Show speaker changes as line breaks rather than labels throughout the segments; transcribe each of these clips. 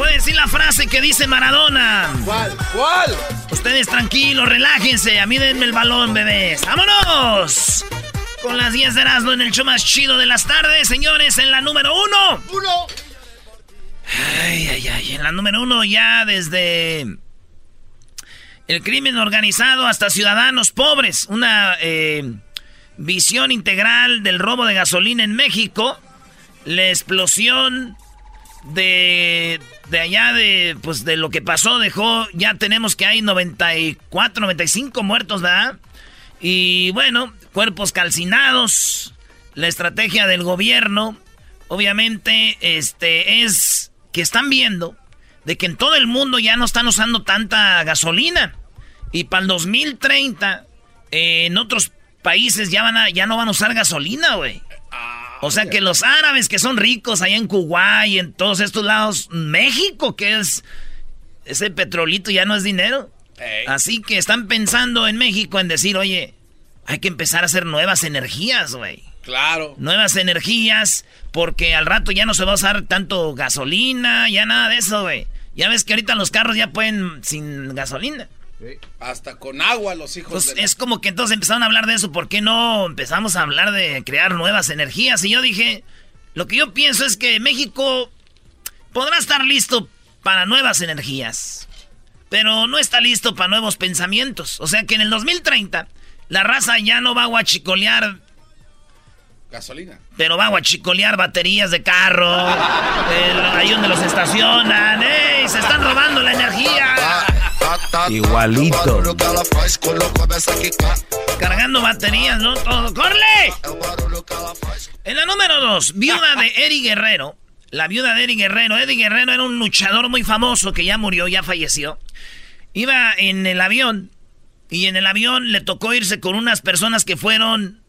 Voy a decir la frase que dice Maradona.
¿Cuál? ¿Cuál?
Ustedes tranquilos, relájense. A mí denme el balón, bebés. ¡Vámonos! Con las 10 de Erasmo en el show más chido de las tardes, señores, en la número uno.
Uno.
Ay, ay, ay. En la número uno ya desde el crimen organizado hasta ciudadanos pobres. Una eh, visión integral del robo de gasolina en México. La explosión de, de allá de, pues, de lo que pasó dejó, ya tenemos que hay 94, 95 muertos, ¿verdad? Y bueno, cuerpos calcinados. La estrategia del gobierno, obviamente, este, es que están viendo de que en todo el mundo ya no están usando tanta gasolina. Y para el 2030, eh, en otros países ya, van a, ya no van a usar gasolina, güey. O sea que los árabes que son ricos allá en Kuwait y en todos estos lados, México, que es ese petrolito ya no es dinero. Así que están pensando en México en decir, oye, hay que empezar a hacer nuevas energías, güey.
Claro.
Nuevas energías, porque al rato ya no se va a usar tanto gasolina, ya nada de eso, güey. Ya ves que ahorita los carros ya pueden sin gasolina.
Hasta con agua los hijos
Pues
de la-
es como que entonces empezaron a hablar de eso. ¿Por qué no empezamos a hablar de crear nuevas energías? Y yo dije, lo que yo pienso es que México podrá estar listo para nuevas energías, pero no está listo para nuevos pensamientos. O sea que en el 2030 la raza ya no va a guachicolear,
Gasolina.
pero va a guachicolear baterías de carro, el- ahí donde los estacionan. ¡Ey! Se están robando la energía.
Igualito.
Cargando baterías, ¿no? Todo. ¡Corre! En la número dos, viuda de Eddie Guerrero. La viuda de Eddie Guerrero. Eddie Guerrero era un luchador muy famoso que ya murió, ya falleció. Iba en el avión y en el avión le tocó irse con unas personas que fueron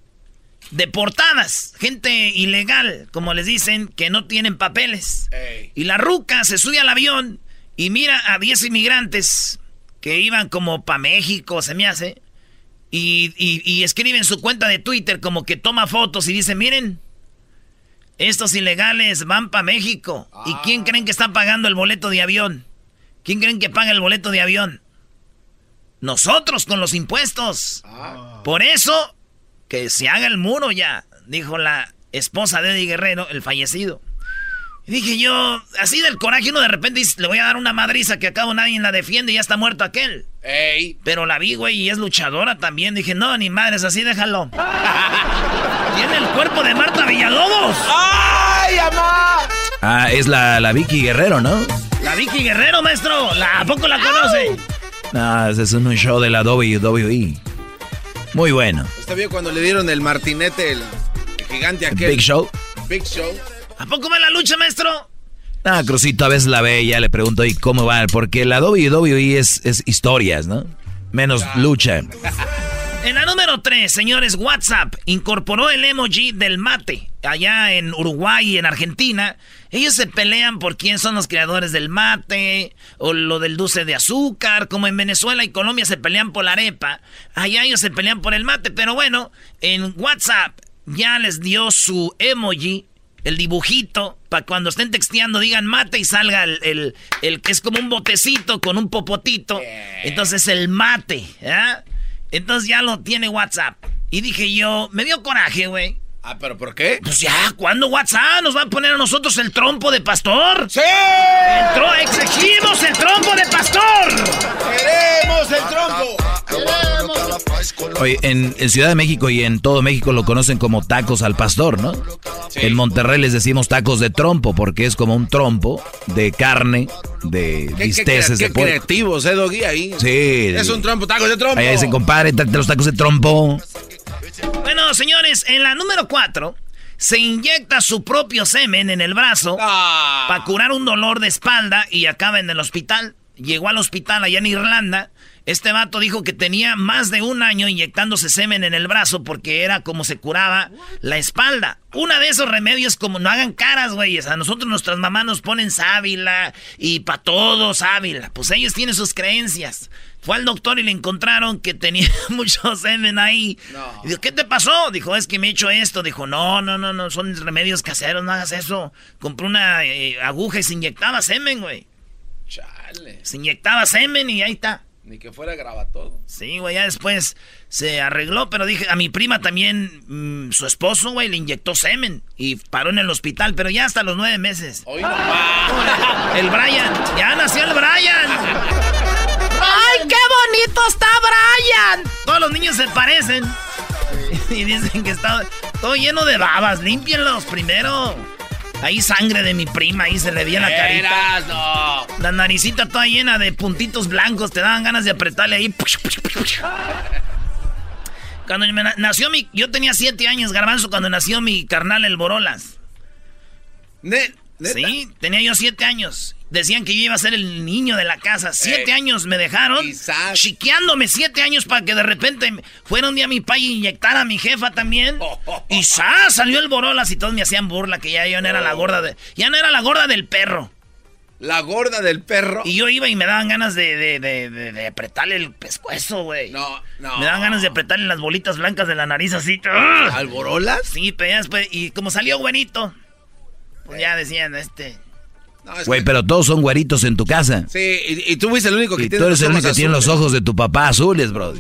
deportadas. Gente ilegal, como les dicen, que no tienen papeles.
Ey.
Y la ruca se sube al avión y mira a 10 inmigrantes que iban como para México, se me hace. Y, y, y escribe en su cuenta de Twitter como que toma fotos y dice, miren, estos ilegales van para México. ¿Y quién creen que está pagando el boleto de avión? ¿Quién creen que paga el boleto de avión? Nosotros con los impuestos. Por eso, que se haga el muro ya, dijo la esposa de Eddie Guerrero, el fallecido. Dije yo, así del coraje, uno de repente dice, le voy a dar una madriza que acabo nadie la defiende y ya está muerto aquel.
Ey.
Pero la vi, güey, y es luchadora también. Dije, no, ni madres, así déjalo. Tiene el cuerpo de Marta Villalobos.
¡Ay, amá!
Ah, es la, la Vicky Guerrero, ¿no?
La Vicky Guerrero, maestro. ¿La, ¿A poco la conoce?
No, ese es un show de la WWE. Muy bueno.
Está bien cuando le dieron el martinete, el, el gigante aquel.
Big Show.
Big Show.
¿A poco va la lucha, maestro?
Ah, Crucito a veces la ve y ya le pregunto, ¿y cómo va? Porque la WWE es, es historias, ¿no? Menos lucha.
En la número 3, señores, WhatsApp incorporó el emoji del mate. allá en Uruguay y en Argentina, ellos se pelean por quién son los creadores del mate o lo del dulce de azúcar, como en Venezuela y Colombia se pelean por la arepa, allá ellos se pelean por el mate, pero bueno, en WhatsApp ya les dio su emoji, el dibujito, para cuando estén texteando digan mate y salga el, el, que es como un botecito con un popotito, entonces el mate, ¿ah? Entonces ya lo tiene WhatsApp. Y dije yo, me dio coraje, güey.
Ah, pero ¿por qué?
Pues ya, ¿cuándo WhatsApp nos va a poner a nosotros el trompo de pastor?
¡Sí!
¡Exigimos el trompo de pastor!
¡Queremos el trompo!
Oye, en, Ciudad de México y en todo México lo conocen como tacos al pastor, ¿no? En Monterrey les decimos tacos de trompo porque es como un trompo de carne, de bisteces
qué,
de
qué creativos, ¿eh, Doggy? Ahí.
Sí.
Es un trompo, tacos de trompo.
Ahí dicen, compadre, los tacos de trompo.
Bueno, señores, en la número 4 se inyecta su propio semen en el brazo
ah.
para curar un dolor de espalda y acaba en el hospital. Llegó al hospital allá en Irlanda. Este vato dijo que tenía más de un año inyectándose semen en el brazo porque era como se curaba la espalda. Una de esos remedios como no hagan caras, güeyes. A nosotros nuestras mamás nos ponen sábila y para todos sábila. Pues ellos tienen sus creencias. Fue al doctor y le encontraron que tenía mucho semen ahí. dijo, ¿qué te pasó? Dijo, es que me he hecho esto. Dijo, no, no, no, no, son remedios caseros, no hagas eso. Compró una eh, aguja y se inyectaba semen, güey.
Chale.
Se inyectaba semen y ahí está.
Ni que fuera graba todo.
Sí, güey, ya después se arregló, pero dije, a mi prima también, mm, su esposo, güey, le inyectó semen y paró en el hospital, pero ya hasta los nueve meses.
Hoy no
El Brian, ya nació el Brian.
¡Ay, qué bonito está Brian!
Todos los niños se parecen. Y dicen que está todo lleno de babas. Límpienlos primero. Ahí sangre de mi prima, ahí se le veía la carita.
No.
La naricita toda llena de puntitos blancos, te daban ganas de apretarle ahí. Cuando nació mi... Yo tenía siete años, garbanzo, cuando nació mi carnal el Borolas. Sí, tenía yo siete años. Decían que yo iba a ser el niño de la casa. Siete eh, años me dejaron. Chiqueándome siete años para que de repente fuera un día mi padre y inyectara a mi jefa también. y salió el borolas y todos me hacían burla que ya yo no era la gorda de. Ya no era la gorda del perro.
La gorda del perro.
Y yo iba y me daban ganas de, de, apretarle el pescuezo, güey.
No, no.
Me daban ganas de apretarle las bolitas blancas de la nariz así.
¿Al borolas?
Sí, pero ya después. Y como salió buenito, pues ya decían, este.
Güey, pero todos son güeritos en tu casa.
Sí, y, tú fuiste el único que
y tú eres el único que tiene los ojos de tu papá azules, bro.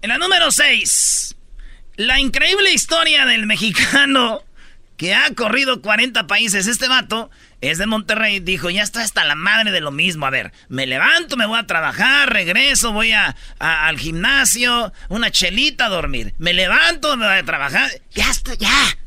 En la número 6, la increíble historia del mexicano que ha corrido 40 países. Este vato es de Monterrey. Dijo, ya está hasta la madre de lo mismo. A ver, me levanto, me voy a trabajar, regreso, voy a, al gimnasio, una chelita a dormir. Me levanto, me voy a trabajar. Ya está, ya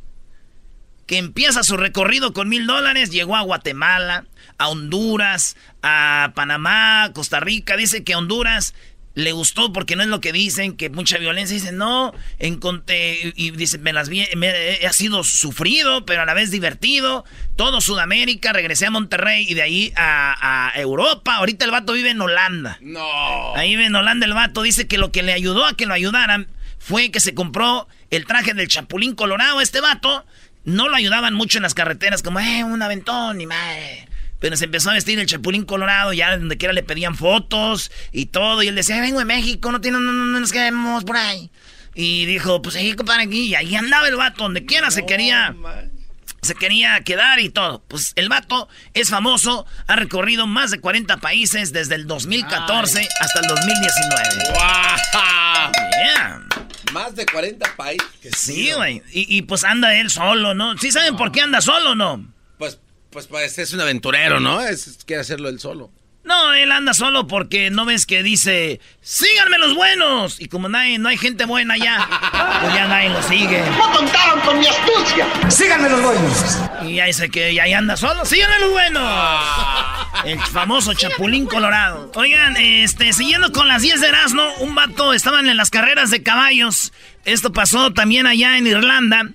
que empieza su recorrido con mil dólares, llegó a Guatemala, a Honduras, a Panamá, Costa Rica. Dice que Honduras le gustó porque no es lo que dicen, que mucha violencia. Dice, no, encontré, y dice, me las vi, me, ha sido sufrido, pero a la vez divertido. Todo Sudamérica, regresé a Monterrey y de ahí a, a, Europa. Ahorita el vato vive en Holanda.
No.
Ahí vive en Holanda el vato. Dice que lo que le ayudó a que lo ayudaran fue que se compró el traje del Chapulín Colorado. Este vato no lo ayudaban mucho en las carreteras, como, eh, un aventón y madre. Pero se empezó a vestir el chapulín colorado, ya donde quiera le pedían fotos y todo. Y él decía, vengo de México, no, tiene, no, no, nos quedemos por ahí. Y dijo, pues ahí, compadre, aquí. Y ahí andaba el vato, donde quiera se quería. Se quería quedar y todo. Pues el vato es famoso, ha recorrido más de 40 países desde el 2014 hasta el 2019.
¡Wow!
Yeah.
Más de 40 países.
Sí, güey. Y, pues anda él solo, ¿no? ¿Sí saben por qué anda solo, no?
Pues, pues, pues es un aventurero, ¿no? Es, quiere hacerlo él solo.
No, él anda solo porque no ves que dice, síganme los buenos. Y como nadie, no hay gente buena ya, pues ya nadie lo sigue.
No contaron con mi astucia. Síganme los buenos.
Y ya dice que ya anda solo, síganme los buenos. El famoso Chapulín Colorado. Oigan, este, siguiendo con las 10 de Erasmo, un vato estaban en las carreras de caballos. Esto pasó también allá en Irlanda.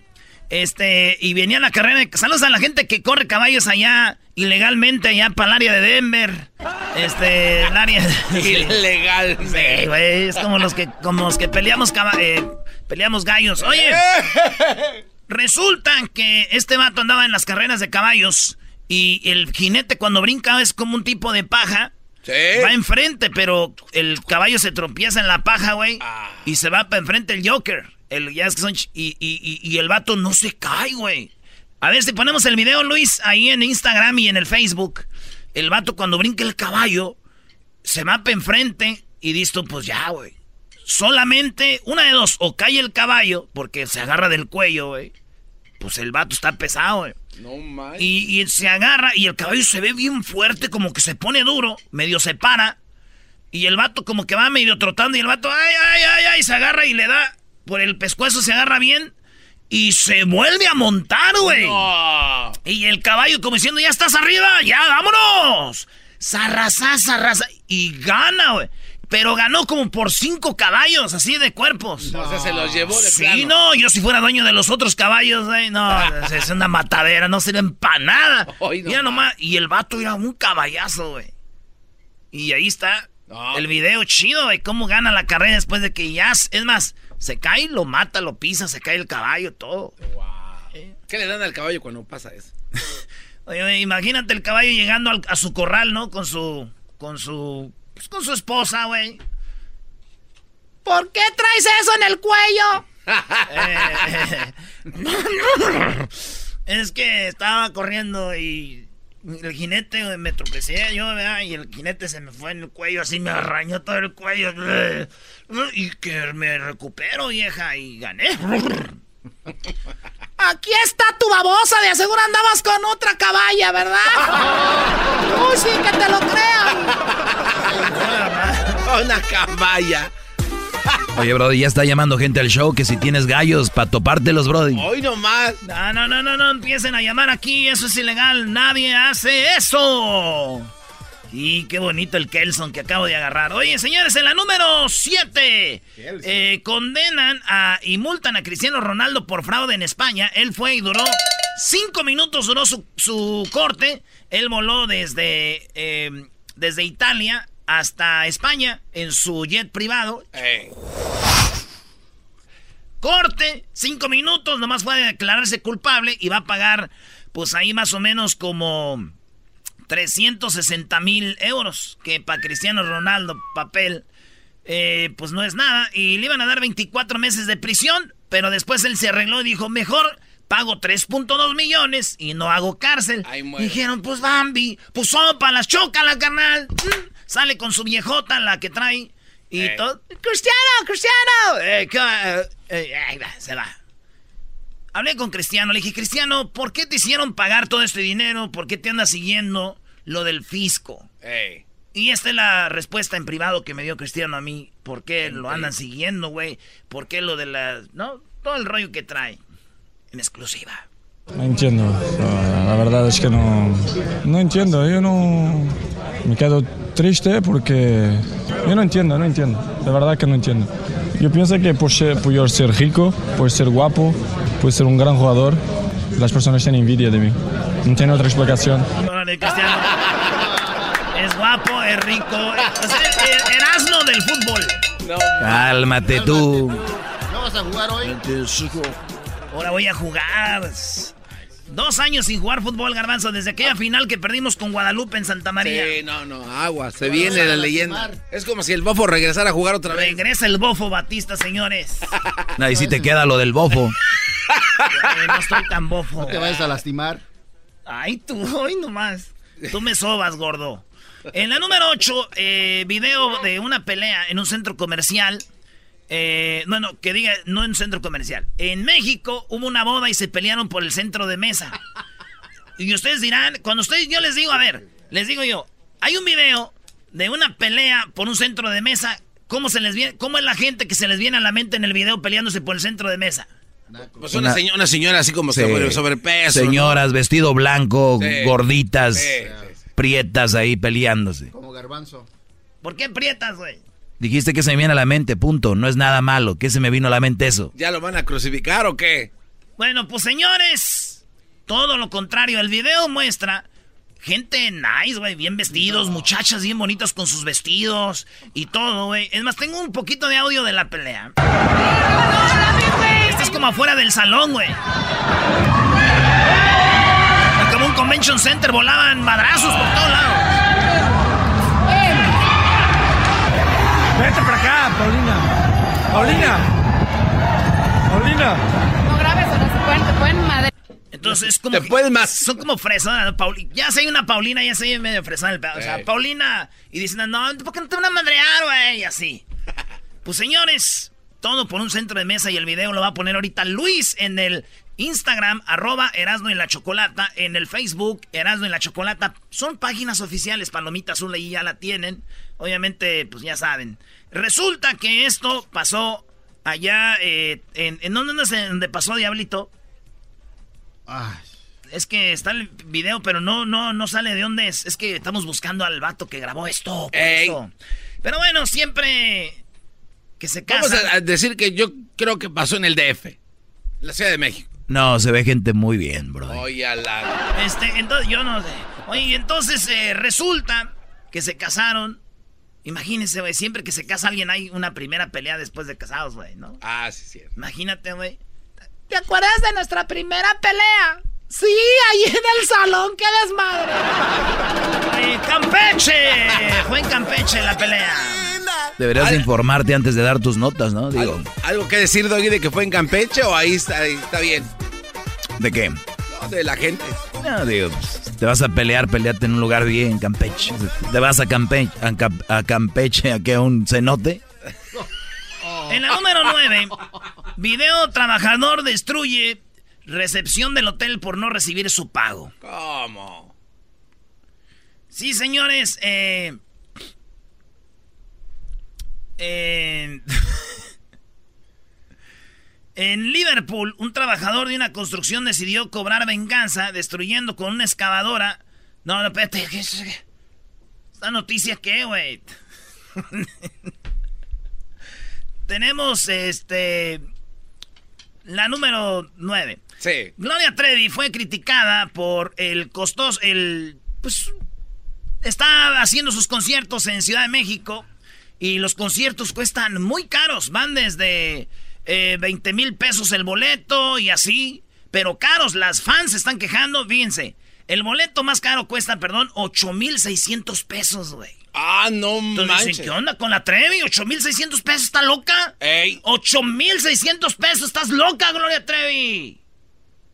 Este, y venía la carrera. De, saludos a la gente que corre caballos allá ilegalmente, allá para el área de Denver. Este, el área.
Ilegal.
Sí, güey. Es como los que, como los que peleamos eh, Peleamos gallos. Oye, resulta que este vato andaba en las carreras de caballos y el jinete cuando brinca es como un tipo de paja.
Sí.
Va enfrente, pero el caballo se tropieza en la paja, güey. Y se va para enfrente el Joker. El, ya es que son ch- y, y- y- el vato no se cae, güey. A ver si ponemos el video, Luis, ahí en Instagram y en el Facebook. El vato cuando brinca el caballo, se va para enfrente y tú, pues ya, güey. Solamente una de dos, o cae el caballo, porque se agarra del cuello, güey. Pues el vato está pesado, güey.
No mames.
Y, y se agarra y el caballo se ve bien fuerte, como que se pone duro, medio se para. Y el vato como que va medio trotando y el vato, ay, ay, ay, ay, se agarra y le da por el pescuezo, se agarra bien y se vuelve a montar, güey.
No.
Y el caballo como diciendo, ya estás arriba, ya, vámonos. Zarraza, zarraza. Y gana, güey. Pero ganó como por cinco caballos, así de cuerpos.
O sea, se los llevó de
Sí,
plano.
no, yo si fuera dueño de los otros caballos, güey, no, es una matadera, no sirven para nada.
No
Mira nomás, y el vato era un caballazo, güey. Y ahí está
No.
el video chido, güey, cómo gana la carrera después de que ya, es más, se cae, lo mata, lo pisa, se cae el caballo, todo.
¿Qué le dan al caballo cuando pasa eso?
Oye, oye, imagínate el caballo llegando al- a su corral, ¿no? Con su, con su, pues con su esposa, güey.
¿Por qué traes eso en el cuello?
Eh, es que estaba corriendo y el jinete me tropecé yo, ¿verdad? Y el jinete se me fue en el cuello, así me arañó todo el cuello. Y que me recupero, vieja, y gané.
Aquí está tu babosa, de aseguro andabas con otra caballa, ¿verdad? Uy, sí, que te lo crean.
Una caballa.
Oye, Brody, ya está llamando gente al show que si tienes gallos para topártelos, Brody.
Hoy nomás.
No, no, no, no, no empiecen a llamar aquí, eso es ilegal, nadie hace eso. Y qué bonito el Kelson que acabo de agarrar. Oye, señores, en la número 7, condenan a, y multan a Cristiano Ronaldo por fraude en España. Él fue y duró 5 minutos, duró su, su corte. Él voló desde, eh, desde Italia hasta España en su jet privado. Corte, cinco minutos, nomás fue a declararse culpable y va a pagar, pues ahí más o menos como 360 mil euros, que para Cristiano Ronaldo, papel, eh, pues no es nada. Y le iban a dar 24 meses de prisión, pero después él se arregló y dijo, mejor pago 3.2 millones y no hago cárcel. Dijeron, pues Bambi, pues sopa, las chócala, carnal. Mm, Sale con su viejota, la que trae. Y
Eh.
todo, Cristiano, Cristiano. Eh. Eh, eh, ahí va, se va. Hablé con Cristiano, le dije, Cristiano, ¿por qué te hicieron pagar todo este dinero? ¿Por qué te andas siguiendo lo del fisco?
Ey.
Y esta es la respuesta en privado que me dio Cristiano a mí. ¿Por qué lo andan siguiendo, güey? ¿Por qué lo de la... No, todo el rollo que trae. En exclusiva.
No entiendo, No, la verdad es que no, no entiendo, yo no me quedo triste porque yo no entiendo, no entiendo, de verdad que no entiendo. Yo pienso que por, ser, por yo ser rico, por ser guapo, por ser un gran jugador, las personas tienen envidia de mí. No tiene otra explicación.
Órale, Cristiano. Es guapo, es rico. Es el, el Erasmo del fútbol.
Cálmate tú.
¿No vas a jugar hoy?
Ahora voy a jugar. Dos años sin jugar fútbol, garbanzo, desde aquella final que perdimos con Guadalupe en Santa María.
Sí, no, no, agua, se
Bueno,
viene la leyenda. Es como si el bofo regresara a jugar otra vez.
Regresa el bofo Batista, señores.
No, y si te queda lo del bofo.
Ay, no estoy tan bofo.
No te vayas a lastimar.
Ay, tú, hoy nomás. Tú me sobas, gordo. En la número 8, video de una pelea en un centro comercial. Eh, no, no, que diga, no en un centro comercial. En México hubo una boda y se pelearon por el centro de mesa. Y ustedes dirán, cuando ustedes, yo les digo, a ver, les digo yo, hay un video de una pelea por un centro de mesa. ¿Cómo, se les viene, ¿Cómo es la gente que se les viene a la mente en el video peleándose por el centro de mesa?
Pues una,
Una-
señora, una señora así como
Sí.
sobre, sobrepeso. ¿no?
Señoras, vestido blanco,
Sí.
gorditas,
Sí,
prietas ahí peleándose.
Como garbanzo.
¿Por qué aprietas, güey?
Dijiste que se me viene a la mente, punto. No es nada malo. ¿Qué se me vino a la mente eso?
¿Ya lo van a crucificar o qué?
Bueno, pues señores, todo lo contrario. El video muestra gente nice, güey, bien vestidos, muchachas bien bonitas con sus vestidos y todo, güey. Es más, tengo un poquito de audio de la pelea. Este es como afuera del salón, güey. Como un convention center, volaban madrazos por todos lados.
Vete para acá, Paulina. Paulina. Paulina.
No grabes o no se pueden, te pueden madre.
Entonces es como. Te puedes más. Son como fresonas. Pauli, ya sé una Paulina, ya sé medio pedo. O sea, Paulina. Y dicen, no, ¿por qué no te van a madrear, güey? Y así. Pues señores, todo por un centro de mesa y el video lo va a poner ahorita Luis en el Instagram, arroba Erasno en la Chocolata, en el Facebook, Erasno en la Chocolata. Son páginas oficiales, Palomita Azul ahí ya la tienen. Obviamente, pues ya saben. Resulta que esto pasó allá, eh, en, ¿en dónde, dónde pasó, Diablito? Es que está el video, pero no, no, no sale de dónde es. Es que estamos buscando al vato que grabó esto. Pero bueno, siempre que se casa.
Vamos a decir que yo creo que pasó en el DF, la Ciudad de México.
No, se ve gente muy bien, bro.
Oye, la...
Este, entonces, yo no sé. Oye, entonces eh, resulta que se casaron. Imagínense, güey, siempre que se casa alguien hay una primera pelea después de casados, güey, ¿no?
Ah, sí, sí.
Imagínate, güey.
¿Te acuerdas de nuestra primera pelea? Sí, ahí en el salón, qué desmadre.
Ay, Campeche. Fue en Campeche la pelea.
Deberías informarte antes de dar tus notas, ¿no? Digo.
¿Algo, que decir, Doggy, de que fue en Campeche o ahí está, está bien?
¿De qué?
No, de la gente.
No, digo, te vas a pelear, peleate en un lugar bien, Campeche. Te vas a Campeche, a, Campeche, a que un cenote.
En la número 9, video trabajador destruye recepción del hotel por no recibir su pago.
¿Cómo?
Sí, señores, eh... En... en Liverpool, un trabajador de una construcción decidió cobrar venganza destruyendo con una excavadora. No, no, espérate. ¿Esta noticia qué, güey? Tenemos este. La número 9.
Sí.
Gloria Trevi fue criticada por el costoso. El. Pues. Está haciendo sus conciertos en Ciudad de México. Y los conciertos cuestan muy caros. Van desde eh, 20 mil pesos el boleto y así. Pero caros, las fans se están quejando. Fíjense, el boleto más caro cuesta, perdón, 8 mil 600 pesos, güey.
Ah, no
Entonces
manches.
dicen, ¿qué onda con la Trevi? ¿8 mil 600 pesos? ¿Está loca?
¡Ey!
8 mil 600 pesos. ¿Estás loca, Gloria Trevi?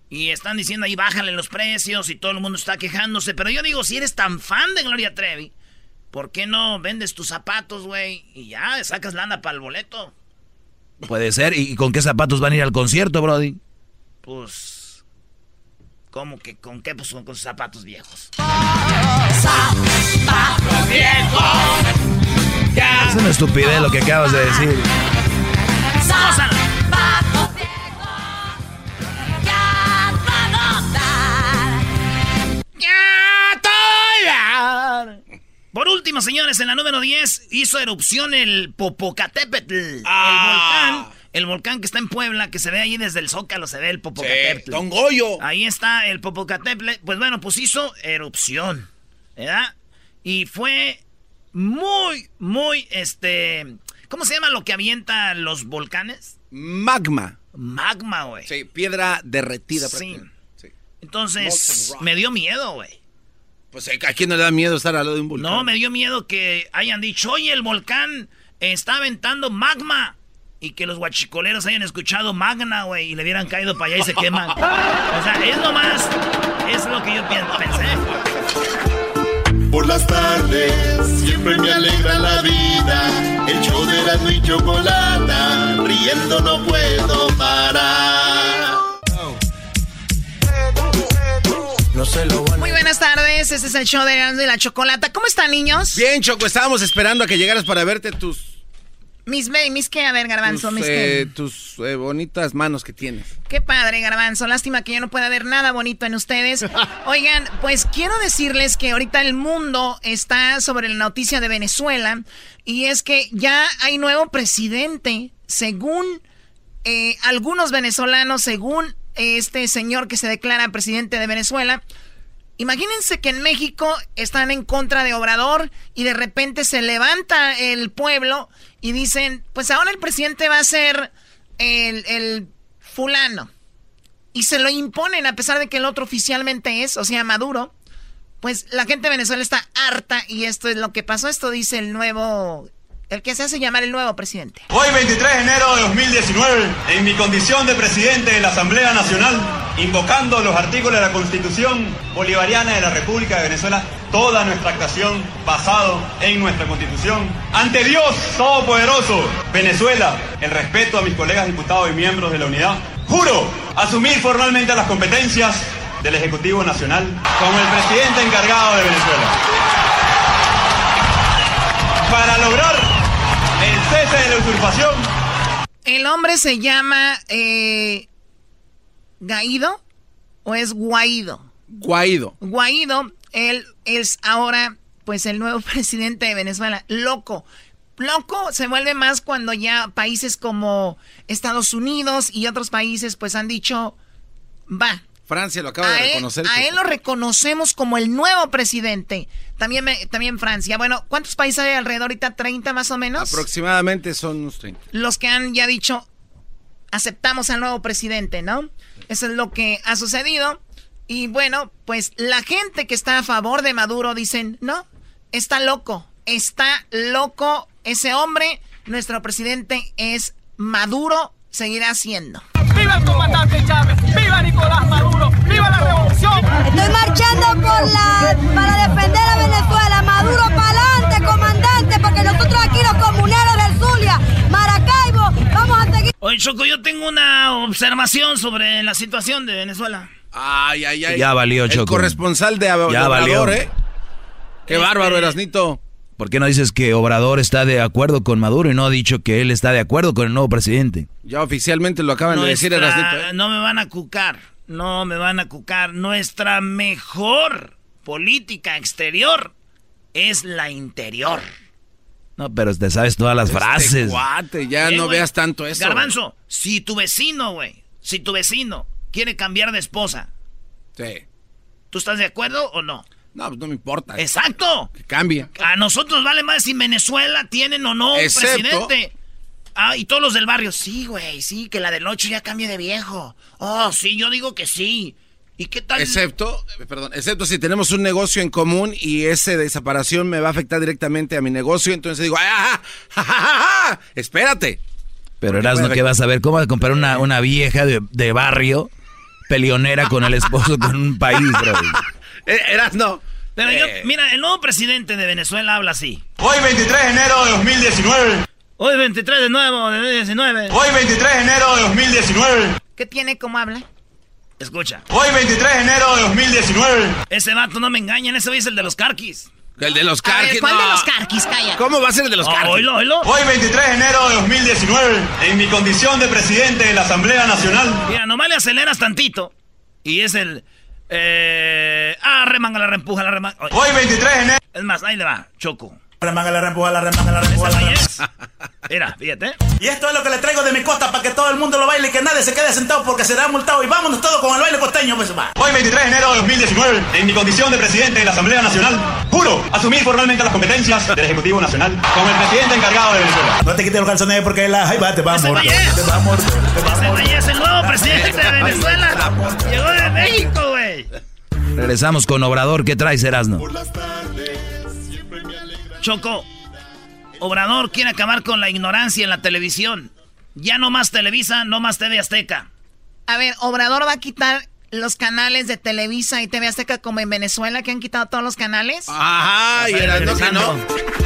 Y están diciendo ahí, bájale los precios y todo el mundo está quejándose. Pero yo digo, si eres tan fan de Gloria Trevi, ¿por qué no vendes tus zapatos, güey? Y ya, sacas lana para el boleto.
Puede ser. ¿Y con qué zapatos van a ir al concierto, Brody?
Pues... ¿Cómo que con qué? Pues con, con zapatos viejos.
¡Zapatos viejos!
Es una estupidez lo que acabas de decir.
¡Zapatos
último, señores, en la número 10 hizo erupción el Popocatépetl. El
Ah.
volcán. El volcán que está en Puebla, que se ve ahí desde el Zócalo, se ve el Popocatépetl.
Sí, Don Goyo.
Ahí está el Popocatépetl. Pues bueno, pues hizo erupción. ¿Verdad? Y fue muy, muy, este... ¿Cómo se llama lo que avienta los volcanes?
Magma.
Magma, güey.
Sí, piedra derretida.
Sí.
Sí.
Entonces, me dio miedo, güey.
Pues a quién no le da miedo estar al lado de un volcán.
No, me dio miedo que hayan dicho, oye, el volcán está aventando magma. Y que los guachicoleros hayan escuchado magna, güey, y le hubieran caído para allá y se queman. o sea, es nomás, es lo que yo pensé.
Por las tardes siempre me alegra la vida. El show de la y chocolata, riendo no puedo parar.
No sé lo
Muy buenas tardes, este es el show de Erasmo y la Chocolata. ¿Cómo están, niños?
Bien, Choco, estábamos esperando a que llegaras para verte tus,
Mis, ve- mis qué, a ver, Garbanzo,
tus,
mis
eh,
qué.
tus eh, bonitas manos que tienes.
Qué padre, Garbanzo. Lástima que yo no pueda ver nada bonito en ustedes. Oigan, pues quiero decirles que ahorita el mundo está sobre la noticia de Venezuela y es que ya hay nuevo presidente, según eh, algunos venezolanos, según este señor que se declara presidente de Venezuela. Imagínense que en México están en contra de Obrador y de repente se levanta el pueblo y dicen, pues ahora el presidente va a ser el, el fulano. Y se lo imponen a pesar de que el otro oficialmente es, o sea, Maduro. Pues la gente de Venezuela está harta y esto es lo que pasó. Esto dice el nuevo el que se hace llamar el nuevo presidente.
Hoy 23 de enero de 2019, en mi condición de presidente de la Asamblea Nacional, invocando los artículos de la Constitución Bolivariana de la República de Venezuela, toda nuestra actuación basado en nuestra Constitución, ante Dios Todopoderoso, Venezuela, el respeto a mis colegas diputados y miembros de la unidad, juro asumir formalmente las competencias del Ejecutivo Nacional como el presidente encargado de Venezuela. Para lograr cese de la usurpación.
El hombre se llama eh, Gaido o es Guaido.
Guaido.
Guaido, él es ahora pues el nuevo presidente de Venezuela. Loco. Loco se vuelve más cuando ya países como Estados Unidos y otros países pues han dicho, va,
Francia lo acaba de reconocer.
a él lo reconocemos como el nuevo presidente. También, también Francia. Bueno, ¿cuántos países hay alrededor ahorita? ¿30 más o menos?
Aproximadamente son unos 30.
Los que han ya dicho, aceptamos al nuevo presidente, ¿no? Eso es lo que ha sucedido. Y bueno, pues la gente que está a favor de Maduro dicen, no, está loco, está loco ese hombre. Nuestro presidente es Maduro, seguirá siendo.
¡Viva el comandante Chávez! ¡Viva Nicolás Maduro! ¡Viva la revolución!
Estoy marchando por la, para defender a Venezuela. Maduro para adelante, comandante, porque nosotros aquí los comuneros del Zulia, Maracaibo, vamos a seguir.
Oye, Choco, yo tengo una observación sobre la situación de Venezuela.
Ay, ay, ay.
Ya valió, Choco.
El corresponsal de,
ya
valió. ¿eh? Qué
Este-
bárbaro, Erasnito.
¿Por qué no dices que Obrador está de acuerdo con Maduro y no ha dicho que él está de acuerdo con el nuevo presidente?
Ya oficialmente lo acaban de decir, Erasnito. ¿eh?
No me van a cucar. No me van a cucar. Nuestra mejor política exterior es la interior.
No, pero te sabes todas las
Este
frases.
cuate, ya
Eh,
no veas tanto eso.
Garbanzo, si tu vecino, güey, si tu vecino quiere cambiar de esposa,
Sí.
¿tú estás de acuerdo o no?
No, pues no me importa.
Exacto.
Que cambie.
A nosotros vale más si Venezuela tienen o no un
Excepto-
presidente. Ah, y todos los del barrio, sí, güey, sí, que la del 8 ya cambie de viejo. Oh, sí, yo digo que sí. ¿Y qué tal?
Excepto, eh, perdón, excepto si tenemos un negocio en común y ese de separación me va a afectar directamente a mi negocio, entonces digo, ¡ah! ja, ja, ja, ja! Espérate.
Pero
puede-
¿qué vas a ver? ¿Cómo vas a comprar una, una vieja de, de barrio peleonera con el esposo con un país, bro?
Eh, Erasno.
Pero yo,
Eh.
mira, el nuevo presidente de Venezuela habla así.
Hoy 23 de enero de 2019.
Hoy 23 de nuevo de 2019.
Hoy 23 de enero de 2019.
¿Qué tiene? ¿Cómo habla?
Escucha.
Hoy 23 de enero de 2019.
Ese vato no me engañan, ese es el de los carquis.
El de los carquis.
¿cuál de los carquis? Calla.
¿Cómo va a ser el de los carquis?
oílo.
Hoy 23 de enero de 2019. En mi condición de presidente de la Asamblea Nacional.
Mira, nomás le aceleras tantito. Y es el. Eh, ah, remanga la reempuja, la remanga.
Hoy 23 de enero.
Es más, ahí le va, Choco.
Remanga la rempuja, la remanga la rempuja, la remanga.
Mira, fíjate.
Y esto es lo que le traigo de mi costa para que todo el mundo lo baile y que nadie se quede sentado porque será multado. Y vámonos todos con el baile costeño, pues va.
Hoy 23 de enero de 2019. En mi condición de presidente de la Asamblea Nacional. Juro asumir formalmente las competencias del Ejecutivo Nacional como el presidente encargado de Venezuela.
No te quites los calzones porque la va, te va a morder. Te va a morder, te
es el nuevo presidente de Venezuela. Llegó de México, güey.
Regresamos con Obrador. ¿Qué traes, Erasno?
Choco, Obrador quiere acabar con la ignorancia en la televisión. Ya no más Televisa, no más TV Azteca.
A ver, Obrador va a quitar los canales de Televisa y TV Azteca como en Venezuela, que han quitado todos los canales.
Ajá, y Erasno que no.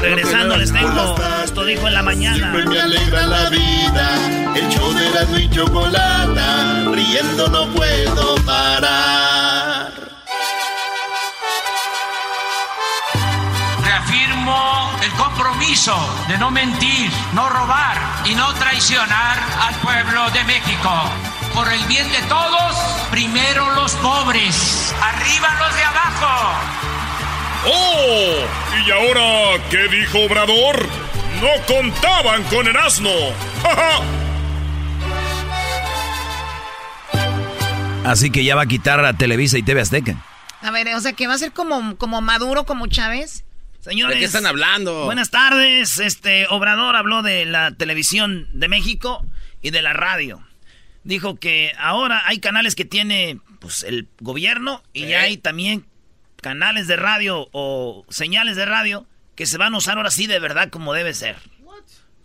Regresando, les tengo. Esto dijo en la mañana.
Siempre me alegra la vida. El show de Erasmo y Chocolata. Riendo no puedo parar.
El compromiso de no mentir, no robar y no traicionar al pueblo de México. Por el bien de todos, primero los pobres, arriba los de abajo.
¡Oh! ¿Y ahora qué dijo Obrador? No contaban con el asno. ¡Ja, ja!
Así que ya va a quitar a Televisa y TV Azteca.
A ver, o sea, que va a ser como, como Maduro, como Chávez.
Señores,
¿De qué están hablando?
Buenas tardes. Este Obrador habló de la televisión de México y de la radio. Dijo que ahora hay canales que tiene pues, el gobierno y ya hay también canales de radio o señales de radio que se van a usar ahora sí de verdad como debe ser.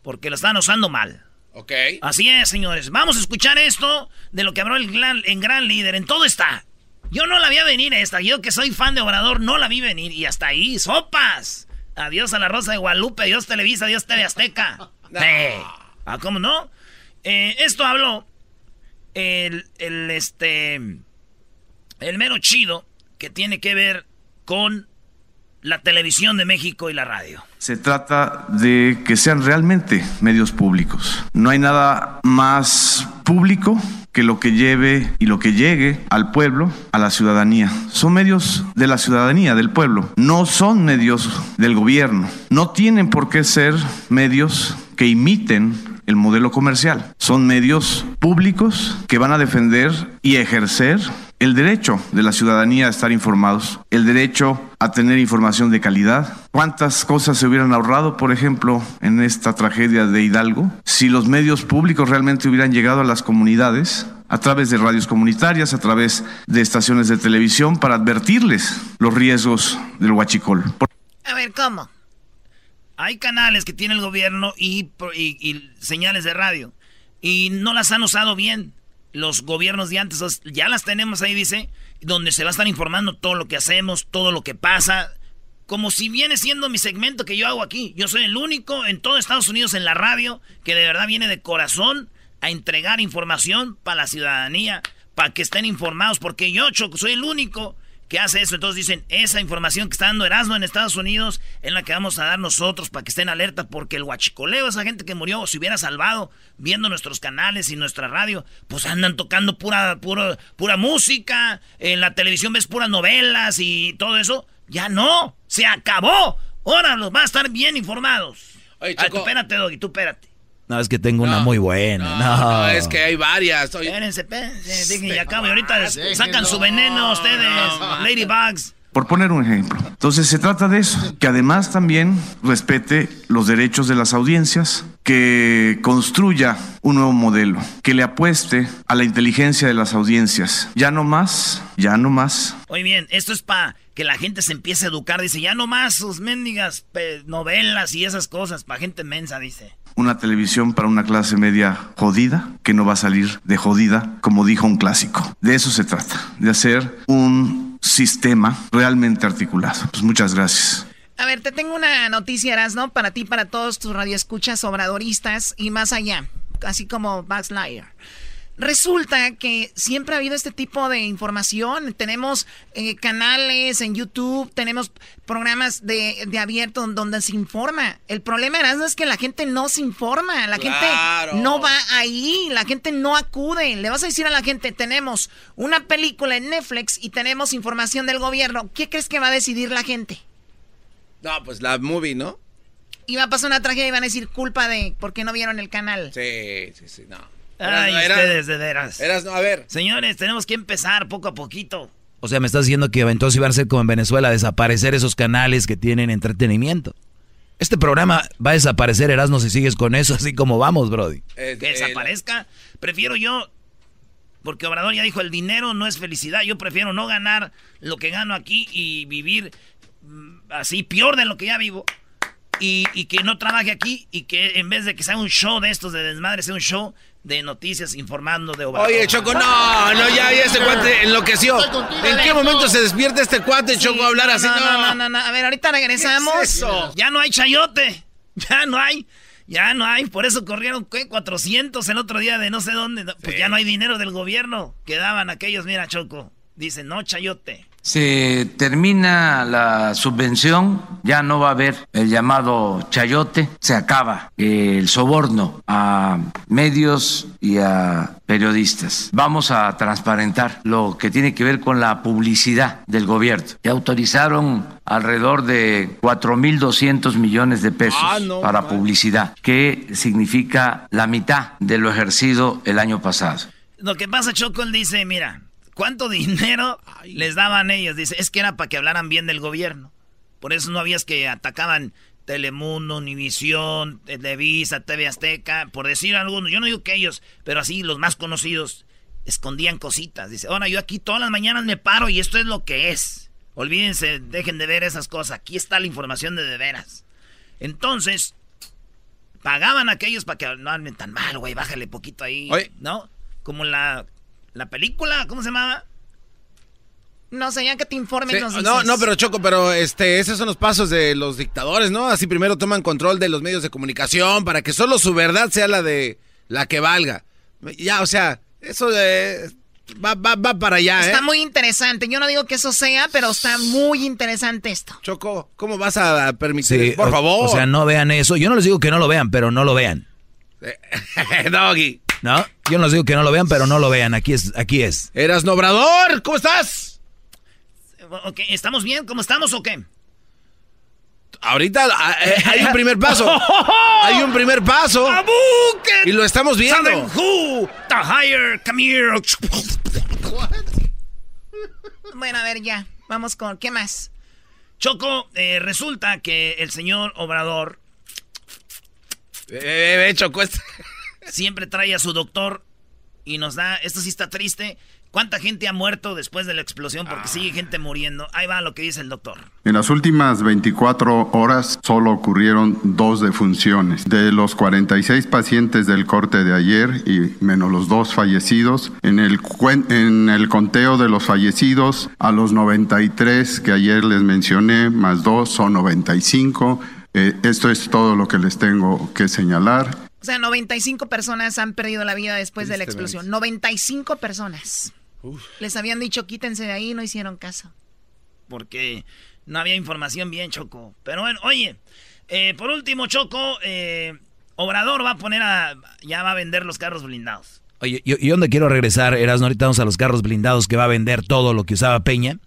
Porque lo están usando mal.
Ok.
Así es, señores. Vamos a escuchar esto de lo que habló el gran, el gran líder. En todo está. Yo no la vi venir esta. Yo que soy fan de Obrador no la vi venir. Y hasta ahí, sopas. Adiós a la Rosa de Guadalupe, adiós Televisa, adiós TV Azteca. Eh, ¿Ah, cómo no? Eh, esto habló el, el, este, el mero chido que tiene que ver con la televisión de México y la radio.
Se trata de que sean realmente medios públicos. No hay nada más público que lo que lleve y lo que llegue al pueblo, a la ciudadanía. Son medios de la ciudadanía, del pueblo. No son medios del gobierno. No tienen por qué ser medios que imiten el modelo comercial. Son medios públicos que van a defender y ejercer el derecho de la ciudadanía a estar informados, el derecho a tener información de calidad. ¿Cuántas cosas se hubieran ahorrado, por ejemplo, en esta tragedia de Hidalgo, si los medios públicos realmente hubieran llegado a las comunidades a través de radios comunitarias, a través de estaciones de televisión, para advertirles los riesgos del huachicol?
A ver, ¿cómo?
Hay canales que tiene el gobierno y, y, y señales de radio y no las han usado bien los gobiernos de antes, ya las tenemos ahí, dice, donde se va a estar informando todo lo que hacemos, todo lo que pasa, como si viene siendo mi segmento que yo hago aquí. Yo soy el único en todo Estados Unidos en la radio que de verdad viene de corazón a entregar información para la ciudadanía, para que estén informados, porque yo, Choco, soy el único que hace eso. Entonces dicen, esa información que está dando Erasmo en Estados Unidos es la que vamos a dar nosotros para que estén alerta, porque el huachicoleo, esa gente que murió, se hubiera salvado viendo nuestros canales y nuestra radio, pues andan tocando pura, pura, pura música, en la televisión ves puras novelas y todo eso. Ya no, se acabó. Ahora los va a estar bien informados. Oye, Ay, tú espérate, Doggy, tú espérate.
No, es que tengo una muy buena. No,
no, es que hay varias. Oye.
Espérense, espérense. Y acabo. Y ahorita sacan su veneno ustedes, ladybugs.
Por poner un ejemplo. Entonces se trata de eso, que además también respete los derechos de las audiencias, que construya un nuevo modelo, que le apueste a la inteligencia de las audiencias. Ya no más, ya no más.
Muy bien, esto es para que la gente se empiece a educar. Dice, ya no más sus mendigas novelas y esas cosas, para gente mensa, dice
una televisión para una clase media jodida, que no va a salir de jodida, como dijo un clásico. De eso se trata, de hacer un sistema realmente articulado. Pues muchas gracias.
A ver, te tengo una noticia, ¿no? Para ti, para todos tus radioescuchas obradoristas y más allá, así como Liar. Resulta que siempre ha habido este tipo de información. Tenemos eh, canales en YouTube, tenemos programas de, de, abierto donde se informa. El problema es que la gente no se informa, la gente no va ahí, la gente no acude. Le vas a decir a la gente, tenemos una película en Netflix y tenemos información del gobierno. ¿Qué crees que va a decidir la gente?
No, pues la movie, ¿no?
Y va a pasar una tragedia y van a decir culpa de por qué no vieron el canal.
Sí, sí, sí, no.
Ay, ustedes de veras.
Eras, no, a ver.
Señores, tenemos que empezar poco a poquito.
O sea, me estás diciendo que entonces iban a ser como en Venezuela, desaparecer esos canales que tienen entretenimiento. Este programa va a desaparecer, Erasmo, si sigues con eso, así como vamos, Brody.
que desaparezca. Prefiero yo, porque Obrador ya dijo, el dinero no es felicidad. Yo prefiero no ganar lo que gano aquí y vivir mm, así peor de lo que ya vivo. Y, y, que no trabaje aquí y que en vez de que sea un show de estos de desmadre, sea un show de noticias informando de Obrador.
Oye, Choco, no, no, ya, ya ese cuate enloqueció. ¿En qué momento se despierta este cuate, Choco, a hablar así?
No no, no, no, A ver, ahorita regresamos.
Ya no hay chayote. Ya no hay. Ya no hay. Por eso corrieron, ¿qué? 400 el otro día de no sé dónde. Pues ya no hay dinero del gobierno. Quedaban aquellos, mira, Choco. Dicen, no, chayote
se termina la subvención, ya no va a haber el llamado chayote, se acaba el soborno a medios y a periodistas. Vamos a transparentar lo que tiene que ver con la publicidad del gobierno. Ya autorizaron alrededor de 4.200 millones de pesos
Ah, no,
para publicidad, que significa la mitad de lo ejercido el año pasado.
Lo que pasa, Choco, él dice, mira, ¿cuánto dinero les daban ellos? Dice, es que era para que hablaran bien del gobierno. Por eso no habías que atacaban Telemundo, Univisión, Televisa, TV Azteca, por decir algunos. Yo no digo que ellos, pero así los más conocidos escondían cositas. Dice, ahora yo aquí todas las mañanas me paro y esto es lo que es. Olvídense, dejen de ver esas cosas. Aquí está la información de de veras. Entonces, pagaban a aquellos para que no hablen tan mal, güey, bájale poquito ahí. ¿No? Como la, la película, ¿cómo se llamaba?
No sé, ya que te informen
Sí, no,
dices.
no, pero Choco, pero este, esos son los pasos de los dictadores, ¿no? Así primero toman control de los medios de comunicación para que solo su verdad sea la de la que valga. Ya, o sea, eso de, va, va, va para allá, ¿eh?
Está muy interesante. Yo no digo que eso sea, pero está muy interesante esto.
Choco, ¿cómo vas a permitir?
Sí?
Por
o-
favor.
O sea, no vean eso. Yo no les digo que no lo vean, pero no lo vean.
Doggy.
¿No? Yo no les digo que no lo vean, pero no lo vean. Aquí es. Aquí es.
Eras Nobrador, ¿cómo estás?
Ok, ¿Estamos bien? ¿Cómo estamos o qué?
Ahorita ah, eh, hay un primer paso. Hay un primer paso. Y lo estamos viendo.
¿Saben who? The higher, come here.
Bueno, a ver, ya. Vamos con. ¿Qué más?
Choco, eh, resulta que el señor Obrador
Eh, eh, Choco, este-
siempre trae a su doctor y nos da. Esto sí está triste. ¿Cuánta gente ha muerto después de la explosión? Porque sigue gente muriendo. Ahí va lo que dice el doctor.
En las últimas 24 horas solo ocurrieron dos defunciones. De los 46 pacientes del corte de ayer y menos los dos fallecidos, en el, en el conteo de los fallecidos, a los 93 que ayer les mencioné, más dos son 95. Eh, esto es todo lo que les tengo que señalar.
O sea, 95 personas han perdido la vida después de la explosión. 95 personas. Les habían dicho quítense de ahí y no hicieron caso.
Porque no había información bien, Choco. Pero bueno, oye, eh, por último, Choco, eh, Obrador va a poner a. Ya va a vender los carros blindados.
Oye, yo, yo donde quiero regresar, Erasmo, ahorita vamos a los carros blindados que va a vender todo lo que usaba Peña.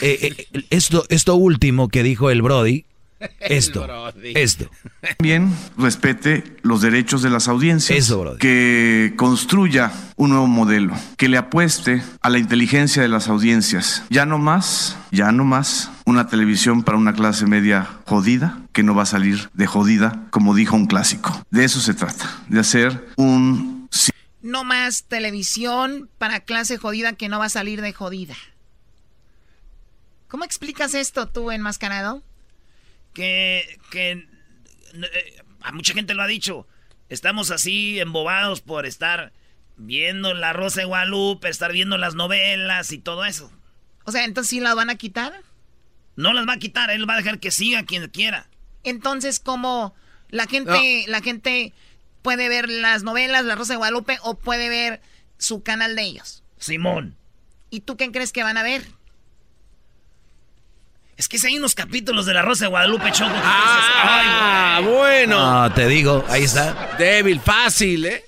Eh, eh, esto, esto último que dijo el Brody, esto, esto.
También respete los derechos de las audiencias.
Eso, brother.
Que construya un nuevo modelo. Que le apueste a la inteligencia de las audiencias. Ya no más, ya no más una televisión para una clase media jodida que no va a salir de jodida, como dijo un clásico. De eso se trata. De hacer un
No más televisión para clase jodida que no va a salir de jodida. ¿Cómo explicas esto tú, enmascarado?
Que. que eh, a mucha gente lo ha dicho. Estamos así embobados por estar viendo la Rosa de Guadalupe, estar viendo las novelas y todo eso.
O sea, entonces sí la van a quitar.
No las va a quitar, él va a dejar que siga quien quiera.
Entonces, ¿cómo la gente, la gente puede ver las novelas, La Rosa de Guadalupe, o puede ver su canal de ellos?
Simón.
¿Y tú qué crees que van a ver?
Es que si hay unos capítulos de la Rosa de Guadalupe, Choco. que
Ah,
dices, "Ay,
bueno.
No, te digo, ahí está.
Débil, fácil, ¿eh?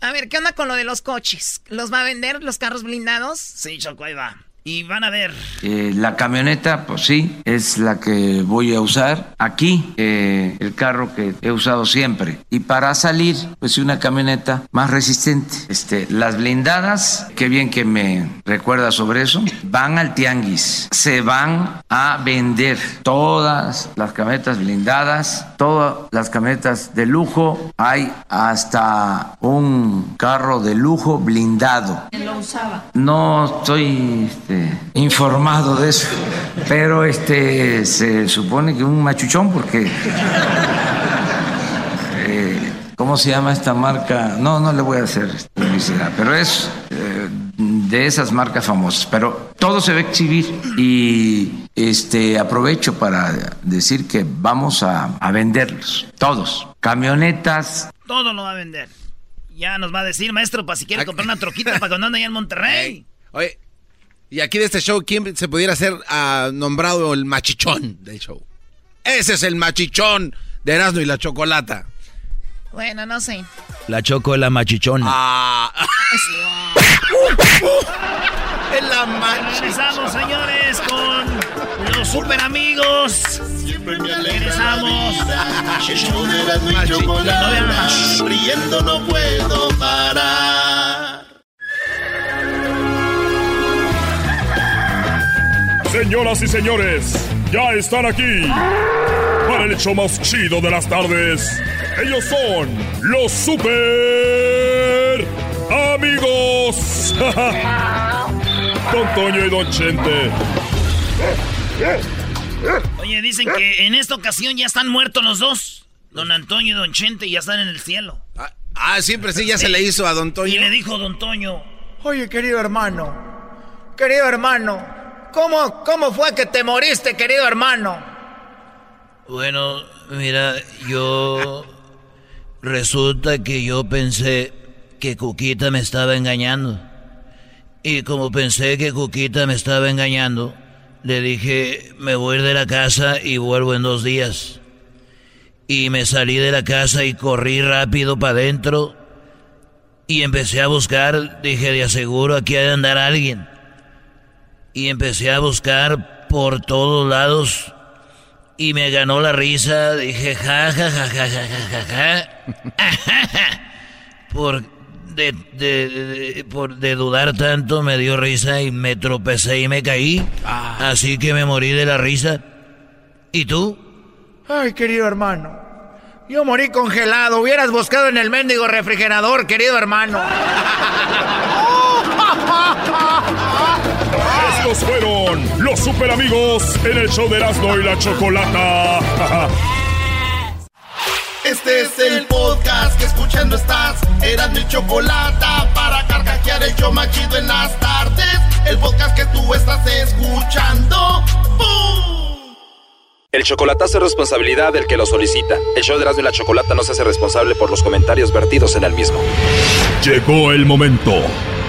A ver, ¿qué onda con lo de los coches? ¿Los va a vender los carros blindados?
Sí, Choco, ahí va. Y van a ver.
Eh, la camioneta, pues sí, es la que voy a usar aquí, eh, el carro que he usado siempre. Y para salir, pues una camioneta más resistente. Este, las blindadas, qué bien que me recuerda sobre eso, van al tianguis. Se van a vender todas las camionetas blindadas, todas las camionetas de lujo. Hay hasta un carro de lujo blindado.
lo usaba.
No estoy este, informado de eso, pero este se supone que un machuchón porque eh, ¿cómo se llama esta marca? No, no le voy a hacer publicidad, pero es eh, de esas marcas famosas. Pero todo se va a exhibir y este aprovecho para decir que vamos a, a venderlos, todos, camionetas,
Todo lo va a vender. Ya nos va a decir, maestro, para si quiere comprar una troquita para cuando ande allá en Monterrey.
Oye, y aquí de este show, ¿quién se pudiera ser ah, nombrado el machichón del show? Ese es el machichón de Erasmo y la Chocolata.
Bueno, no sé.
La choco de la machichona.
Ah. Es la
Regresamos, señores, con los super amigos. Regresamos.
De Erasmo y Chocolata, riendo no puedo parar.
Señoras y señores, ya están aquí para el hecho más chido de las tardes. Ellos son los super amigos. Don Toño y Don Chente.
Oye, dicen que en esta ocasión ya están muertos los dos. Don Antonio y Don Chente ya están en el cielo.
Ah, ah siempre sí, ya se le hizo a Don Toño.
Y le dijo Don Toño.
Oye, querido hermano. Querido hermano. ¿Cómo, ¿Cómo fue que te moriste, querido hermano?
Bueno, mira, yo... Resulta que yo pensé que Cuquita me estaba engañando. Y como pensé que Cuquita me estaba engañando, le dije, me voy de la casa y vuelvo en dos días. Y me salí de la casa y corrí rápido para adentro. Y empecé a buscar, dije, de aseguro aquí ha de andar alguien y empecé a buscar por todos lados y me ganó la risa. Dije, ja, ja, ja, ja, ja, ja, ja, Por de, de, por de dudar tanto me dio risa y me tropecé y me caí. Así que me morí de la risa. ¿Y tú?
Ay, querido hermano. Yo morí congelado. Hubieras buscado en el mendigo refrigerador, querido hermano.
Estos fueron los super amigos en el show de Erasmo y la Chocolata.
Este es el podcast que escuchando estás. Eran mi Chocolata para carcajear el show machido en las tardes. El podcast que tú estás escuchando. ¡Bum!
El chocolatazo es responsabilidad del que lo solicita. El show de Erasmo y la Chocolata no se hace responsable por los comentarios vertidos en el mismo.
Llegó el momento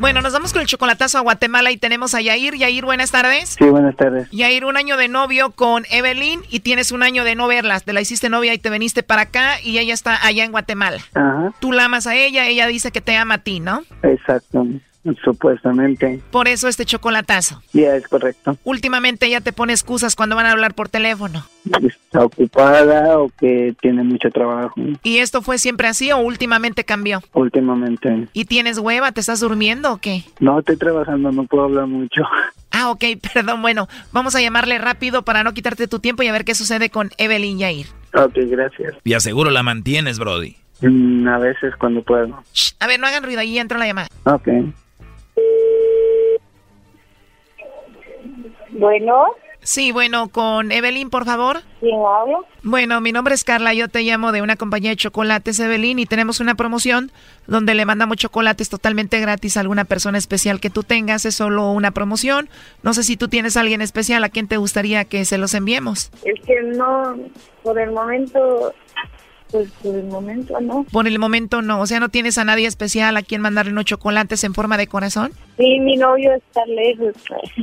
Bueno, nos vamos con el chocolatazo a Guatemala y tenemos a Yair. Yair, buenas tardes.
Sí, buenas tardes.
Yair, un año de novio con Evelyn y tienes un año de no verlas. Te la hiciste novia y te viniste para acá y ella está allá en Guatemala.
Ajá.
Tú la amas a ella, ella dice que te ama a ti, ¿no?
Exacto. Supuestamente.
Por eso este chocolatazo.
Ya es correcto.
Últimamente ella te pone excusas cuando van a hablar por teléfono.
Está ocupada o que tiene mucho trabajo.
¿Y esto fue siempre así o últimamente cambió?
Últimamente.
¿Y tienes hueva? ¿Te estás durmiendo o qué?
No, estoy trabajando, no puedo hablar mucho.
Ah, ok, perdón. Bueno, vamos a llamarle rápido para no quitarte tu tiempo y a ver qué sucede con Evelyn Yair.
Ok, gracias.
Y aseguro la mantienes, Brody.
Mm, a veces cuando puedo.
Shh, a ver, no hagan ruido, ahí entra la llamada.
Ok.
Bueno.
Sí, bueno, con Evelyn, por favor.
¿Quién habla?
Bueno, mi nombre es Carla, yo te llamo de una compañía de chocolates, Evelyn, y tenemos una promoción donde le mandamos chocolates totalmente gratis a alguna persona especial que tú tengas. Es solo una promoción. No sé si tú tienes a alguien especial a quien te gustaría que se los enviemos.
Es que no, por el momento, pues por el momento no.
Por el momento no, o sea, no tienes a nadie especial a quien mandarle unos chocolates en forma de corazón.
Sí, mi novio está lejos.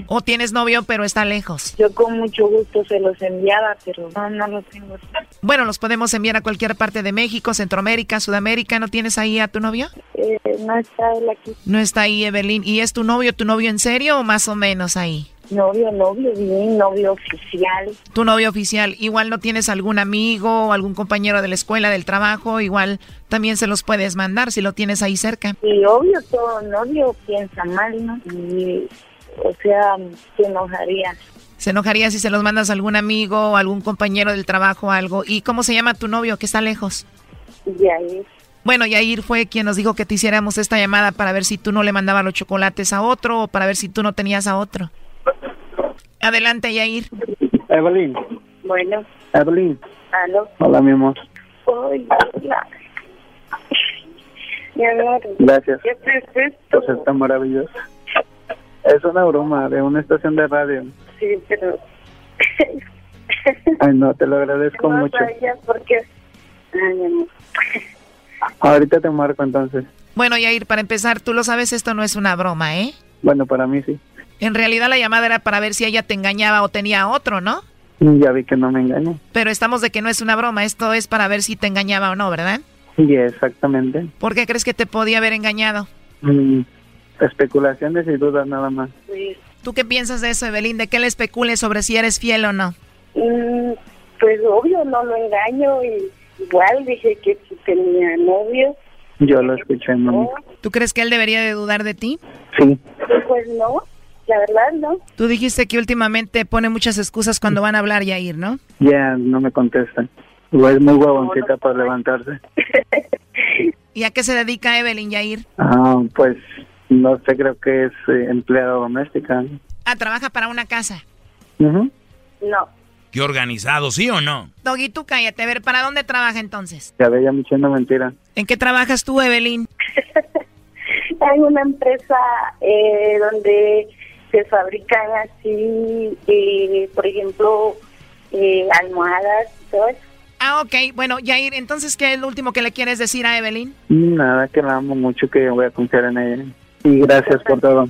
O tienes novio pero está lejos.
Yo con mucho gusto se los enviaba, pero no, no los tengo.
Bueno, los podemos enviar a cualquier parte de México, Centroamérica, Sudamérica. ¿No tienes ahí a tu novio?
Eh, no está él aquí.
No está ahí, Evelyn. ¿Y es tu novio, tu novio en serio o más o menos ahí?
Novio, novio, bien, novio oficial.
Tu novio oficial. Igual no tienes algún amigo o algún compañero de la escuela, del trabajo, igual también se los puedes mandar si lo tienes ahí cerca.
Y obvio, todo novio piensa mal, ¿no? Y, o sea, se enojaría.
Se enojaría si se los mandas a algún amigo o algún compañero del trabajo o algo. ¿Y cómo se llama tu novio que está lejos?
Yair.
Bueno, Yair fue quien nos dijo que te hiciéramos esta llamada para ver si tú no le mandabas los chocolates a otro o para ver si tú no tenías a otro. Adelante, Yair.
Evelyn.
Bueno.
Evelyn.
¿Aló?
Hola, mi amor.
Hola. Mi amor.
Gracias.
¿Qué es esto?
Pues está maravilloso. Es una broma de una estación de radio.
Sí, pero...
Ay, no, te lo agradezco
no
mucho.
sabía por qué. Ay, mi amor.
Ahorita te marco entonces.
Bueno, Yair, para empezar, tú lo sabes, esto no es una broma, ¿eh?
Bueno, para mí sí.
En realidad la llamada era para ver si ella te engañaba o tenía otro, ¿no?
Ya vi que no me engaño.
Pero estamos de que no es una broma, esto es para ver si te engañaba o no, ¿verdad?
Sí, exactamente.
¿Por qué crees que te podía haber engañado?
Mm, especulaciones y dudas nada más.
¿Tú qué piensas de eso, Evelyn? ¿De qué le especules sobre si eres fiel o no?
Mm, pues obvio, no lo engaño y igual dije que si tenía novio.
Yo lo escuché, mami.
¿Tú crees que él debería de dudar de ti?
Sí.
Pues no, la verdad no.
Tú dijiste que últimamente pone muchas excusas cuando van a hablar, Yair, ¿no?
Ya, no me contestan. O es muy huevoncita para levantarse.
¿Y a qué se dedica Evelyn, Yair?
Ah, pues no sé, creo que es eh, empleada doméstica.
Ah, trabaja para una casa.
Ujú.
No.
Qué organizado, ¿sí o no?
Doggy, tú cállate. A ver, ¿para dónde trabaja entonces?
Ya veía mucha mentira.
¿En qué trabajas tú, Evelyn?
Hay una empresa eh, donde se fabrican así, eh, por ejemplo, eh, almohadas y todo eso.
Ah, ok. Bueno, Yair, entonces, ¿qué es lo último que le quieres decir a Evelyn?
Nada, que la amo mucho, que voy a confiar en ella. Y gracias por todo.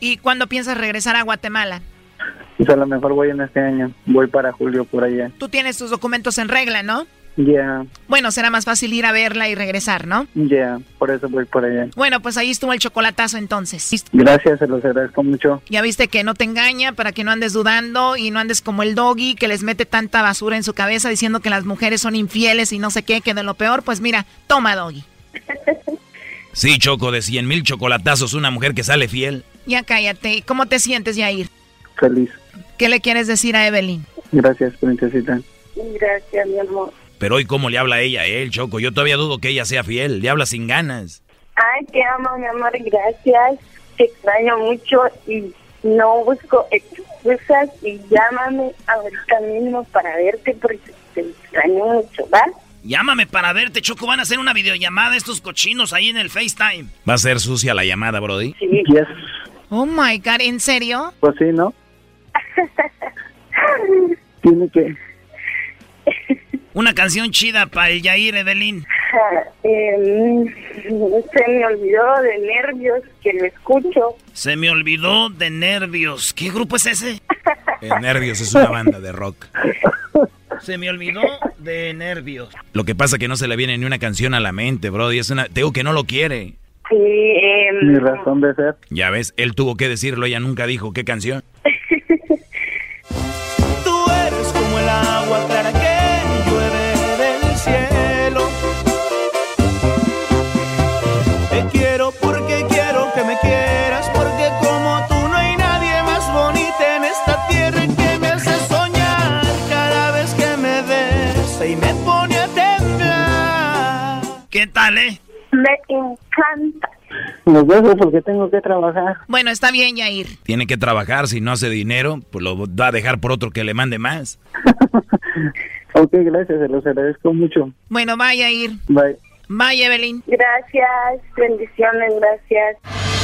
¿Y cuándo piensas regresar a Guatemala?
Pues a lo mejor voy en este año. Voy para julio por allá.
Tú tienes tus documentos en regla, ¿no?
Ya,
Bueno, será más fácil ir a verla y regresar, ¿no?
ya, por eso voy por allá.
Bueno, pues ahí estuvo el chocolatazo entonces.
Gracias, se los agradezco mucho.
Ya viste que no te engaña para que no andes dudando y no andes como el doggy que les mete tanta basura en su cabeza diciendo que las mujeres son infieles y no sé qué, que de lo peor, pues mira, toma doggy.
Sí, Choco, de 100 mil chocolatazos, una mujer que sale fiel.
Ya cállate. ¿Cómo te sientes, Yair?
Feliz.
¿Qué le quieres decir a Evelyn?
Gracias, princesita.
Gracias, mi amor.
Pero hoy, ¿cómo le habla ella a él, Choco? Yo todavía dudo que ella sea fiel. Le habla sin ganas.
Ay, te amo, mi amor, gracias. Te extraño mucho y no busco excusas y llámame ahorita mismo para verte porque te extraño mucho, ¿va?
Llámame para verte, Choco. Van a hacer una videollamada estos cochinos ahí en el FaceTime.
Va a ser sucia la llamada, Brody.
Yes.
Oh my God, ¿en serio?
Pues sí, ¿no? Tiene que...
Una canción chida para el Yair, Evelyn.
Eh, se me olvidó de nervios que lo escucho.
Se me olvidó de nervios. ¿Qué grupo es ese?
Eh, Nervios es una banda de rock.
Se me olvidó de nervios.
Lo que pasa que no se le viene ni una canción a la mente, Brody. Es una... Tengo que no lo quiere.
Sí, eh,
Mi razón de ser.
Ya ves, él tuvo que decirlo, ella nunca dijo qué canción.
Me
encanta.
Los dejo porque tengo que trabajar.
Bueno, está bien, Yair.
Tiene que trabajar, si no hace dinero, pues lo va a dejar por otro que le mande más.
Ok, gracias, se los agradezco mucho.
Bueno, vaya Yair.
Bye.
Bye, Evelyn.
Gracias, bendiciones, gracias.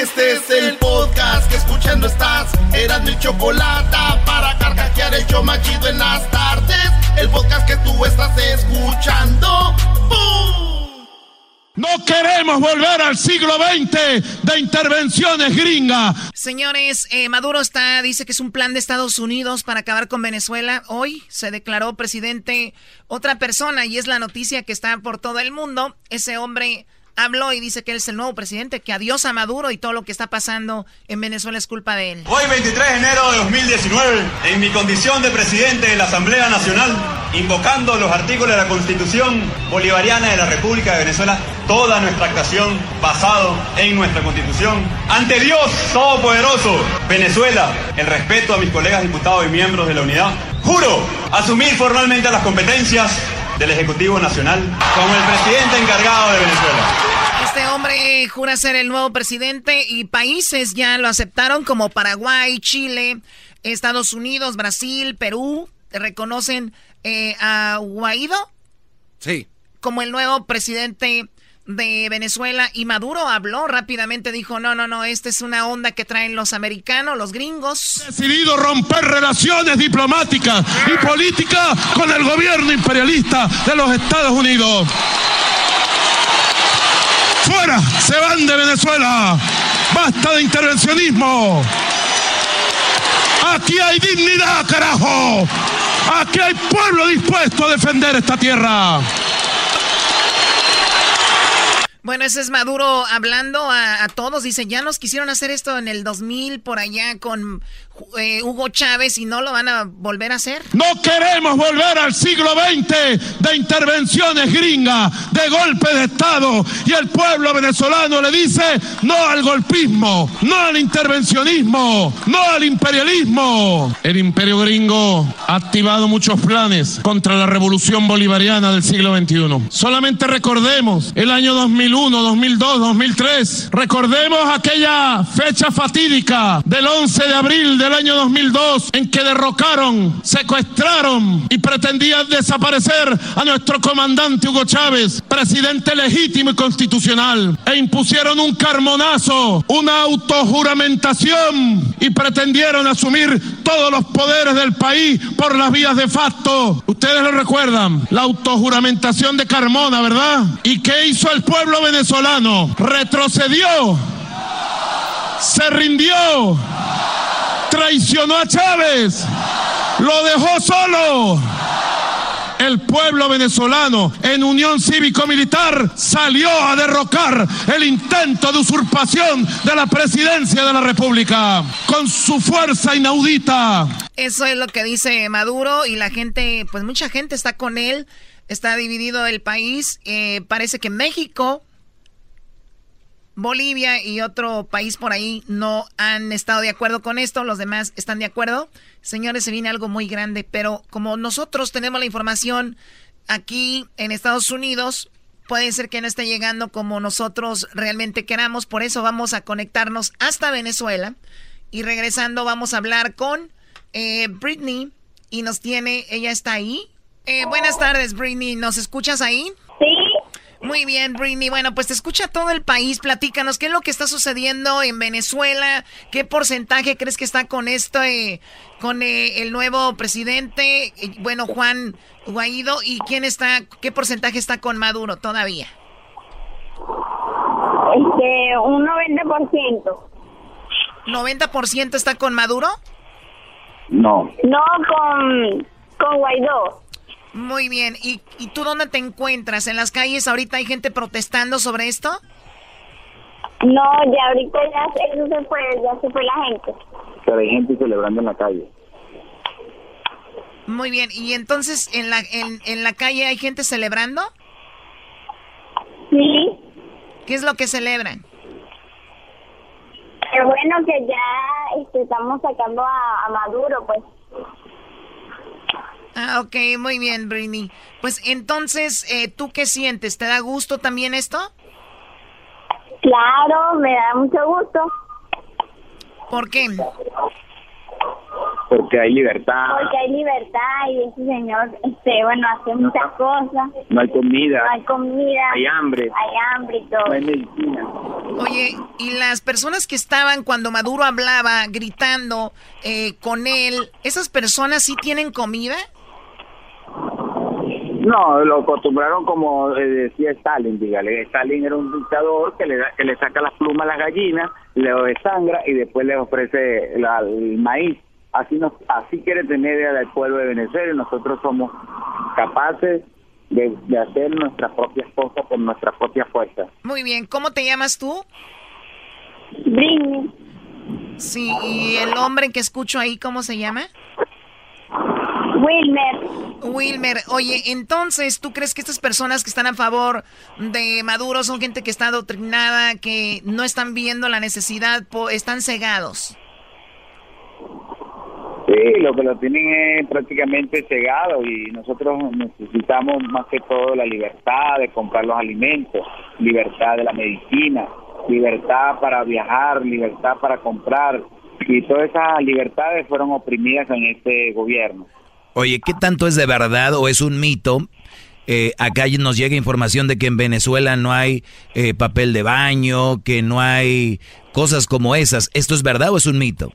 Este es el podcast que escuchando estás. Eran mi chocolate para carcajear el show más chido en las tardes. El podcast que tú estás escuchando. ¡Bum!
No queremos volver al siglo XX de intervenciones gringas.
Señores, eh, Maduro está, dice que es un plan de Estados Unidos para acabar con Venezuela. Hoy se declaró presidente otra persona y es la noticia que está por todo el mundo. Ese hombre habló y dice que él es el nuevo presidente, que adiós a Maduro y todo lo que está pasando en Venezuela es culpa de él.
Hoy 23 de enero de 2019, en mi condición de presidente de la Asamblea Nacional, invocando los artículos de la Constitución Bolivariana de la República de Venezuela, toda nuestra actuación basado en nuestra Constitución. Ante Dios Todopoderoso, Venezuela, el respeto a mis colegas diputados y miembros de la unidad, juro asumir formalmente las competencias del Ejecutivo Nacional como el presidente encargado de Venezuela.
Este hombre jura ser el nuevo presidente y países ya lo aceptaron como Paraguay, Chile, Estados Unidos, Brasil, Perú. Reconocen eh, a Guaido
Sí.
como el nuevo presidente de Venezuela y Maduro habló rápidamente, dijo, no, no, no, esta es una onda que traen los americanos, los gringos.
Decidido romper relaciones diplomáticas y políticas con el gobierno imperialista de los Estados Unidos. Fuera, se van de Venezuela. Basta de intervencionismo. Aquí hay dignidad, carajo. Aquí hay pueblo dispuesto a defender esta tierra.
Bueno, ese es Maduro hablando a, todos. Dice, ya nos quisieron hacer esto en el 2000 por allá con eh, Hugo Chávez y no lo van a volver a hacer.
No queremos volver al siglo XX de intervenciones gringas, de golpe de Estado. Y el pueblo venezolano le dice no al golpismo, no al intervencionismo, no al imperialismo. El imperio gringo ha activado muchos planes contra la revolución bolivariana del siglo XXI. Solamente recordemos el año 2001, 2002, 2003. Recordemos aquella fecha fatídica del 11 de abril del año 2002 en que derrocaron, secuestraron y pretendían desaparecer a nuestro comandante Hugo Chávez, presidente legítimo y constitucional, e impusieron un carmonazo, una autojuramentación y pretendieron asumir todos los poderes del país por las vías de facto. Ustedes lo recuerdan, la autojuramentación de Carmona, ¿verdad? ¿Y qué hizo el pueblo venezolano? Retrocedió, se rindió traicionó a Chávez, lo dejó solo. El pueblo venezolano en unión cívico-militar salió a derrocar el intento de usurpación de la presidencia de la República con su fuerza inaudita.
Eso es lo que dice Maduro y la gente, pues mucha gente está con él, está dividido el país. Eh, parece que México Bolivia y otro país por ahí no han estado de acuerdo con esto, los demás están de acuerdo. Señores, se viene algo muy grande, pero como nosotros tenemos la información aquí en Estados Unidos, puede ser que no esté llegando como nosotros realmente queramos, por eso vamos a conectarnos hasta Venezuela y regresando vamos a hablar con eh, Britney y nos tiene, ella está ahí. Eh, buenas tardes, Britney, ¿nos escuchas ahí?
Sí.
Muy bien, Britney. Bueno, pues te escucha todo el país. Platícanos, ¿qué es lo que está sucediendo en Venezuela? ¿Qué porcentaje crees que está con esto, eh, con eh, el nuevo presidente, eh, bueno, Juan Guaidó? ¿Y quién está, qué porcentaje está con Maduro todavía?
Este, un 90%.
¿90% está con Maduro?
No. No, con, con Guaidó.
Muy bien. ¿Y, ¿Y tú dónde te encuentras? ¿En las calles ahorita hay gente protestando sobre esto?
No, ya ahorita ya eso se fue, ya se fue la gente.
Pero hay gente celebrando en la calle.
Muy bien. ¿Y entonces en la, en, en la calle hay gente celebrando?
Sí.
¿Qué es lo que celebran?
Qué bueno que ya este, estamos sacando a, a Maduro, pues.
Ah, ok, muy bien, Britney. Pues entonces, eh, ¿tú qué sientes? ¿Te da gusto también esto?
Claro, me da mucho gusto.
¿Por qué?
Porque hay libertad.
Porque hay libertad y ese señor, este, bueno, hace muchas cosas.
No hay comida.
No hay comida.
Hay hambre.
Hay hambre y todo.
No hay medicina.
Oye, ¿y las personas que estaban cuando Maduro hablaba, gritando eh, con él, esas personas sí tienen comida?
No, lo acostumbraron como eh, decía Stalin, dígale. Stalin era un dictador que le, da, que le saca las plumas a las gallinas, le desangra y después le ofrece la, el maíz. Así nos, así quiere tener al pueblo de Venezuela y nosotros somos capaces de, de hacer nuestras propias cosas por nuestra propia fuerza.
Muy bien, ¿cómo te llamas tú?
Britney.
Sí, ¿y el hombre que escucho ahí, cómo se llama?
Wilmer.
Wilmer, oye, entonces, ¿tú crees que estas personas que están a favor de Maduro son gente que está adoctrinada, que no están viendo la necesidad, están cegados?
Sí, lo que lo tienen es prácticamente cegado y nosotros necesitamos más que todo la libertad de comprar los alimentos, libertad de la medicina, libertad para viajar, libertad para comprar y todas esas libertades fueron oprimidas en este gobierno.
Oye, ¿qué tanto es de verdad o es un mito eh, acá nos llega información de que en Venezuela no hay eh, papel de baño, que no hay cosas como esas. ¿Esto es verdad o es un mito?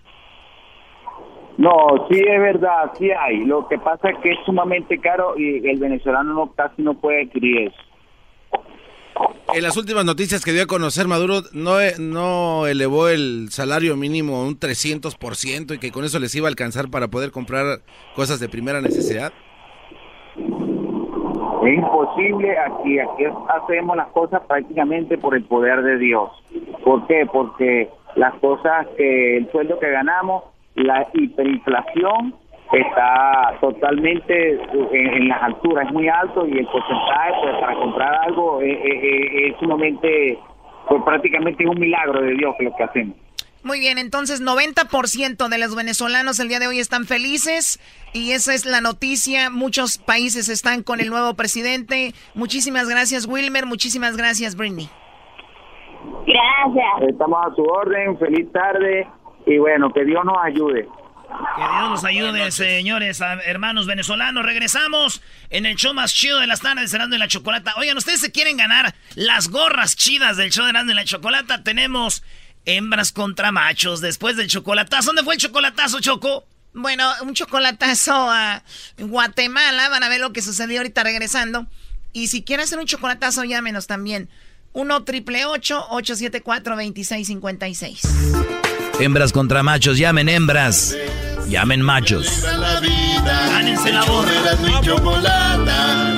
No, sí es verdad, sí hay. Lo que pasa es que es sumamente caro y el venezolano no, casi no puede adquirir eso.
En las últimas noticias que dio a conocer Maduro, no, no elevó el salario mínimo un 300% y que con eso les iba a alcanzar para poder comprar cosas de primera necesidad.
Es imposible, aquí, aquí hacemos las cosas prácticamente por el poder de Dios. ¿Por qué? Porque las cosas que el sueldo que ganamos, la hiperinflación está totalmente en, las alturas, es muy alto y el porcentaje pues, para comprar algo es, es, sumamente, pues, prácticamente es un milagro de Dios que lo que hacemos.
Muy bien, entonces 90% de los venezolanos el día de hoy están felices y esa es la noticia. Muchos países están con el nuevo presidente. Muchísimas gracias Wilmer, muchísimas gracias Britney.
Gracias.
Estamos a su orden, feliz tarde y bueno, que Dios nos ayude.
Que Dios nos ayude, señores, hermanos venezolanos. Regresamos en el show más chido de las tardes, Cerrando en la Chocolata. Oigan, ustedes se quieren ganar las gorras chidas del show de en la Chocolata. Tenemos hembras contra machos después del chocolatazo. ¿Dónde fue el chocolatazo, Choco?
Bueno, un chocolatazo a Guatemala. Van a ver lo que sucedió ahorita regresando. Y si quieren hacer un chocolatazo, llámenos también. 1 triple 874 2656
Hembras contra machos, llamen hembras. Llamen machos.
Gánense la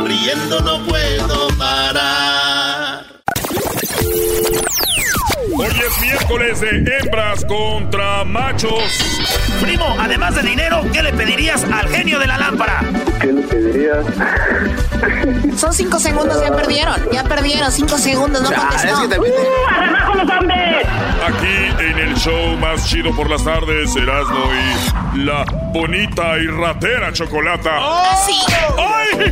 riendo no puedo parar.
Hoy es miércoles de hembras contra machos.
Primo, además de dinero, ¿qué le pedirías al genio de la lámpara?
¿Qué le pedirías?
Son cinco segundos, ya perdieron. Ya perdieron, cinco segundos, no contestó. Es
¡Uh, los hombres!
Aquí en el show más chido por las tardes, Erasmo y la bonita y ratera chocolata.
¡Oh! ¡Sí!
¡Ay! ¡Ay!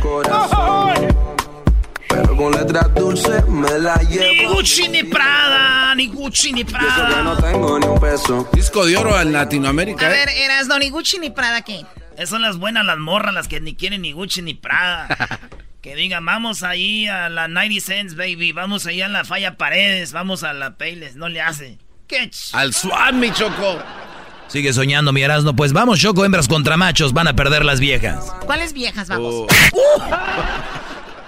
Con letras dulces me la llevo. Ni Gucci ni Prada, ni Gucci ni Prada.
Yo no tengo ni un peso.
Disco de oro en Latinoamérica.
A ¿eh? ver, eras no ni Gucci ni Prada, ¿qué?
Esas son las buenas, las morras, las que ni quieren ni Gucci ni Prada. que digan, vamos ahí a la 90 Cents, baby. Vamos ahí a la Falla Paredes. Vamos a la Payless. No le hace. ¿Qué?
Al Swan, mi Choco.
Sigue soñando, mi Erasmo. Pues vamos, Choco, hembras contra machos. Van a perder las viejas.
¿Cuáles viejas? Vamos.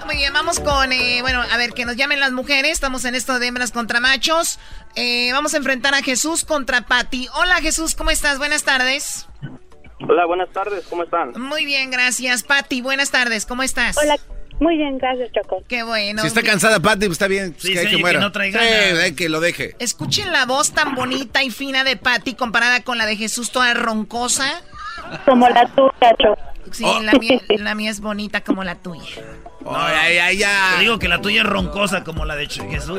Muy bien, vamos con, eh, bueno, a ver, que nos llamen las mujeres. Estamos en esto de hembras contra machos. Eh, vamos a enfrentar a Jesús contra Patti. Hola Jesús, ¿cómo estás? Buenas tardes.
Hola, buenas tardes, ¿cómo están?
Muy bien, gracias. Patti, buenas tardes, ¿cómo estás?
Hola, muy bien, gracias, Choco.
Qué bueno.
Si está cansada Patti, pues está bien.
Pues sí,
que,
sí, que, no traiga
sí, que lo deje.
Escuchen la voz tan bonita y fina de Patti comparada con la de Jesús, toda roncosa.
Como la tuya, Choco.
Sí, oh. la, mía, la mía es bonita como la tuya.
No, ya, ya,
Te digo que la tuya es roncosa como la de Jesús.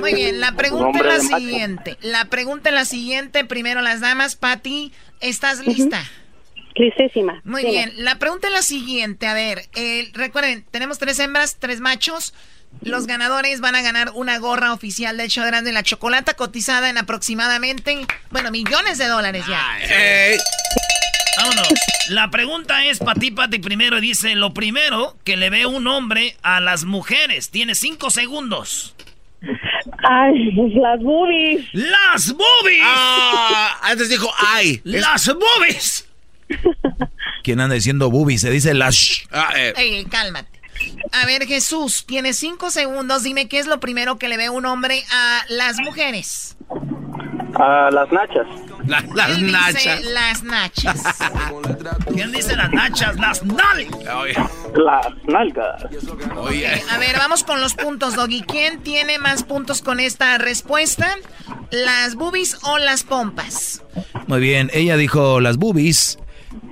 Muy bien, la pregunta es la siguiente. La pregunta es la siguiente. Primero las damas. Patti, ¿estás lista?
Listísima.
Muy bien, la pregunta es la siguiente. A ver, eh, recuerden, tenemos tres hembras, tres machos. Los ganadores van a ganar una gorra oficial del show de la chocolata cotizada en aproximadamente, bueno, millones de dólares ya.
Vámonos. La pregunta es para ti, Pati, primero. Dice, lo primero que le ve un hombre a las mujeres. Tiene cinco segundos.
Ay, las boobies.
¡Las boobies!
Ah, antes dijo ay.
¡Las boobies!
¿Quién anda diciendo boobies? Se dice las...
Ah, eh. Ey, cálmate. A ver, Jesús, tiene cinco segundos. Dime qué es lo primero que le ve un hombre a las mujeres.
A las nachas.
las nachas.
las nachas.
¿Quién dice las nachas? Las nalgas.
Las nalgas.
a ver, vamos con los puntos, Doggy. ¿Quién tiene más puntos con esta respuesta? ¿Las boobies o las pompas?
Muy bien, ella dijo las boobies.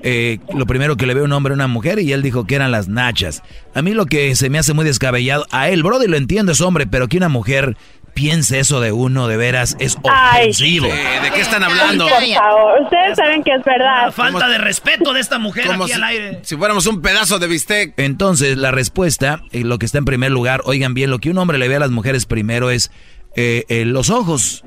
Eh, lo primero que le ve un hombre a una mujer y él dijo que eran las nachas. A mí lo que se me hace muy descabellado, a él, Brody lo entiendo, es hombre, pero que una mujer piense eso de uno, de veras, es ofensivo.
¿De qué están hablando?
Por favor, ustedes saben que es verdad.
La falta de respeto de esta mujer aquí
si,
al aire.
Si fuéramos un pedazo de bistec.
Entonces, la respuesta, eh, lo que está en primer lugar, oigan bien, lo que un hombre le ve a las mujeres primero es eh, eh, los ojos.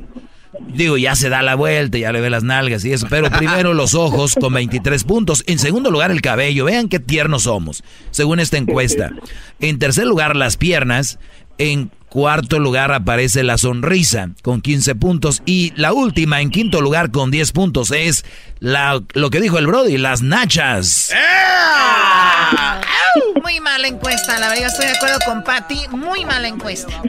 Digo, ya se da la vuelta, ya le ve las nalgas y eso. Pero primero los ojos con 23 puntos. En segundo lugar, el cabello. Vean qué tiernos somos, según esta encuesta. En tercer lugar, las piernas. En cuarto lugar aparece la sonrisa con 15 puntos. Y la última, en quinto lugar con 10 puntos, es la, lo que dijo el Brody, las nachas.
Muy mala encuesta, la verdad estoy de acuerdo con Patty. Muy mala encuesta.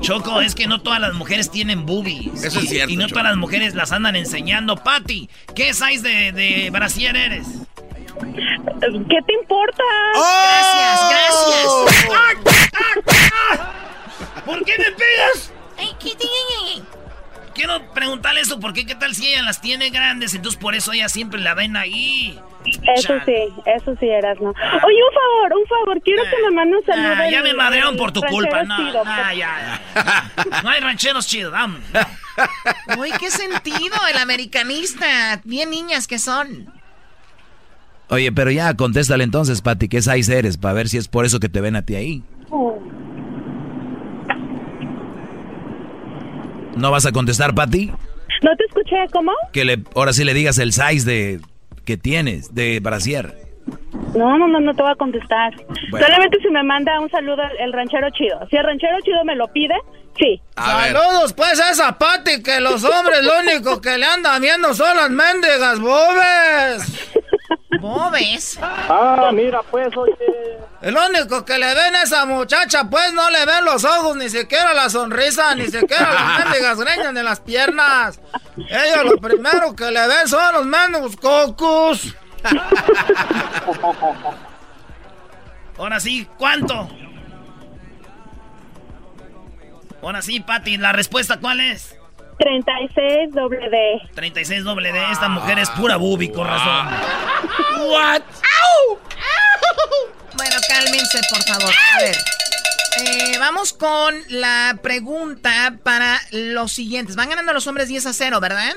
Choco, es que no todas las mujeres tienen boobies.
Eso es
Y-
cierto,
Y no
Choco.
todas las mujeres las andan enseñando. Patty, ¿qué size de, de brasier eres?
¿Qué te importa?
Gracias, gracias.
¿Por qué me pegas? Quiero preguntarle eso, porque qué tal si ella las tiene grandes, entonces por eso ella siempre la ven ahí.
Eso
Chale.
sí, eso sí eras, ¿no? Oye, un favor, un favor, quiero que me mande un saludo.
Ah, ya me madrearon por tu culpa. No,
chido,
no,
por-
ya, ya. No hay rancheros chidos, vamos.
Uy, qué sentido, el americanista. Bien niñas que son.
Oye, pero ya contéstale entonces, Pati, ¿qué size eres? Para ver si es por eso que te ven a ti ahí. ¿No vas a contestar, Pati?
¿No te escuché? ¿Cómo?
Que le, ahora sí le digas el size de que tienes de brasier.
No, no, no, no te voy a contestar.
Bueno.
Solamente si me manda un saludo el, ranchero chido. Si el ranchero chido me lo pide, sí.
Saludos pues a esa Pati que los hombres lo único que le andan viendo son las mendigas bobes.
¿Bobes?
Ah, mira, pues, oye.
El único que le ven a esa muchacha, pues no le ven los ojos, ni siquiera la sonrisa, ni siquiera las mendigas greñas de las piernas. Ellos lo primero que le ven son los mendigos cocos.
Ahora sí, ¿cuánto? Ahora sí, Patty, ¿la respuesta cuál es?
36 doble D.
36 doble D. Esta mujer es pura bubi, con razón.
What? Bueno, cálmense, por favor. A ver. Eh, vamos con la pregunta para los siguientes. Van ganando los hombres 10 a 0, ¿verdad?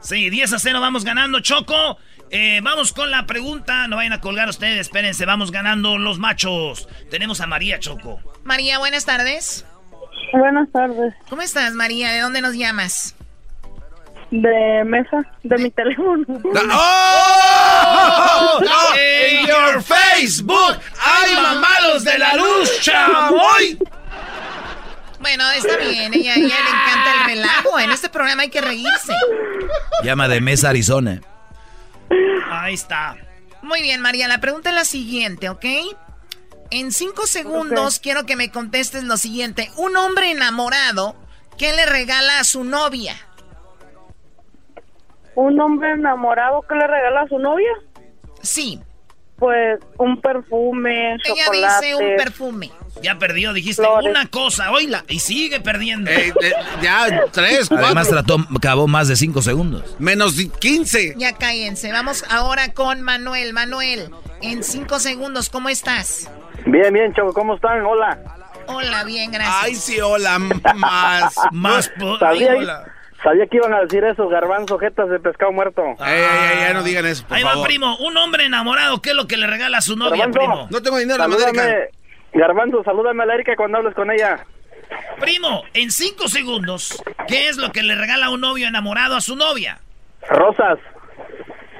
Sí, 10 a 0 vamos ganando, Choco. Eh, vamos con la pregunta. No vayan a colgar ustedes, espérense. Vamos ganando los machos. Tenemos a María Choco.
María, buenas tardes.
Buenas tardes.
¿Cómo estás, María? ¿De dónde nos llamas?
De mesa, de mi teléfono.
¡Oh! ¡In your Facebook! ¡Ay, mamalos de la luz, chamoy!
Bueno, está bien. Ella, a ella le encanta el relajo. En este programa hay que reírse.
Llama de Mesa, Arizona.
Ahí está.
Muy bien, María. La pregunta es la siguiente, ¿ok? En cinco segundos quiero que me contestes lo siguiente. Un hombre enamorado, ¿qué le regala a su novia?
¿Un hombre enamorado que le regala a su novia?
Sí.
Pues un perfume,
Ella
chocolate.
dice un perfume.
Ya perdió, dijiste
Flores.
una cosa, oíla. Y sigue perdiendo.
ya, tres, cuatro.
Además trató, acabó más de 5 segundos.
Menos 15.
Ya cállense. Vamos ahora con Manuel. Manuel, en cinco segundos, ¿cómo estás?
Bien, bien, Choco, ¿cómo están? Hola.
Hola, bien, gracias.
Ay, sí, hola, más.
más.
Sabía,
hola.
sabía que iban a decir eso, garbanzo, jetas de pescado muerto.
Ey, ey, ya no digan eso, por
Ahí va, primo. Un hombre enamorado, ¿qué es lo que le regala a su novia,
Garbanzo.
primo?
No tengo dinero, la América.
Garbanzo, salúdame a la Erika cuando hables con ella.
Primo, en cinco segundos, ¿qué es lo que le regala un novio enamorado a su novia?
Rosas.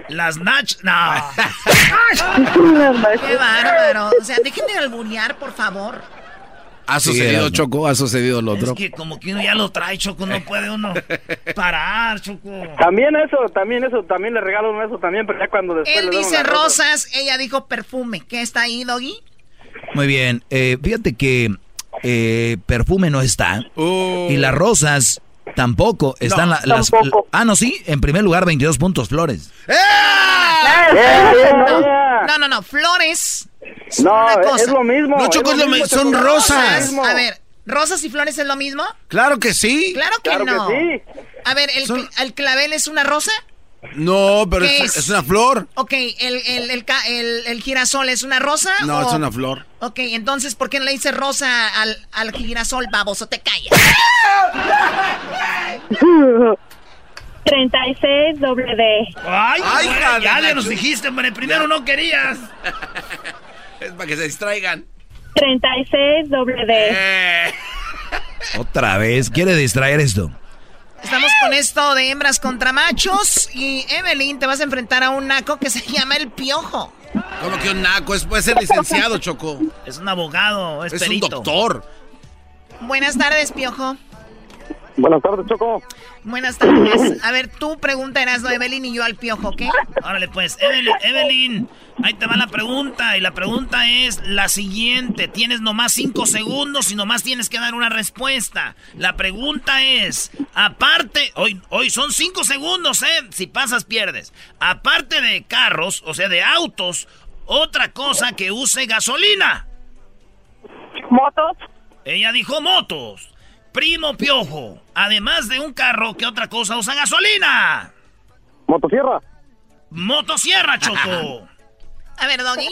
Las nach... No.
Qué bárbaro. O sea, dejen de alburear, por favor.
Ha sucedido. Choco, ha sucedido lo
Es
otro.
que como que uno ya lo trae, Choco, no puede uno parar, Choco.
También eso, también eso, también le regalo uno eso también, pero ya cuando después
Él
le
dice
rosa.
rosas, ella dijo perfume. ¿Qué está ahí, Doggy?
Muy bien. eh, fíjate que eh, perfume no está.
Uh.
Y las rosas tampoco. Están la- las.
tampoco.
Ah, no, sí. En primer lugar, 22 puntos, flores.
No, no, no. Flores. es
No,
una
es-
cosa.
es lo mismo.
No, Choco, es lo
mismo,
mi- son rosas.
mismo.
A ver, ¿rosas y flores es lo mismo?
Claro que sí.
Claro que
Claro
no.
que sí.
A ver, ¿el,
Son-
¿el clavel es una rosa?
No, pero
¿Qué
es,
es?
es una flor.
Ok, ¿el, el, el, ca- el- el girasol es una rosa?
No,
o-
es una flor.
Ok, entonces, ¿por qué no le dice rosa al, al girasol, baboso? Te callas.
36 doble D.
Ay,
Ay,
ya le nos dijiste, hombre. Primero no querías.
Es para que se distraigan.
36 doble D.
Eh.
Otra vez. ¿Quiere distraer esto?
Estamos con esto de hembras contra machos. Y Evelyn, te vas a enfrentar a un naco que se llama el piojo.
¿Cómo que un naco? Es, puede ser licenciado, Choco.
Es un abogado, es,
Es
perito.
un doctor.
Buenas tardes, piojo.
Buenas tardes, Choco.
Buenas tardes. A ver, tú pregunta eras de Evelyn y yo al piojo, ¿ok?
Órale, pues, Evelyn, Evelyn, ahí te va la pregunta. Y la pregunta es la siguiente. Tienes nomás cinco segundos y nomás tienes que dar una respuesta. La pregunta es, aparte, hoy, hoy son cinco segundos, ¿eh? Si pasas, pierdes. Aparte de carros, o sea, de autos, otra cosa que use gasolina.
Motos.
Ella dijo motos. Primo Piojo, además de un carro, ¿qué otra cosa usa gasolina?
Motosierra.
Motosierra, Choco.
A ver, Doggy.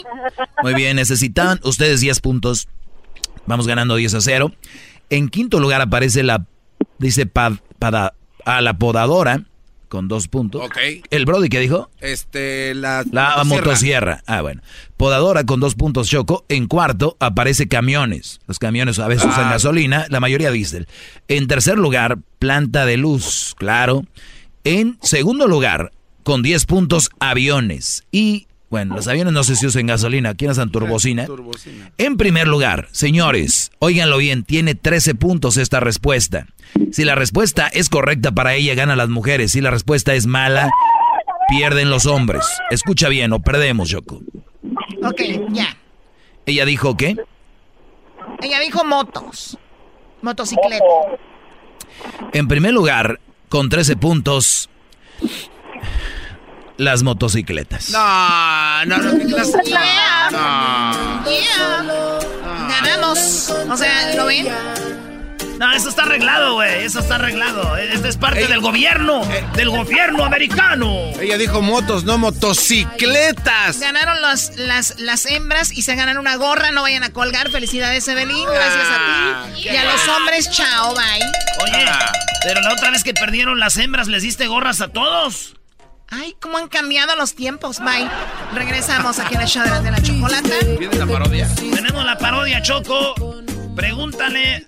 Muy bien, necesitan ustedes 10 puntos. Vamos ganando 10 a 0. En quinto lugar aparece la, dice, pa- pada- a la podadora con dos puntos.
Ok.
¿El Brody qué dijo?
Este, la...
La motosierra. Ah, bueno. Podadora con dos puntos Choco. En cuarto aparece camiones. Los camiones a veces usan
Ah.
gasolina, la mayoría diésel. En tercer lugar, planta de luz, claro. En segundo lugar, con 10 puntos, aviones. Y, bueno, los aviones no sé si usan gasolina. ¿Quién usan turbocina? En primer lugar, señores, óiganlo bien, tiene 13 puntos esta respuesta. Si la respuesta es correcta para ella, ganan las mujeres. Si la respuesta es mala, pierden los hombres. Escucha bien, o perdemos, Yoko.
Ok, ya.
Ella dijo qué?
Ella dijo motos. Motocicleta.
En primer lugar, con 13 puntos, las motocicletas.
No, no, no, ¿qué clase?
Yeah.
No.
Yeah. Ganamos. O sea, ¿lo ven?
No, eso está arreglado, güey. Eso está arreglado. Esto es parte del gobierno. del gobierno americano.
Ella dijo motos, no motocicletas.
Ganaron los, las, las hembras y se ganan una gorra. No vayan a colgar. Felicidades, Evelyn. Gracias a ti. Y a los hombres, chao, bye.
Oye, pero la otra vez que perdieron las hembras, ¿les diste gorras a todos?
Ay, cómo han cambiado los tiempos, bye. Regresamos aquí en el show de la, de la chocolata.
¿Viene la parodia?
Tenemos la parodia, Choco. Pregúntale.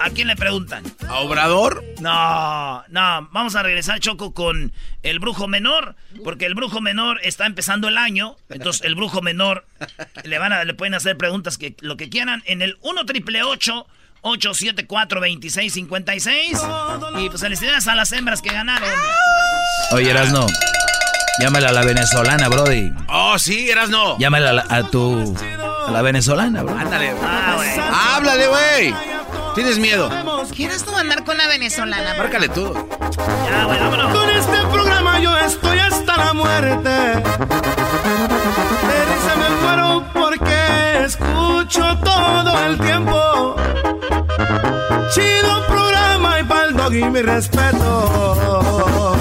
¿A quién le preguntan?
¿A Obrador?
No, no, vamos a regresar, Choco, con el brujo menor, porque el brujo menor está empezando el año, entonces el brujo menor le van a, le pueden hacer preguntas que lo que quieran en el 1 triple 874 2656 y pues felicidades a las hembras que ganaron.
Oye, Erasno, llámala a la venezolana, Brody.
Oh, sí, eras no.
Llámala a, la- a tu... a la venezolana, bro.
Ándale. Háblale, güey. ¿Tienes miedo?
¿Quieres tú andar con la venezolana?
Márcale tú.
Ya, güey, vámonos.
Con este programa yo estoy hasta la muerte. De risa me muero porque escucho todo el tiempo. Chido programa y pa'l doggy mi respeto.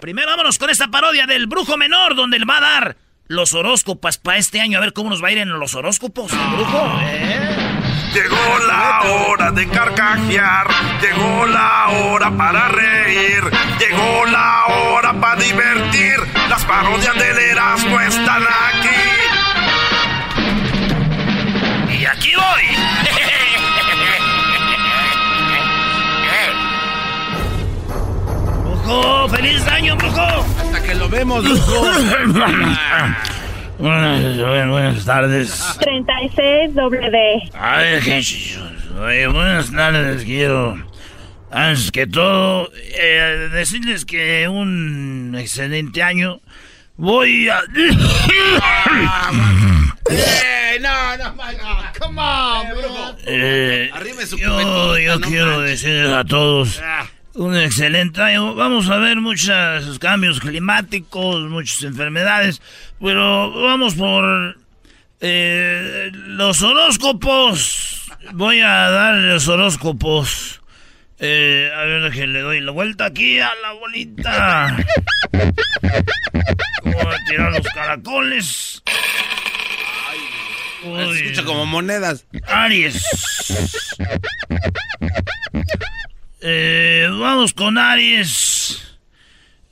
Primero vámonos con esta parodia del brujo menor, donde le va a dar los horóscopos para este año, a ver cómo nos va a ir en los horóscopos, el brujo. ¿eh?
Llegó la hora de carcajear, llegó la hora para reír, llegó la hora para divertir. Las parodias del Erasmo están aquí.
Y aquí voy. Brujo, feliz año, brujo.
Hasta que lo vemos, brujo.
Buenas, buenas tardes.
36 doble D.
A ver, gente, oye, buenas tardes, quiero, antes que todo, eh, decirles que un excelente año. Voy a...
¡Ey, no, no, no! ¡Come on, brujo!
Eh,
Arrime su
yo yo
no
quiero
manches.
decirles a todos
Ah.
Un excelente año. Vamos a ver muchos cambios climáticos, muchas enfermedades, pero vamos por eh, los horóscopos. Voy a dar los horóscopos. Eh, a ver, que le doy la vuelta aquí a la bolita. Voy a tirar los caracoles.
Se
Uy.
escucha como monedas.
Aries. Eh, vamos con Aries.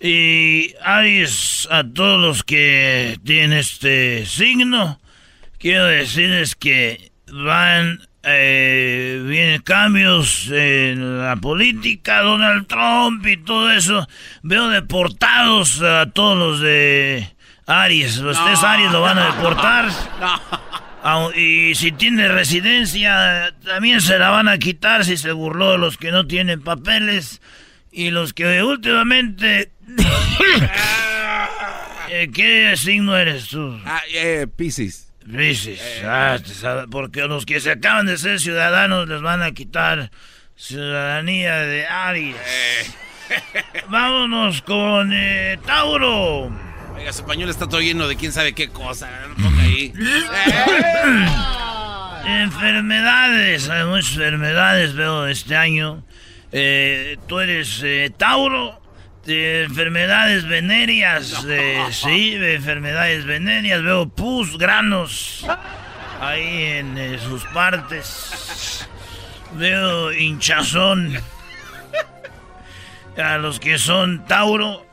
Y Aries, a todos los que tienen este signo, quiero decirles que van eh, vienen cambios en la política, Donald Trump y todo eso. Veo deportados a todos los de Aries. Los tres Aries lo van a deportar. Y si tiene residencia, también se la van a quitar si se burló de los que no tienen papeles. Y los que últimamente... Eh, ¿Qué signo eres tú?
Ah, eh, Pisces.
Pisces. Ah, porque los que se acaban de ser ciudadanos les van a quitar ciudadanía de Aries. Vámonos con eh, Tauro.
Oiga, su pañuelo está todo lleno de quién sabe qué cosa. ponga ahí.
enfermedades, hay muchas enfermedades veo este año. Eh, tú eres eh, Tauro, de enfermedades venéreas, sí, de enfermedades venéreas, veo pus, granos ahí en eh, sus partes. Veo hinchazón a los que son Tauro.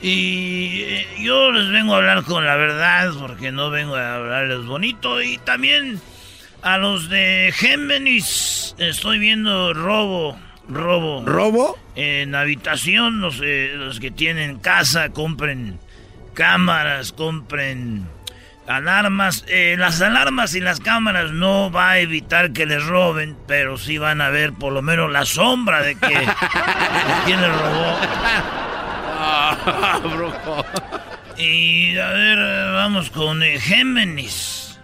Y eh, yo les vengo a hablar con la verdad, porque no vengo a hablarles bonito. Y también a los de Géminis, estoy viendo robo, robo.
¿Robo?
En habitación, los, eh, los que tienen casa, compren cámaras, compren alarmas. Eh, las alarmas y las cámaras no va a evitar que les roben, pero sí van a ver por lo menos la sombra de que de quién les robó. Y a ver, vamos con eh, Géminis.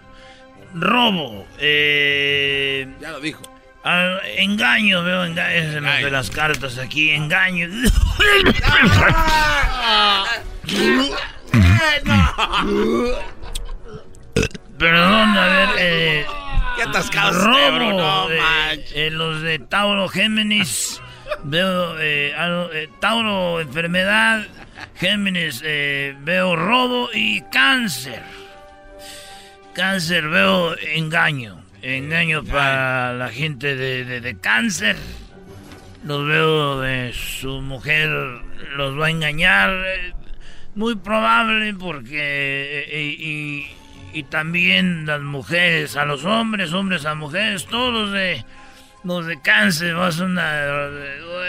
Robo. Eh,
ya lo dijo.
Ah, engaño, veo engaño. de las cartas aquí. Engaño. Perdón, a ver. Eh,
¿Qué atascados
robo,
No,
eh, eh, los de Tauro Géminis. Veo eh, eh, Tauro, enfermedad. Géminis, eh, veo robo y cáncer. Cáncer, veo engaño. Engaño para la gente de, de, cáncer. Los veo de su mujer, los va a engañar. Muy probable porque... y, y también las mujeres a los hombres, hombres a mujeres, todos de los de cáncer, vas una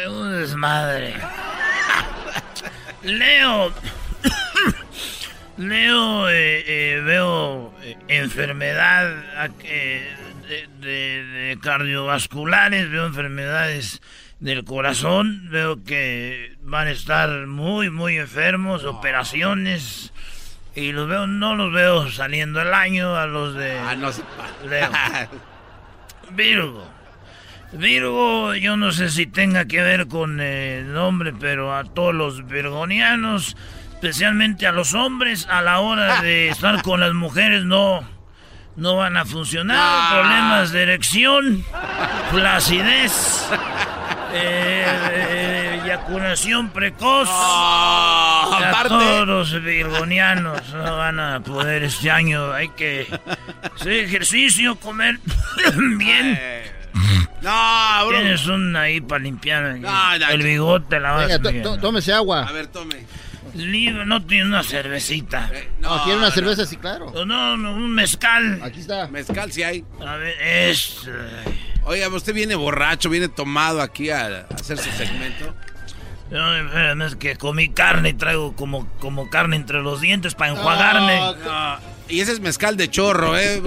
un desmadre. Leo Leo eh, eh, veo eh, enfermedad de, cardiovasculares, veo enfermedades del corazón, veo que van a estar muy, muy enfermos, operaciones. Y los veo, no los veo saliendo el año a los de
ah, no
Leo. Virgo. Virgo, yo no sé si tenga que ver con el nombre, pero a todos los virgonianos, especialmente a los hombres, a la hora de estar con las mujeres no, no van a funcionar. Problemas de erección, flacidez, eh, eyaculación precoz. a todos los virgonianos no van a poder este año. Hay que hacer ejercicio, comer bien.
No, bro.
Tienes una ahí para limpiar el bigote, la
vas Venga, tómese agua.
A ver, tome.
no tiene una cervecita.
Eh, no, ¿quiere una cerveza? Sí, claro.
No, no, un mezcal.
Aquí está.
Mezcal sí hay.
A ver, es...
Oiga, usted viene borracho, viene tomado aquí a, hacer su segmento.
No, espérame, es que comí carne y traigo como, como carne entre los dientes para enjuagarme.
Y ese es mezcal de chorro, ¿eh?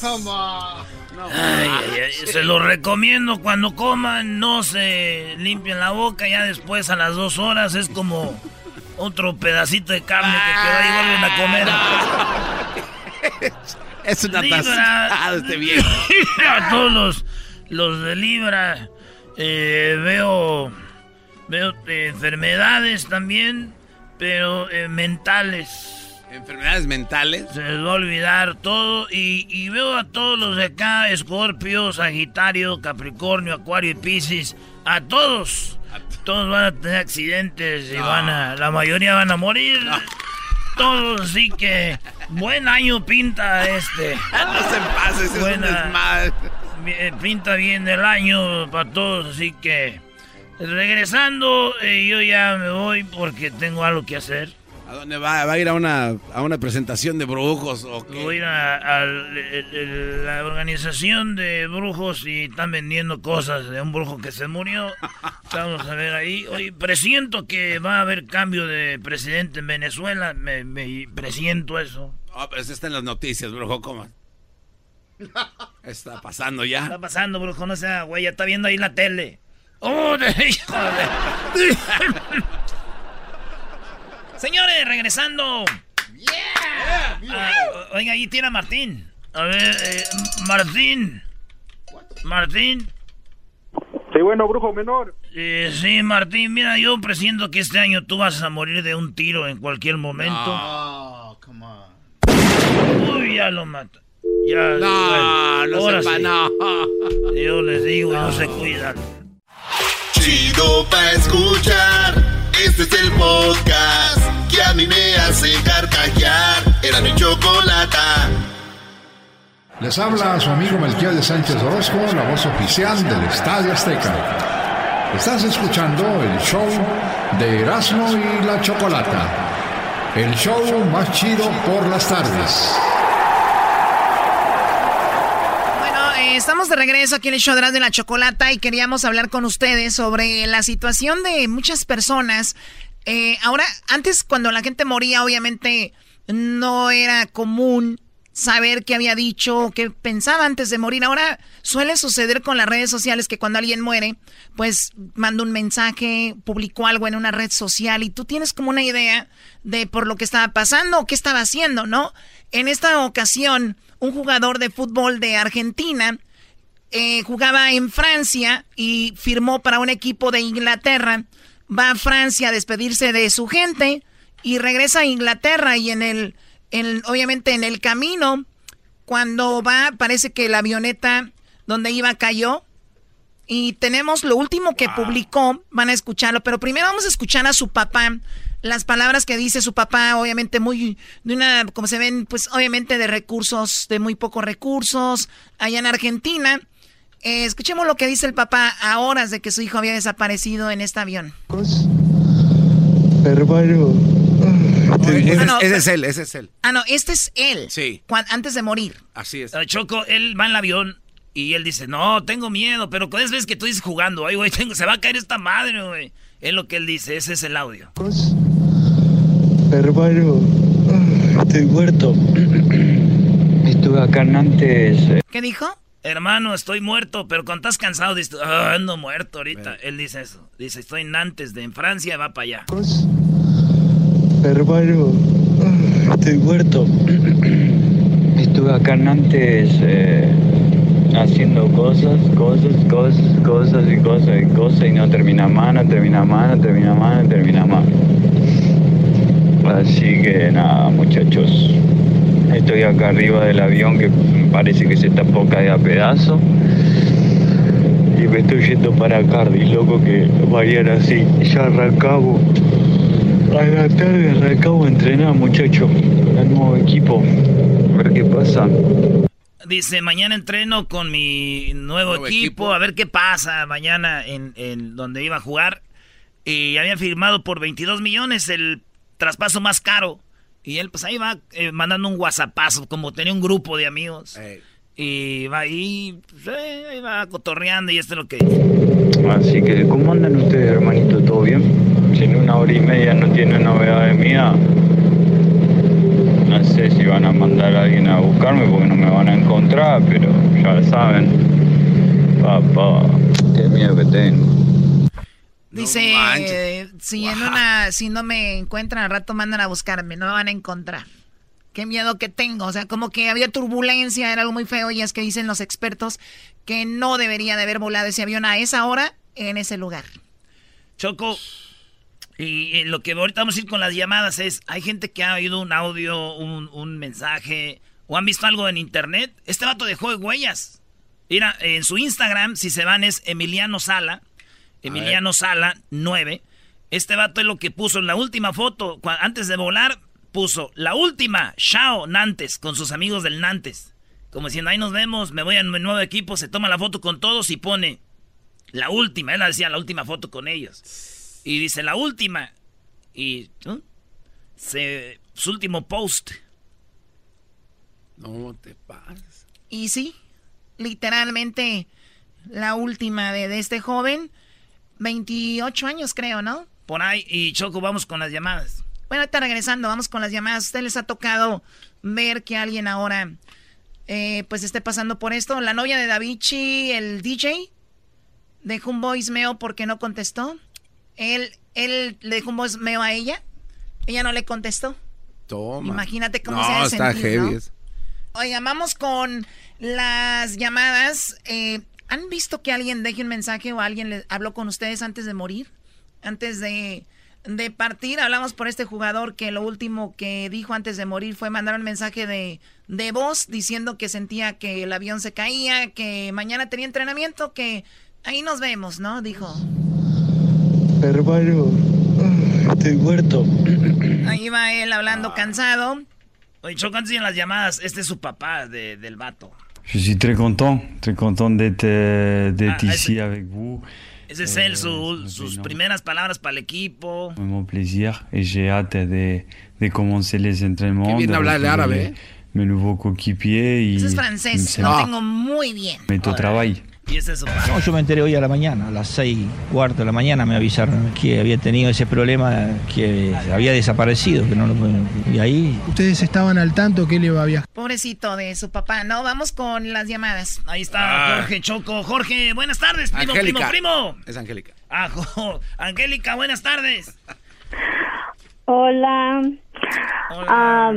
Come on.
ay, ay, se lo recomiendo cuando coman, no se limpien la boca, ya después a las dos horas es como otro pedacito de carne que queda y vuelven a
comer. Es una taza este viejo.
a todos los, los de Libra eh, veo, veo eh, enfermedades también, pero eh, mentales.
¿Enfermedades mentales?
Se les va a olvidar todo. Y, veo a todos los de acá, Escorpio, Sagitario, Capricornio, Acuario y Piscis. A todos. Todos van a tener accidentes y van a... La mayoría van a morir. Todos, así que... Buen año pinta este.
no se pase, es un
eh, Pinta bien el año para todos, así que... Regresando, eh, yo ya me voy porque tengo algo que hacer.
¿A dónde va? ¿Va a ir a una, a una presentación de brujos o qué?
Voy a ir a, a la organización de brujos y están vendiendo cosas de un brujo que se murió. Vamos a ver ahí. Hoy presiento que va a haber cambio de presidente en Venezuela. Me, me presiento eso.
Ah, pero eso está en las noticias, brujo. ¿Cómo? Está pasando ya.
Está pasando, brujo. No sea, güey. Ya está viendo ahí la tele. ¡Oh, hijo de... Señores, regresando. Yeah. Ah, oiga, ahí tiene a Martín. A ver, eh, Martín. Martín.
Sí, bueno, brujo menor.
Eh, sí, Martín, mira, yo presiento que este año tú vas a morir de un tiro en cualquier momento.
No, come on.
Uy, ya lo mata. Ya,
no, no
ahora
sepa,
sí.
no.
Yo les digo, no se cuidan.
Chido pa' escuchar. Este es el podcast que a mí me hace carcajear. Era mi chocolata.
Les habla su amigo Melquiel de Sánchez Orozco, la voz oficial del Estadio Azteca. Estás escuchando el show de Erasmo y la Chocolata. El show más chido por las tardes.
Bueno, eh, estamos de regreso aquí en el show de Erasmo y la Chocolata y queríamos hablar con ustedes sobre la situación de muchas personas. Eh, ahora, antes cuando la gente moría, obviamente no era común saber qué había dicho, qué pensaba antes de morir. Ahora suele suceder con las redes sociales que cuando alguien muere, pues manda un mensaje, publicó algo en una red social y tú tienes como una idea de por lo que estaba pasando o qué estaba haciendo, ¿no? En esta ocasión, un jugador de fútbol de Argentina eh, jugaba en Francia y firmó para un equipo de Inglaterra. Va a Francia a despedirse de su gente y regresa a Inglaterra y en el en- obviamente en el camino, cuando va, parece que la avioneta donde iba cayó. Y tenemos lo último que publicó, van a escucharlo, pero primero vamos a escuchar a su papá, las palabras que dice su papá, obviamente muy, de una, como se ven, pues obviamente de recursos, de muy pocos recursos, allá en Argentina. Eh, escuchemos lo que dice el papá a horas de que su hijo había desaparecido en este avión.
Hermano.
Ese,
Ah, no,
ese es él, ese es él.
Ah, no, este es él.
Sí.
cuan- antes de morir.
Así es.
Ah, Choco, él va en el avión y él dice, no, tengo miedo, pero cada vez que tú dices jugando, ay, güey, se va a caer esta madre, güey. Es lo que él dice, ese es el audio.
Hermano, estoy muerto. Estuve acá antes. eh,
¿Qué dijo?
Hermano, estoy muerto, pero cuando estás cansado, dices, "Ah, ando muerto ahorita. Él dice eso. Dice, estoy en Nantes, de en Francia, va para allá.
Hermano, estoy muerto. Estuve acá en antes eh, haciendo cosas, cosas, cosas, cosas y cosas y cosas y no termina más, no termina más, no termina más, no termina más. Así que nada, muchachos. Estoy acá arriba del avión que me parece que se está poca de a pedazo. Y me estoy yendo para Cardi, loco, que mañana así ya arrancamos. A la tarde arrancamos a entrenar, muchachos, con el nuevo equipo. A ver qué pasa.
Dice, mañana entreno con mi nuevo,
Nuevo
equipo,
equipo.
a ver qué pasa mañana en, en donde iba a jugar. Y había firmado por 22 millones el traspaso más caro. Y él pues ahí va eh, mandando un whatsappazo, como tenía un grupo de amigos. Y va ahí, pues, eh, ahí va cotorreando y esto es lo que dice.
Así que, ¿cómo andan ustedes, hermanito? ¿Todo bien? Si en una hora y media no tiene novedades mías, no sé si van a mandar a alguien a buscarme porque no me van a encontrar, pero ya saben. Papá, qué miedo que tengo.
Dice, eh, si en una, si no me encuentran al rato mandan a buscarme, no me van a encontrar. Qué miedo que tengo, o sea, como que había turbulencia, era algo muy feo y es que dicen los expertos que no debería de haber volado ese avión a esa hora en ese lugar.
Choco, y lo que ahorita vamos a ir con las llamadas es, hay gente que ha oído un audio, un, un mensaje, o han visto algo en internet. Este vato dejó huellas. Mira, en su Instagram, si se van, es Emiliano Sala. Emiliano Sala 9. Este vato es lo que puso en la última foto, antes de volar, puso la última, Shao Nantes, con sus amigos del Nantes. Como diciendo, ahí nos vemos, me voy a mi nuevo equipo, se toma la foto con todos y pone la última, él decía la última foto con ellos. Y dice la última. Y ¿no? su último post.
No te pases.
Y sí, literalmente la última de, de este joven, 28 años creo, ¿no?
Por ahí, y Choco, vamos con las llamadas.
Bueno, está regresando, vamos con las llamadas. ¿A usted les ha tocado ver que alguien ahora eh, pues esté pasando por esto? La novia de Davichi, el DJ, dejó un voicemail porque no contestó. Él, él le dejó un voicemail a ella. Ella no le contestó.
Toma.
Imagínate cómo
no,
se ha
está heavy.
Oigan, vamos con las llamadas. Eh, ¿Han visto que alguien deje un mensaje o alguien le habló con ustedes antes de morir? Antes de, de partir, hablamos por este jugador que lo último que dijo antes de morir fue mandar un mensaje de, de voz diciendo que sentía que el avión se caía, que mañana tenía entrenamiento, que ahí nos vemos, ¿no? Dijo.
Hermano, estoy muerto.
Ahí va él hablando cansado.
Oye, Choco, antes en las llamadas, este es su papá de, del vato.
Je suis très content, très content d'être euh, d'être
Ah,
ici
ese-
avec vous.
Ese es él, su- sus primeras palabras para el equipo.
C'est mon plaisir et j'ai hâte de, de commencer les entraînements.
Qué bien
de
hablar el árabe,
mes, mes nouveaux coéquipiers. y
Ese es francés,
se
lo
me
tengo muy bien.
mettre au travail.
Y ese es.
No, yo me enteré hoy a la mañana, a las seis cuarto de la mañana me avisaron que había tenido ese problema, que había desaparecido, que no lo y ahí
¿Ustedes estaban al tanto que él iba a viajar?
Pobrecito de su papá. No, vamos con las llamadas.
Ahí está Jorge Choco. Jorge, buenas tardes, primo,
Angélica.
primo, primo.
Es Angélica.
Ah, jo- Angélica, buenas tardes.
Hola. Ah,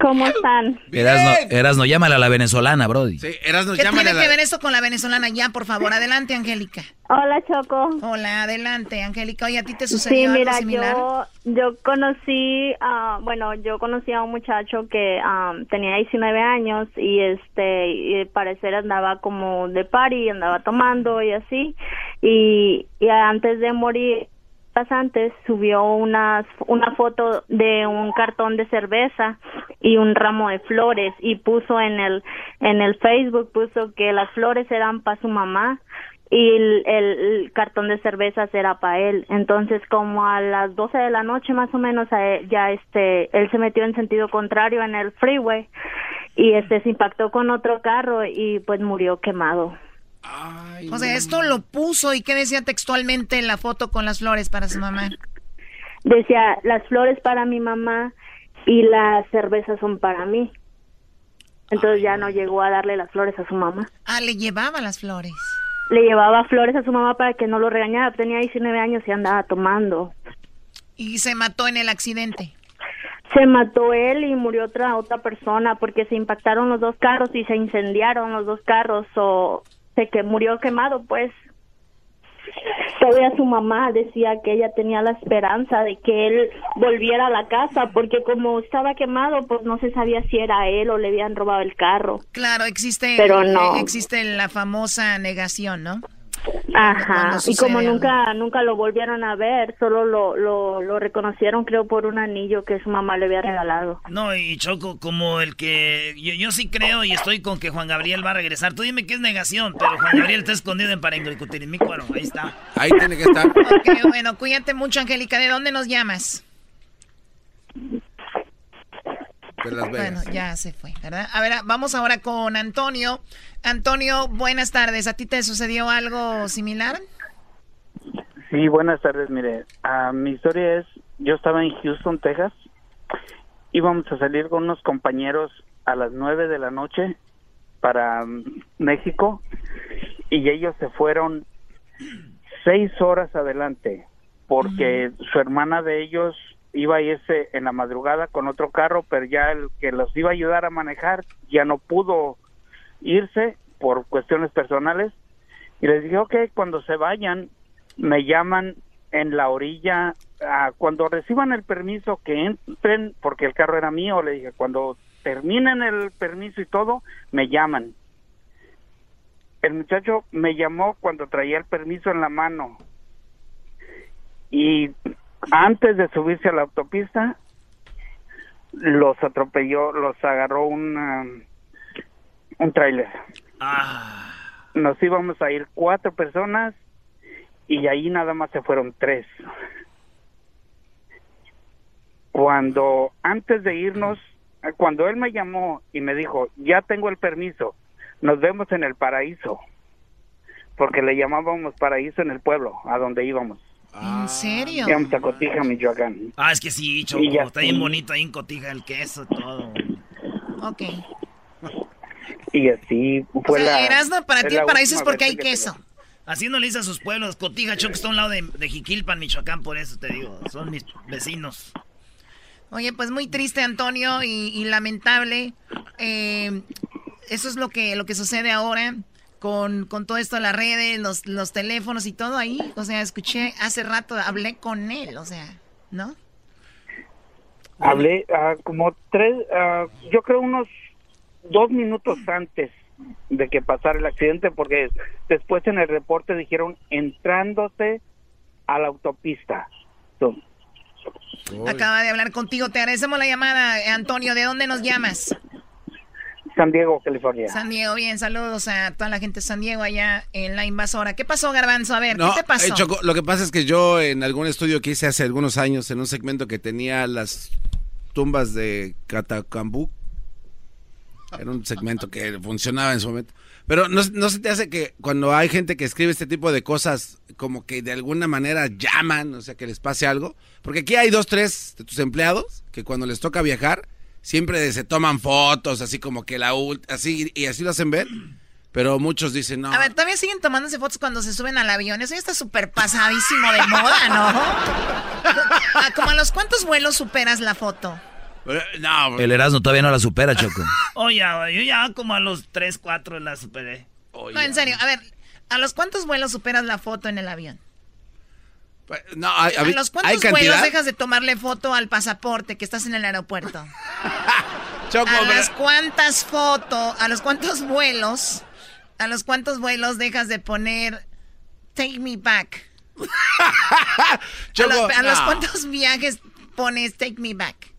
¿Cómo están?
Erasno, Erasno, llámale a la venezolana, Brody.
Sí, Erasno,
¿Qué tiene
a
que
la...
ver esto con la venezolana? Ya, por favor, adelante, Angélica.
Hola, Choco.
Hola, adelante, Angélica. Oye, ¿a ti te
Sí,
sucedió
mira,
algo similar?
yo, yo conocí, ah, bueno, yo conocí a un muchacho que ah, tenía 19 años y este, y al parecer andaba como de party, andaba tomando y así, y, y antes de morir, horas antes subió una, una foto de un cartón de cerveza y un ramo de flores y puso en el en el Facebook puso que las flores eran para su mamá y el, el- cartón de cervezas era para él. Entonces, como a las 12 de la noche más o menos, ya este, él se metió en sentido contrario en el freeway y este se impactó con otro carro y pues murió quemado.
O sea, esto lo puso y ¿qué decía textualmente en la foto con las flores para su mamá?
Decía, las flores para mi mamá y las cervezas son para mí. Entonces ya no llegó a darle las flores a su mamá.
Ah, le llevaba las flores.
Le llevaba flores a su mamá para que no lo regañara. Tenía 19 años y andaba tomando.
Y se mató en el accidente.
Se mató él y murió otra otra persona porque se impactaron los dos carros y se incendiaron los dos carros o se que murió quemado pues. Todavía su mamá decía que ella tenía la esperanza de que él volviera a la casa porque como estaba quemado pues no se sabía si era él o le habían robado el carro.
Claro, existe,
Pero no.
eh, existe la famosa negación, ¿no?
Ajá, y como nunca nunca lo volvieron a ver, solo lo, lo, lo reconocieron creo por un anillo que su mamá le había regalado.
No, y Choco, como el que. Yo, yo sí creo y estoy con que Juan Gabriel va a regresar. Tú dime qué es negación, pero Juan Gabriel está escondido en Parangoicutirimícuaro. Ahí está.
Ahí tiene que estar.
Ok, bueno, cuídate mucho, Angélica. ¿De dónde nos llamas?
De Las
Bueno,
Vegas.
ya se fue, ¿verdad? A ver, vamos ahora con Antonio. Antonio, buenas tardes. ¿A ti te sucedió algo similar?
Sí, buenas tardes. Mire, ah, mi historia es, yo estaba en Houston, Texas. Íbamos a salir con unos compañeros a las nueve de la noche para mm, México y ellos se fueron seis horas adelante porque su hermana de ellos iba a irse en la madrugada con otro carro, pero ya el que los iba a ayudar a manejar ya no pudo irse por cuestiones personales y les dije, ok, cuando se vayan, me llaman en la orilla, cuando reciban el permiso que entren, porque el carro era mío, le dije, cuando terminen el permiso y todo, me llaman. El muchacho me llamó cuando traía el permiso en la mano y antes de subirse a la autopista, los atropelló, los agarró un, um, un tráiler. Nos íbamos a ir cuatro personas y ahí nada más se fueron tres. cuando antes de irnos, cuando él me llamó y me dijo, ya tengo el permiso, nos vemos en el paraíso, porque le llamábamos paraíso en el pueblo, a donde íbamos.
¿En serio?
Íbamos a Cotija, Michoacán.
Ah, es que sí, Choco,
Y ya
está bien bonito ahí en Cotija el queso, todo.
Ok.
Y así fue
o sea,
la...
Para ti el paraíso es porque hay
que
queso.
Así no le dice a sus pueblos, Cotija, Choco, está a un lado de, de Jiquilpan, Michoacán, por eso te digo, son mis vecinos.
Oye, pues muy triste, Antonio, y, y lamentable. Eh, eso es lo que, lo que sucede ahora con, con todo esto de las redes, los, los teléfonos y todo ahí. O sea, escuché hace rato, hablé con él, o sea, ¿no?
Hablé ah, como tres, ah, yo creo unos dos minutos antes de que pasara el accidente, porque después en el reporte dijeron entrándose a la autopista. So,
Acaba de hablar contigo. Te agradecemos la llamada, Antonio. ¿De dónde nos llamas?
San Diego, California.
San Diego, bien. Saludos a toda la gente de San Diego allá en la invasora. ¿Qué pasó, Garbanzo? A ver,
No,
¿qué te pasó?
eh, Choco, lo que pasa es que yo en algún estudio que hice hace algunos años, en un segmento que tenía las tumbas de Catacambú, era un segmento que funcionaba en su momento. Pero no, no se te hace que cuando hay gente que escribe este tipo de cosas, como que de alguna manera llaman, o sea, que les pase algo. Porque aquí hay dos, tres de tus empleados que cuando les toca viajar, siempre se toman fotos, así como que la ult- así, y así lo hacen ver. Pero muchos dicen, no.
A ver, todavía siguen tomándose fotos cuando se suben al avión. Eso ya está súper pasadísimo de moda, ¿no? Ah, ¿Como a los cuántos vuelos superas la foto?
No,
El Erasmo todavía no la supera, Choco.
Oye, yo ya como a los 3, 4 la superé.
No, en serio. A ver, ¿a los cuántos vuelos superas la foto en el avión?
No, hay,
¿A los cuántos vuelos dejas de tomarle foto al pasaporte que estás en el aeropuerto?
Choco,
¿A las cuántas fotos, a los cuántos vuelos, a los cuántos vuelos dejas de poner Take Me Back?
Choco,
a, los, a los cuántos viajes pones Take Me Back?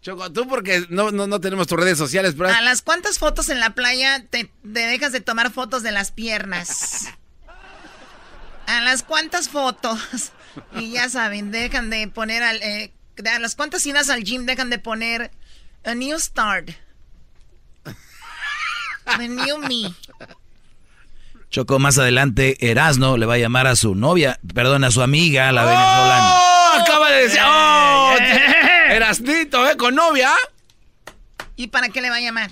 Choco, tú porque no, no, no tenemos tus redes sociales, pero...
¿A las cuántas fotos en la playa te, te dejas de tomar fotos de las piernas? ¿A las cuántas fotos? Y ya saben, dejan de poner al... eh, a las cuántas idas al gym dejan de poner a new start. The new me.
Choco, más adelante Erasno le va a llamar a su novia, perdón, a su amiga, la venezolana.
¡Oh! Acaba de decir... ¡Oh! Erasnito, ¿eh? Con novia.
¿Y para qué le va a llamar?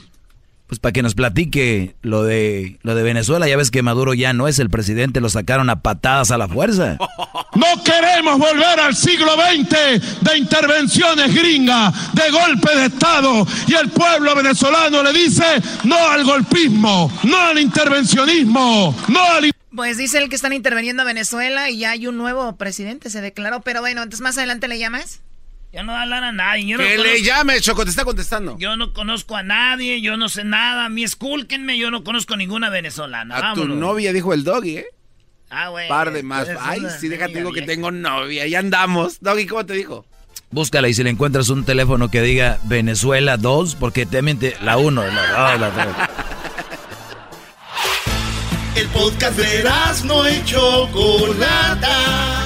Pues para que nos platique lo de lo de Venezuela, ya ves que Maduro ya no es el presidente, lo sacaron a patadas a la fuerza.
No queremos volver al siglo XX de intervenciones gringas, de golpe de Estado. Y el pueblo venezolano le dice no al golpismo, no al intervencionismo, no al...
Pues dice el que están interviniendo a Venezuela y ya hay un nuevo presidente, se declaró. Pero bueno, entonces más adelante le llamas.
Ya no va a hablar a nadie. Yo no
Que le llame, Choco, te está contestando.
Yo no conozco a nadie, yo no sé nada. A mí escúlquenme, yo no conozco ninguna venezolana.
A tu novia dijo el doggy, ¿eh?
Ah, güey.
Par de más. Ay, sí, déjate, digo que tengo novia. Ya andamos. Doggy, ¿cómo te dijo?
Búscala y si le encuentras un teléfono que diga Venezuela 2, porque te miente la 1, la 2, la 3.
El podcast de no y Chocolata.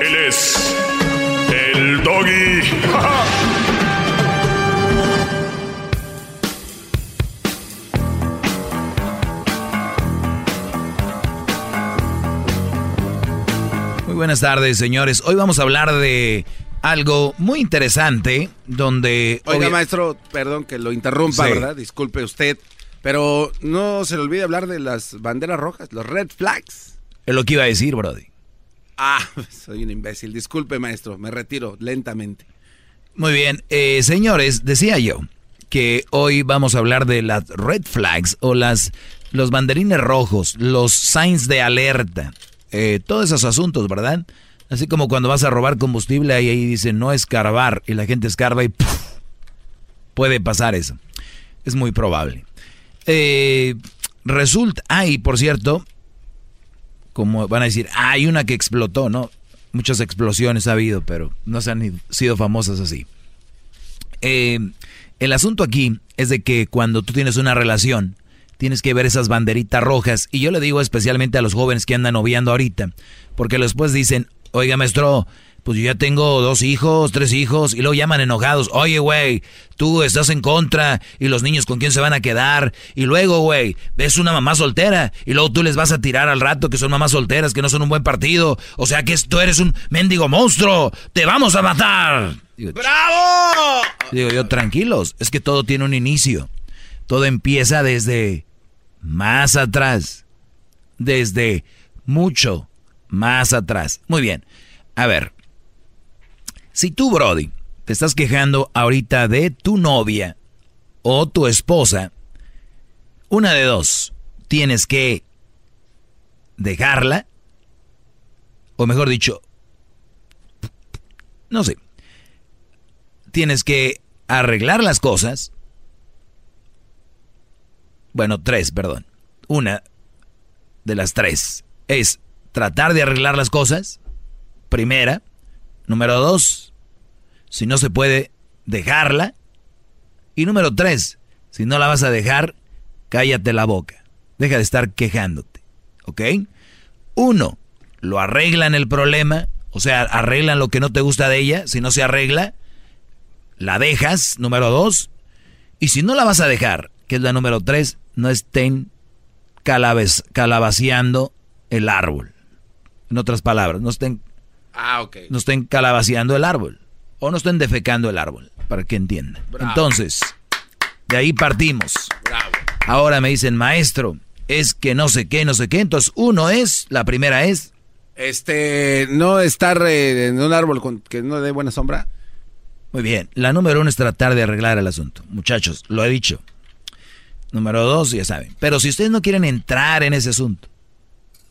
Él es el doggy.
Muy buenas tardes, señores. Hoy vamos a hablar de algo muy interesante donde...
Oiga,
obvia-
maestro, perdón que lo interrumpa,
Sí.
¿verdad? Disculpe usted. Pero no se le olvide hablar de las banderas rojas, los red flags.
Es lo que iba a decir, Brody.
Ah, soy un imbécil. Disculpe, maestro. Me retiro lentamente.
Muy bien, eh, señores, decía yo que hoy vamos a hablar de las red flags o las los banderines rojos, los signs de alerta, eh, todos esos asuntos, ¿verdad? Así como cuando vas a robar combustible, ahí, ahí dice no escarbar y la gente escarba y puede pasar eso. Es muy probable. Eh, resulta, ah, por cierto, como van a decir, hay una que explotó, ¿no? Muchas explosiones ha habido, pero no se han sido famosas así. Eh, el asunto aquí es de que cuando tú tienes una relación, tienes que ver esas banderitas rojas. Y yo le digo especialmente a los jóvenes que andan noviando ahorita, porque después dicen, oiga maestro, pues yo ya tengo dos hijos, tres hijos, y luego llaman enojados, oye, güey, tú estás en contra, y los niños con quién se van a quedar, y luego, güey, ves una mamá soltera, y luego tú les vas a tirar al rato que son mamás solteras, que no son un buen partido, o sea que tú eres un mendigo monstruo, te vamos a matar.
¡Bravo!
Digo yo, tranquilos, es que todo tiene un inicio, todo empieza desde más atrás, desde mucho más atrás. Muy bien, a ver, si tú, Brody, te estás quejando ahorita de tu novia o tu esposa, una de dos, tienes que dejarla, o mejor dicho, no sé, tienes que arreglar las cosas. Bueno, tres, perdón. Una de las tres es tratar de arreglar las cosas. Primera. Número dos, si no se puede, dejarla. Y número tres, si no la vas a dejar, cállate la boca. Deja de estar quejándote. ¿Ok? Uno, lo arreglan el problema, o sea, arreglan lo que no te gusta de ella. Si no se arregla, la dejas. Número dos. Y si no la vas a dejar, que es la número tres, no estén calabaceando el árbol. En otras palabras, no estén,
ah,
no estén calabaceando el árbol o no estén defecando el árbol, para que entiendan. Entonces, de ahí partimos. Ahora me dicen, maestro, es que no sé qué, no sé qué. Entonces, uno es, la primera es...
Este, no estar eh, en un árbol con, que no dé buena sombra.
Muy bien, la número uno es tratar de arreglar el asunto. Muchachos, lo he dicho. Número dos, ya saben. Pero si ustedes no quieren entrar en ese asunto,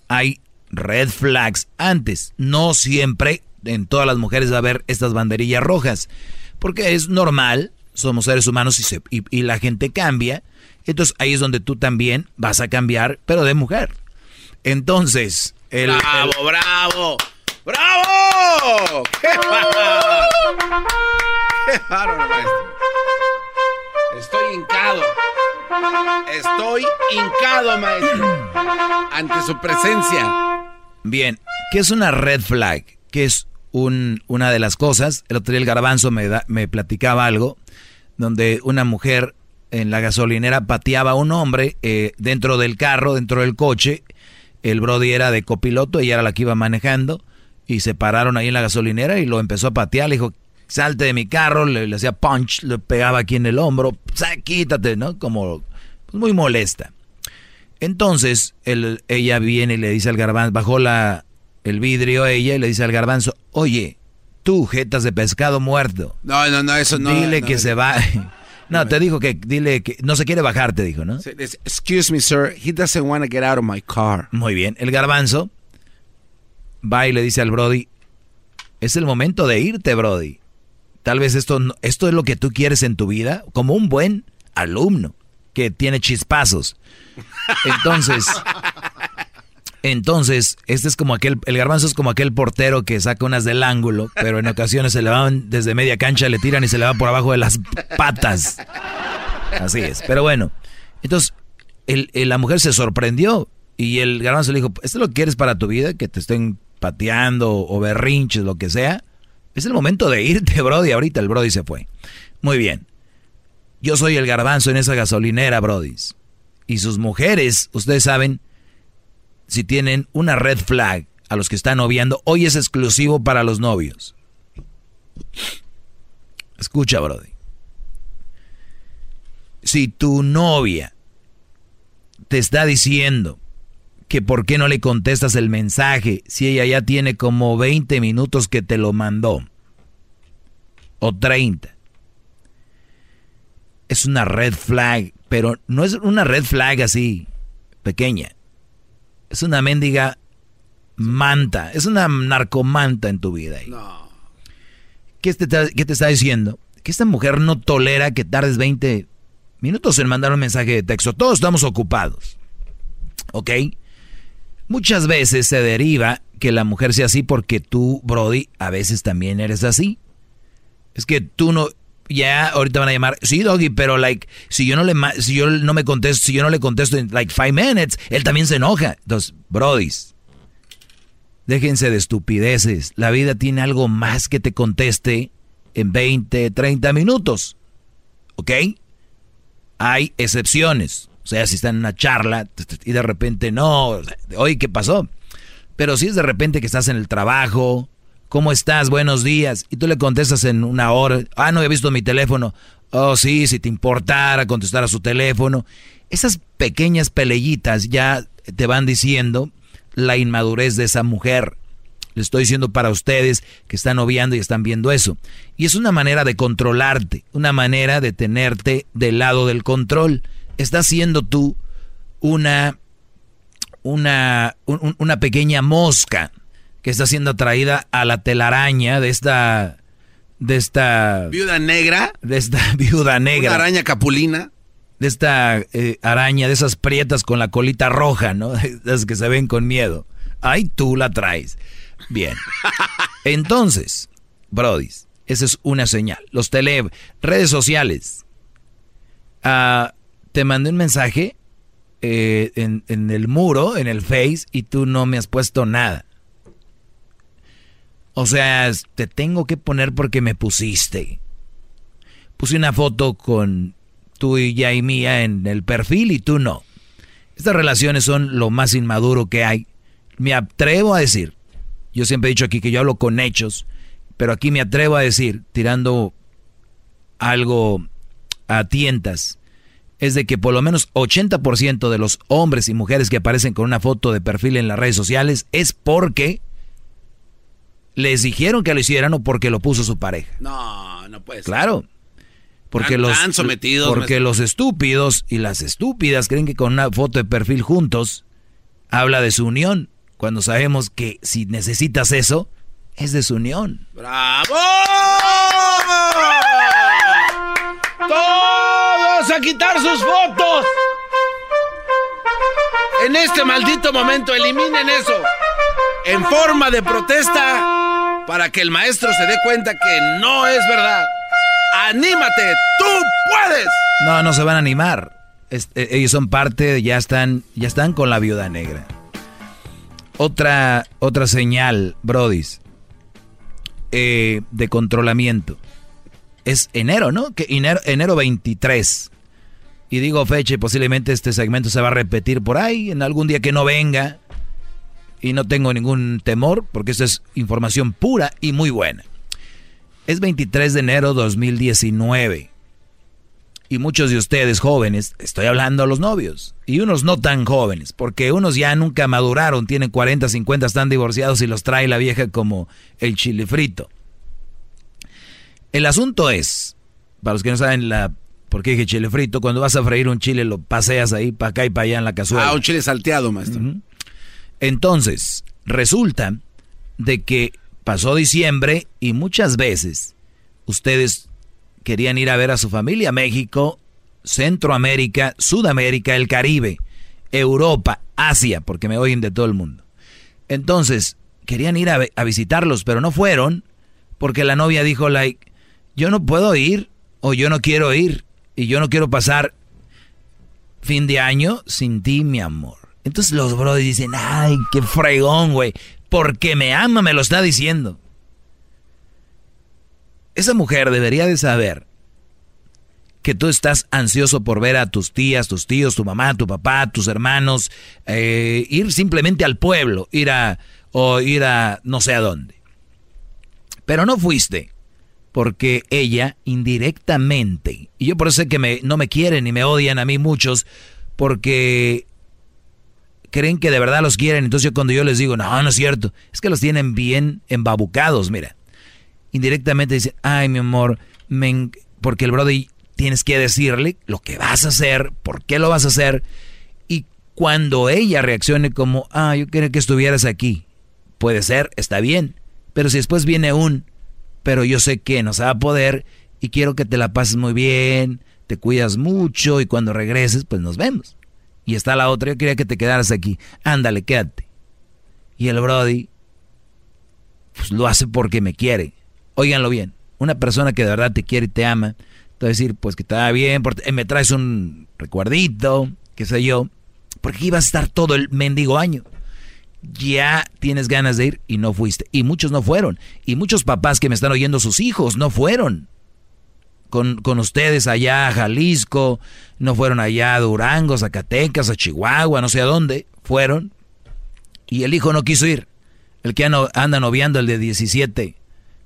hay red flags antes. No siempre en todas las mujeres va a haber estas banderillas rojas. Porque es normal, somos seres humanos y, se, y, la gente cambia. Entonces ahí es donde tú también vas a cambiar, pero de mujer. Entonces, el,
¡Bravo, bravo! ¡Bravo! ¡Qué bárbaro! ¡Qué bárbaro, maestro! Estoy hincado. Estoy hincado, maestro. Ante su presencia.
Bien, ¿qué es una red flag? ¿Qué es un, una de las cosas. El otro día el garbanzo me, me platicaba algo donde una mujer en la gasolinera pateaba a un hombre eh, dentro del carro, dentro del coche. El Brody era de copiloto, ella era la que iba manejando. Y se pararon ahí en la gasolinera y lo empezó a patear. Le dijo, salte de mi carro, le, hacía punch, le pegaba aquí en el hombro. Quítate, ¿no? Como pues, muy molesta. Entonces, ella viene y le dice al garbanzo, bajó la, el vidrio a ella y le dice al garbanzo, oye, tú, jetas de pescado muerto.
No, no, no, eso no.
Dile que se va. No, te dijo que dile que no se quiere bajar, te dijo, ¿no?
Excuse me, sir, he doesn't want to get out of my car.
Muy bien, el garbanzo va y le dice al Brody, es el momento de irte, Brody. Tal vez esto, esto es lo que tú quieres en tu vida, como un buen alumno que tiene chispazos. Entonces, Entonces, este es como aquel, el garbanzo es como aquel portero que saca unas del ángulo, pero en ocasiones se le van desde media cancha, le tiran y se le va por abajo de las patas. Así es. Pero bueno, entonces la mujer se sorprendió y el garbanzo le dijo, ¿esto es lo que quieres para tu vida? Que te estén pateando o berrinches, lo que sea. Es el momento de irte, Brody. Ahorita el Brody se fue. Muy bien. Yo soy el garbanzo en esa gasolinera, Brody. Y sus mujeres, ustedes saben, si tienen una red flag a los que están noviando, hoy es exclusivo para los novios. Escucha, Brody. Si tu novia te está diciendo que por qué no le contestas el mensaje si ella ya tiene como 20 minutos que te lo mandó, o 30, es una red flag, pero no es una red flag así, pequeña es una mendiga manta, es una narcomanta en tu vida. Ahí. No. ¿Qué te, ¿Qué te está diciendo? Que esta mujer no tolera que tardes 20 minutos en mandar un mensaje de texto. Todos estamos ocupados. ¿Ok? Muchas veces se deriva que la mujer sea así porque tú, Brody, a veces también eres así. Es que tú no, ya ahorita van a llamar, sí, Doggy, pero like, si yo no le, si yo no me contesto, si yo no le contesto en like five minutes, él también se enoja. Entonces, Brodis, déjense de estupideces. La vida tiene algo más que te conteste en 20, 30 minutos. ¿Ok? Hay excepciones. O sea, si están en una charla y de repente no, oye, ¿qué pasó? Pero si es de repente que estás en el trabajo, ¿cómo estás? Buenos días. Y tú le contestas en una hora, ah, no he visto mi teléfono. Oh, sí, si te importara contestar a su teléfono. Esas pequeñas peleyitas ya te van diciendo la inmadurez de esa mujer. Le estoy diciendo para ustedes que están noviando y están viendo eso. Y es una manera de controlarte, una manera de tenerte del lado del control. Estás siendo tú una, una, una pequeña mosca que está siendo atraída a la telaraña de esta de esta
viuda negra,
de esta viuda negra,
una araña capulina,
de esta eh, araña, de esas prietas con la colita roja, ¿no? Las que se ven con miedo. Ay, tú la traes. Bien. Entonces, Brody, esa es una señal. Los tele, redes sociales. Ah, te mandé un mensaje eh, en, en el muro, en el Face, y tú no me has puesto nada. O sea, te tengo que poner porque me pusiste. Puse una foto con tú y ya y mía en el perfil y tú no. Estas relaciones son lo más inmaduro que hay. Me atrevo a decir, yo siempre he dicho aquí que yo hablo con hechos, pero aquí me atrevo a decir, tirando algo a tientas, es de que por lo menos 80% de los hombres y mujeres que aparecen con una foto de perfil en las redes sociales es porque les dijeron que lo hicieran o porque lo puso su pareja.
No, no puede ser.
Claro. Porque los
sometidos,
porque los estúpidos y las estúpidas creen que con una foto de perfil juntos habla de su unión, cuando sabemos que si necesitas eso es de su unión.
¡Bravo!
Todos a quitar sus fotos.
En este maldito momento eliminen eso. En forma de protesta para que el maestro se dé cuenta que no es verdad. ¡Anímate! ¡Tú puedes!
No, no se van a animar. Eh, ellos son parte, ya están, ya están con la viuda negra. Otra, otra señal, Brodis, eh, de controlamiento. Es enero, ¿no? Que enero, enero 23. Y digo fecha posiblemente este segmento se va a repetir por ahí, en algún día que no venga. Y no tengo ningún temor, porque esto es información pura y muy buena. Es 23 de enero 2019. Y muchos de ustedes jóvenes, estoy hablando a los novios, y unos no tan jóvenes, porque unos ya nunca maduraron, tienen 40, 50, están divorciados y los trae la vieja como el chile frito. El asunto es, para los que no saben la por qué dije chile frito, cuando vas a freír un chile lo paseas ahí para acá y para allá en la cazuela.
Ah, un chile salteado, maestro.
Entonces, resulta de que pasó diciembre y muchas veces ustedes querían ir a ver a su familia, México, Centroamérica, Sudamérica, el Caribe, Europa, Asia, porque me oyen de todo el mundo. Entonces, querían ir a, a visitarlos, pero no fueron porque la novia dijo, like, yo no puedo ir o yo no quiero ir y yo no quiero pasar fin de año sin ti, mi amor. Entonces los brothers dicen, ay, qué fregón, güey. Porque me ama, me lo está diciendo. Esa mujer debería de saber que tú estás ansioso por ver a tus tías, tus tíos, tu mamá, tu papá, tus hermanos, eh, ir simplemente al pueblo, ir a, o ir a no sé a dónde. Pero no fuiste, porque ella indirectamente, y yo por eso sé que me, no me quieren y me odian a mí muchos, porque creen que de verdad los quieren. Entonces cuando yo les digo, no, no es cierto, es que los tienen bien embabucados, mira. Indirectamente dicen, ay, mi amor, porque el brody tienes que decirle lo que vas a hacer, por qué lo vas a hacer. Y cuando ella reaccione como, ah, yo quería que estuvieras aquí, puede ser, está bien. Pero si después viene un, pero yo sé que no se va a poder y quiero que te la pases muy bien, te cuidas mucho y cuando regreses, pues nos vemos. Y está la otra, yo quería que te quedaras aquí. Ándale, quédate. Y el Brody, pues lo hace porque me quiere. Óiganlo bien, una persona que de verdad te quiere y te ama, te va a decir, pues que va bien, me traes un recuerdito, qué sé yo, porque ibas a estar todo el mendigo año. Ya tienes ganas de ir y no fuiste. Y muchos no fueron. Y muchos papás que me están oyendo, sus hijos no fueron con, ustedes allá a Jalisco, no fueron allá a Durango, Zacatecas, a Chihuahua, no sé a dónde, fueron. Y el hijo no quiso ir. El que anda noviando, el de 17,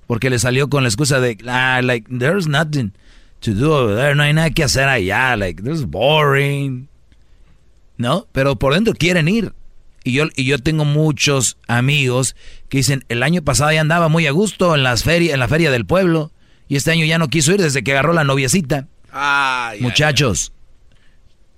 porque le salió con la excusa de, ah, like, there's nothing to do over there, no hay nada que hacer allá, like, this is boring. ¿No? Pero por dentro quieren ir. Y yo, y yo tengo muchos amigos que dicen, el año pasado ya andaba muy a gusto en, las ferias, en la feria del pueblo y este año ya no quiso ir desde que agarró la noviecita. Muchachos,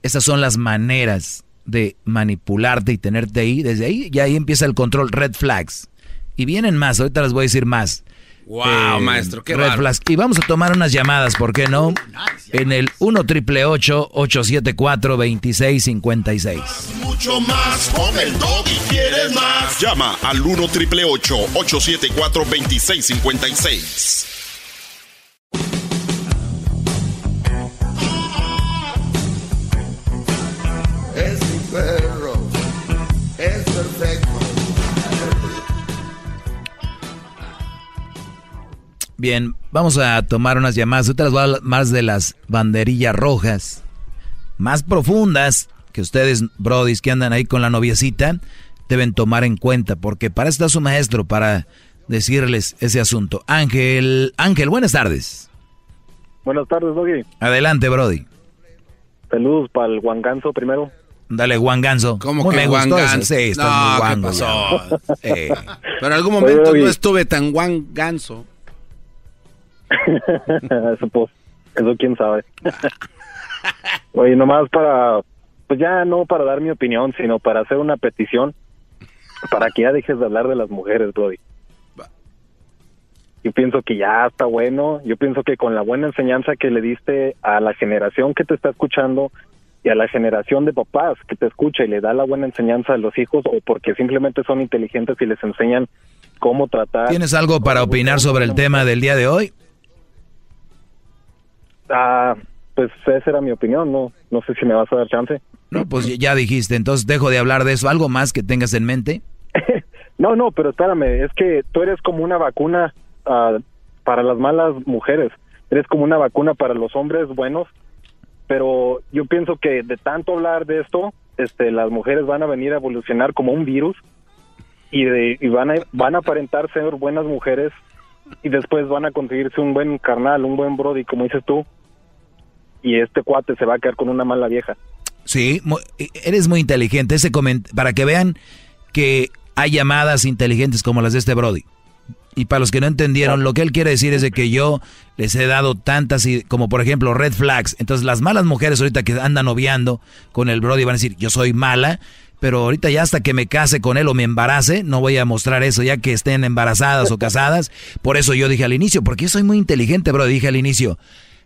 esas son las maneras de manipularte y tenerte ahí. Desde ahí, ya ahí empieza el control red flags. Y vienen más, ahorita les voy a decir más.
Wow, eh, maestro, qué
red flags. Y vamos a tomar unas llamadas, ¿por qué no? En el 1 triple 874 2656.
Mucho más con el y quieres más. Llama al 1 triple 874 2656.
Bien, vamos a tomar unas llamadas. Otras más de las banderillas rojas, más profundas, que ustedes, brodis, que andan ahí con la noviecita, deben tomar en cuenta, porque para eso está su maestro, para decirles ese asunto. Ángel, Ángel, buenas tardes.
Buenas tardes, Doggy.
Adelante, Brody.
Saludos para el Ganso primero.
Dale, Juan Ganso.
¿Cómo que Juan Ganso?
Sí, está muy
¿qué pasó? Pero en algún momento no estuve tan Juan Ganso.
eso, pues, eso quién sabe. Oye, nomás para, pues ya no para dar mi opinión, sino para hacer una petición para que ya dejes de hablar de las mujeres, Brody. Yo pienso que ya está bueno. Yo pienso que con la buena enseñanza que le diste a la generación que te está escuchando y a la generación de papás que te escucha y le da la buena enseñanza a los hijos o porque simplemente son inteligentes y les enseñan cómo tratar.
¿Tienes algo para opinar sobre el tema del día de hoy?
Ah, pues esa era mi opinión, no, no sé si me vas a dar chance.
No, pues ya dijiste, entonces dejo de hablar de eso. ¿Algo más que tengas en mente?
no, no, pero espérame, es que tú eres como una vacuna uh, para las malas mujeres, eres como una vacuna para los hombres buenos, pero yo pienso que de tanto hablar de esto, este, las mujeres van a venir a evolucionar como un virus y, de, y van, a, van a aparentar ser buenas mujeres y después van a conseguirse un buen carnal, un buen brody, como dices tú, y este cuate se va a quedar con una mala vieja.
Sí, eres muy inteligente. Ese para que vean que hay llamadas inteligentes como las de este Brody. Y para los que no entendieron, lo que él quiere decir es de que yo les he dado tantas, como por ejemplo red flags. Entonces las malas mujeres ahorita que andan noviando con el Brody van a decir, yo soy mala, pero ahorita ya hasta que me case con él o me embarace, no voy a mostrar eso, ya que estén embarazadas o casadas. Por eso yo dije al inicio, porque yo soy muy inteligente, bro, dije al inicio.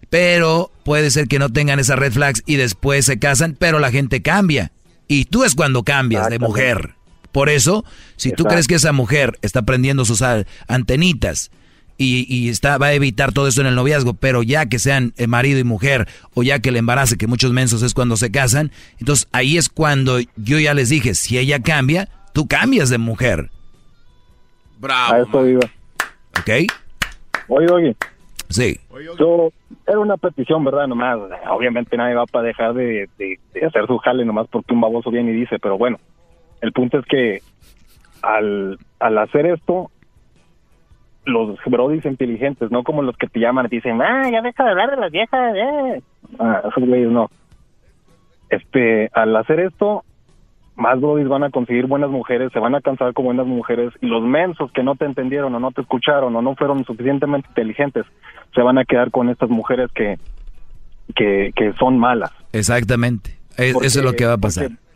Pero puede ser que no tengan esas red flags y después se casan, pero la gente cambia. Y tú es cuando cambias de mujer. Por eso, si tú crees que esa mujer está prendiendo sus antenitas y, está, va a evitar todo eso en el noviazgo, pero ya que sean eh, marido y mujer o ya que el embarace, que muchos mensos es cuando se casan, entonces ahí es cuando yo ya les dije, si ella cambia, tú cambias de mujer.
Bravo. A eso iba.
¿Ok?
Oye, oye.
Sí.
Yo, era una petición, ¿verdad? Nomás, obviamente nadie va para dejar de, de hacer su jale nomás porque un baboso viene y dice, pero bueno, el punto es que al, al hacer esto, los brodis inteligentes, no como los que te llaman y dicen, ah, ya deja de hablar de las viejas, eh. Ah, esos güeyes no. Este, al hacer esto, más brodis van a conseguir buenas mujeres, se van a cansar con buenas mujeres, y los mensos que no te entendieron o no te escucharon o no fueron suficientemente inteligentes, se van a quedar con estas mujeres que, que, que son malas.
Exactamente. eso es lo que va a pasar.
porque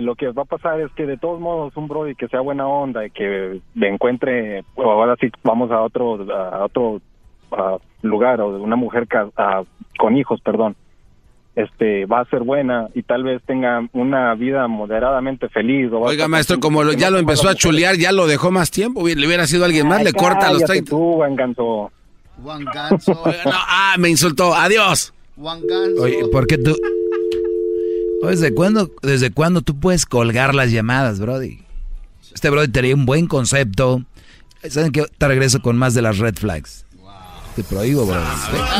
lo que va a pasar es que de todos modos un brody que sea buena onda y que le encuentre, o ahora sí vamos a otro, a otro a lugar, o de una mujer ca- a- con hijos, perdón, este va a ser buena y tal vez tenga una vida moderadamente feliz. o va a
Oiga, maestro, como lo-
porque
ya lo empezó a chulear, ya lo dejó más tiempo. Le hubiera sido alguien más,
Ay,
le corta a los
cállate
30.
tú, Juan Ganso.
Juan Ganso.
Oiga, no, ah, me insultó. Adiós.
Juan Ganso.
Oye, ¿por qué tú? Oye, ¿Desde cuándo, ¿Desde cuándo tú puedes colgar las llamadas, Brody? Este Brody tenía un buen concepto. ¿Saben qué? Te regreso con más de las red flags. Te prohíbo, Brody.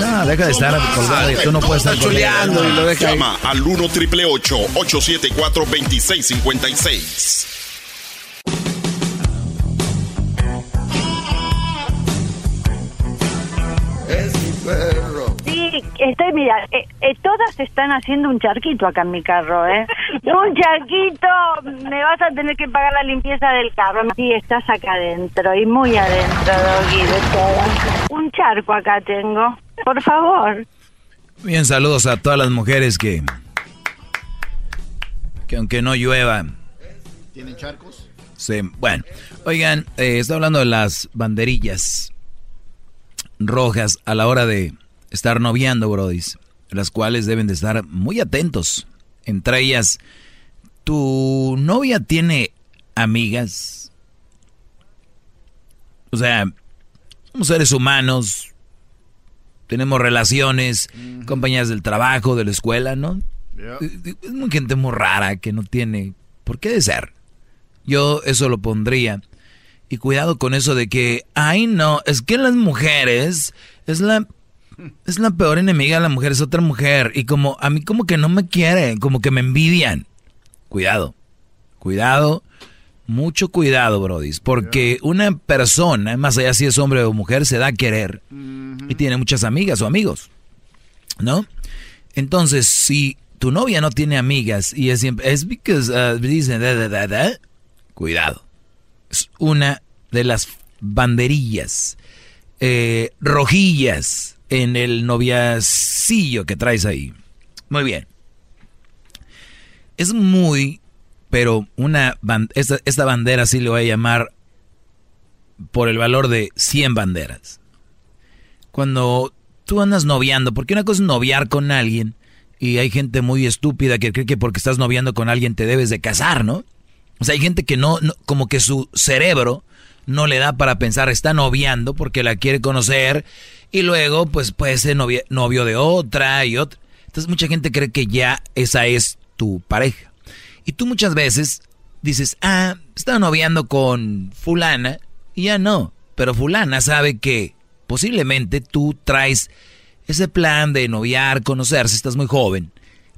No, deja de estar colgando. Tú no puedes estar
chuleando y lo deja.
Llama al 1 triple 874 2656.
Estoy, mira, eh, eh, todas están haciendo un charquito acá en mi carro, ¿eh? un charquito, me vas a tener que pagar la limpieza del carro. Sí, estás acá adentro y muy adentro, Doggy, de todo. Un charco acá tengo, por favor.
Bien, saludos a todas las mujeres que. que aunque no llueva,
¿Tienen charcos?
se. Bueno, oigan, eh, está hablando de las banderillas rojas a la hora de estar noviando, brodis, las cuales deben de estar muy atentos. Entre ellas, ¿tu novia tiene amigas? O sea, somos seres humanos, tenemos relaciones, compañías del trabajo, de la escuela, ¿no? Es muy gente muy rara que no tiene por qué de ser. Yo eso lo pondría. Y cuidado con eso de que, ay no, es que las mujeres es la es la peor enemiga de la mujer, es otra mujer. Y como a mí como que no me quieren, como que me envidian. Cuidado, cuidado, mucho cuidado, brodis. Porque una persona, más allá si es hombre o mujer, se da a querer. Y tiene muchas amigas o amigos. ¿No? Entonces, si tu novia no tiene amigas y es siempre, es because uh, dice, da, da, da, da, cuidado. Es una de las banderillas eh, rojillas en el noviacillo que traes ahí. Muy bien. Es muy, pero una esta, esta bandera sí le voy a llamar por el valor de 100 banderas. Cuando tú andas noviando, porque una cosa es noviar con alguien y hay gente muy estúpida que cree que porque estás noviando con alguien te debes de casar, ¿no? O sea, hay gente que no, no- como que su cerebro no le da para pensar, está noviando porque la quiere conocer y luego pues puede ser novio de otra y otra. Entonces mucha gente cree que ya esa es tu pareja. Y tú muchas veces dices, ah, estaba noviando con fulana y ya no. Pero fulana sabe que posiblemente tú traes ese plan de noviar, conocerse, estás muy joven,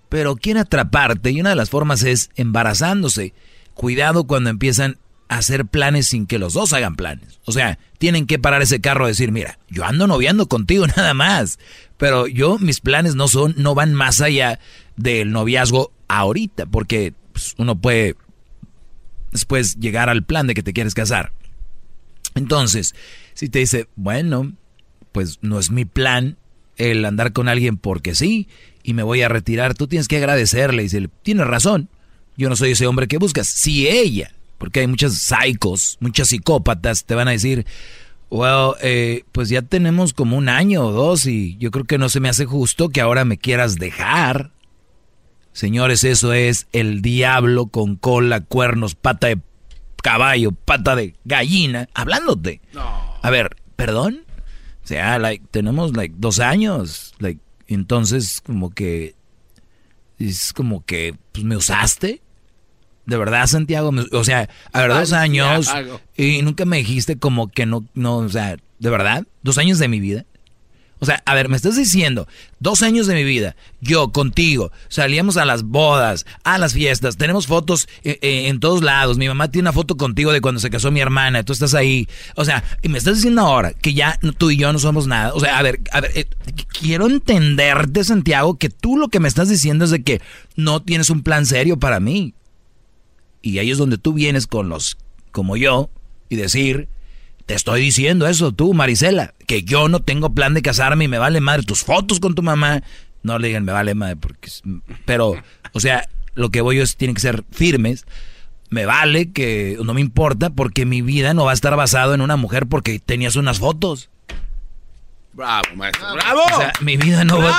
pero quiere atraparte y una de las formas es embarazándose. Cuidado cuando empiezan hacer planes sin que los dos hagan planes. O sea, tienen que parar ese carro y decir, mira, yo ando noviando contigo nada más, pero yo mis planes no son, no van más allá del noviazgo ahorita, porque pues, uno puede después llegar al plan de que te quieres casar. Entonces, si te dice, bueno, pues no es mi plan el andar con alguien porque sí, y me voy a retirar, tú tienes que agradecerle y decirle, tienes razón, yo no soy ese hombre que buscas. Si ella, porque hay muchas psicos, muchas psicópatas, te van a decir, well, eh, pues ya tenemos como un año o dos y yo creo que no se me hace justo que ahora me quieras dejar. Señores, eso es el diablo con cola, cuernos, pata de caballo, pata de gallina, hablándote. A ver, ¿perdón? O sea, like, tenemos like dos años, like, entonces como que es como que pues me usaste. De verdad, Santiago, o sea, a ver, dos años
Santiago.
y nunca me dijiste como que no, no, o sea, de verdad, dos años de mi vida. O sea, a ver, me estás diciendo, dos años de mi vida, yo contigo, salíamos a las bodas, a las fiestas, tenemos fotos eh, eh, en todos lados, mi mamá tiene una foto contigo de cuando se casó mi hermana, tú estás ahí, o sea, y me estás diciendo ahora que ya tú y yo no somos nada, o sea, a ver, a ver, eh, quiero entenderte, Santiago, que tú lo que me estás diciendo es de que no tienes un plan serio para mí. Y ahí es donde tú vienes con los, como yo, y decir, te estoy diciendo eso tú, Marisela, que yo no tengo plan de casarme y me vale madre tus fotos con tu mamá. No le digan me vale madre porque... Pero, o sea, lo que voy yo es, tienen que ser firmes. Me vale que no me importa porque mi vida no va a estar basado en una mujer porque tenías unas fotos.
Bravo, maestro. ¡Bravo!
O sea, mi vida no va,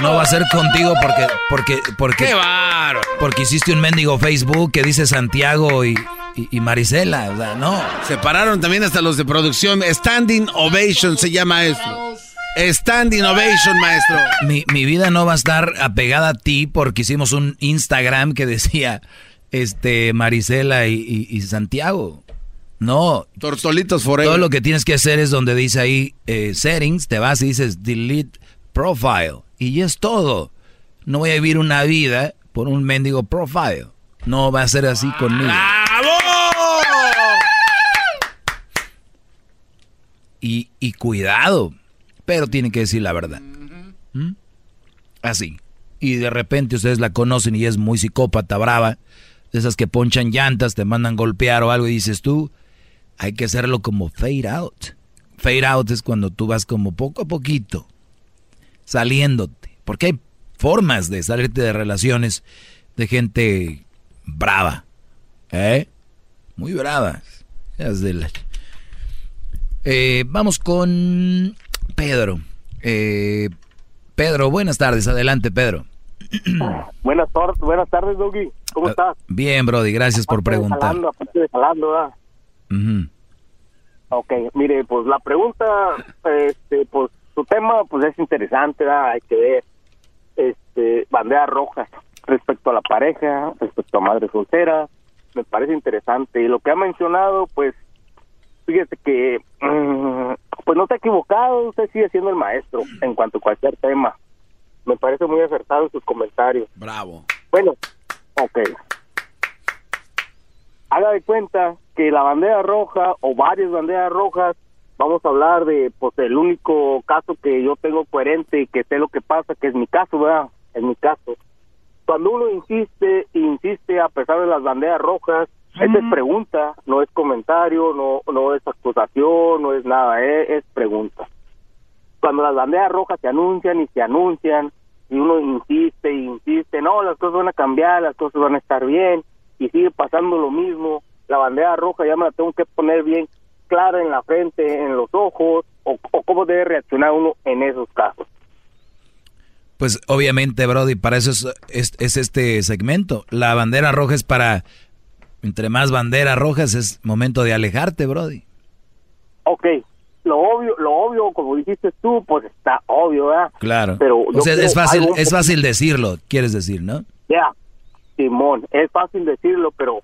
no va a ser contigo porque, porque, porque,
¡Qué bárbaro!
porque hiciste un mendigo Facebook que dice Santiago y, y, y Marisela. O sea, no.
Separaron también hasta los de producción. Standing Ovation se llama eso. Standing Ovation, maestro.
Mi, mi vida no va a estar apegada a ti porque hicimos un Instagram que decía este Marisela y, y- y Santiago. No.
Tortolitos forever.
Todo lo que tienes que hacer es donde dice ahí eh, settings, te vas y dices delete profile. Y ya es todo. No voy a vivir una vida por un mendigo profile. No va a ser así conmigo. Y, y cuidado, pero tiene que decir la verdad. ¿Mm? Así. Y de repente ustedes la conocen y es muy psicópata, brava. De esas que ponchan llantas, te mandan golpear o algo y dices tú, hay que hacerlo como fade out. Fade out es cuando tú vas como poco a poquito, saliéndote. Porque hay formas de salirte de relaciones de gente brava. ¿Eh? Muy la- Eh, vamos con Pedro. Eh, Pedro, buenas tardes. Adelante, Pedro.
Buenas, buenas tardes, Doggy. ¿Cómo estás?
Bien, Brody, gracias por
de
preguntar.
jalando, aparte de jalando, ¿verdad?
Ujú.
Ok, mire, pues la pregunta, este, pues su tema, pues es interesante, ¿verdad? Hay que ver, este, bandera roja respecto a la pareja, respecto a madre soltera, me parece interesante. Y lo que ha mencionado, pues, fíjese que, mm, pues no está equivocado, usted sigue siendo el maestro en cuanto a cualquier tema. Me parece muy acertado sus comentarios.
Bravo.
Bueno, ok. Haga de cuenta que la bandera roja o varias banderas rojas, vamos a hablar de pues el único caso que yo tengo coherente y que sé lo que pasa, que es mi caso, ¿verdad? Es mi caso. Cuando uno insiste e insiste a pesar de las banderas rojas, esa es pregunta, no es comentario, no no es acusación, no es nada, es, es pregunta. Cuando las banderas rojas se anuncian y se anuncian, y uno insiste e insiste, no, las cosas van a cambiar, las cosas van a estar bien, y sigue pasando lo mismo, la bandera roja ya me la tengo que poner bien clara en la frente, en los ojos, o, o cómo debe reaccionar uno en esos casos.
Pues obviamente, Brody, para eso es, es- es este segmento. La bandera roja es para, entre más banderas rojas, es momento de alejarte, Brody.
Ok, lo obvio, lo obvio, como dijiste tú, pues está obvio, ¿verdad?
Claro.
Pero
o sea, es fácil,
algo
es fácil decirlo, quieres decir, ¿no?
Ya, Simón, es fácil decirlo, pero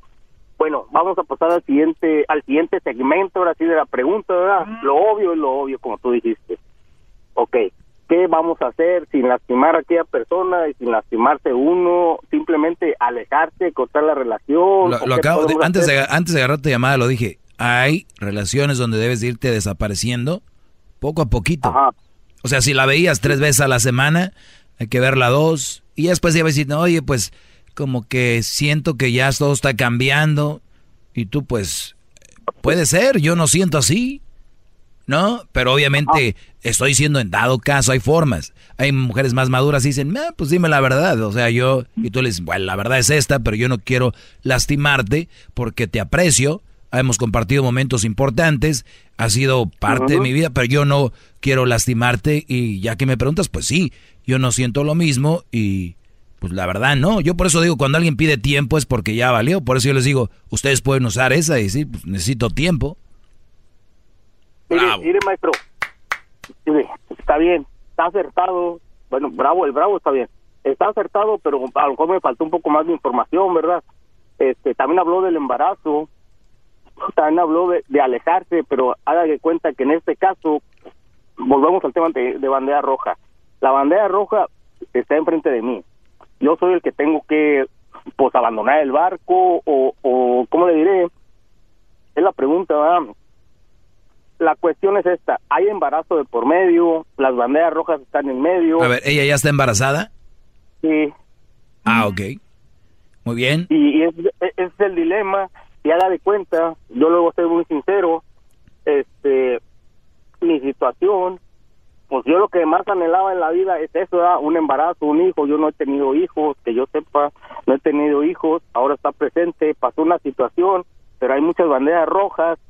bueno, vamos a pasar al siguiente, al siguiente segmento, ahora sí, de la pregunta, ¿verdad? Lo obvio es lo obvio, como tú dijiste. Ok, ¿qué vamos a hacer sin lastimar a aquella persona y sin lastimarse uno? Simplemente alejarse, cortar la relación.
Lo,
¿o
lo
qué
acabo de- antes, de, antes de agarrar tu llamada lo dije. Hay relaciones donde debes de irte desapareciendo poco a poquito. O sea, si la veías tres veces a la semana, hay que verla dos. Y después ya vas a decir, oye, pues como que siento que ya todo está cambiando. Y tú, pues, puede ser, yo no siento así. ¿No? Pero obviamente estoy diciendo en dado caso, hay formas. Hay mujeres más maduras y dicen, "Ah, pues dime la verdad. O sea, yo, y tú le dices, bueno, la verdad es esta, pero yo no quiero lastimarte porque te aprecio. Hemos compartido momentos importantes, ha sido parte de mi vida, pero yo no quiero lastimarte. Y ya que me preguntas, pues sí, yo no siento lo mismo y pues la verdad no. Yo por eso digo, cuando alguien pide tiempo es porque ya valió. Por eso yo les digo, ustedes pueden usar esa y decir, pues necesito tiempo.
Mire, mire, maestro, mire, está bien, está acertado. Bueno, bravo, el bravo está bien. Está acertado, pero a lo mejor me faltó un poco más de información, ¿verdad? Este, también habló del embarazo, también habló de, de alejarse, pero haga de cuenta que en este caso, volvemos al tema de, de bandera roja. La bandera roja está enfrente de mí. Yo soy el que tengo que, pues, abandonar el barco o, o ¿cómo le diré? Es la pregunta, ¿verdad? la cuestión es esta, hay embarazo de por medio, las banderas rojas están en medio.
A ver, ¿ella ya está embarazada?
Sí,
Ah, ok. Muy bien.
y, y es- ese es el dilema, y haga de cuenta, yo luego soy muy sincero, este, mi situación, pues yo lo que más anhelaba en la vida es eso, ¿verdad? un embarazo, un hijo. Yo no he tenido hijos, que yo sepa, no he tenido hijos. Ahora está presente, pasó una situación, pero hay muchas banderas rojas.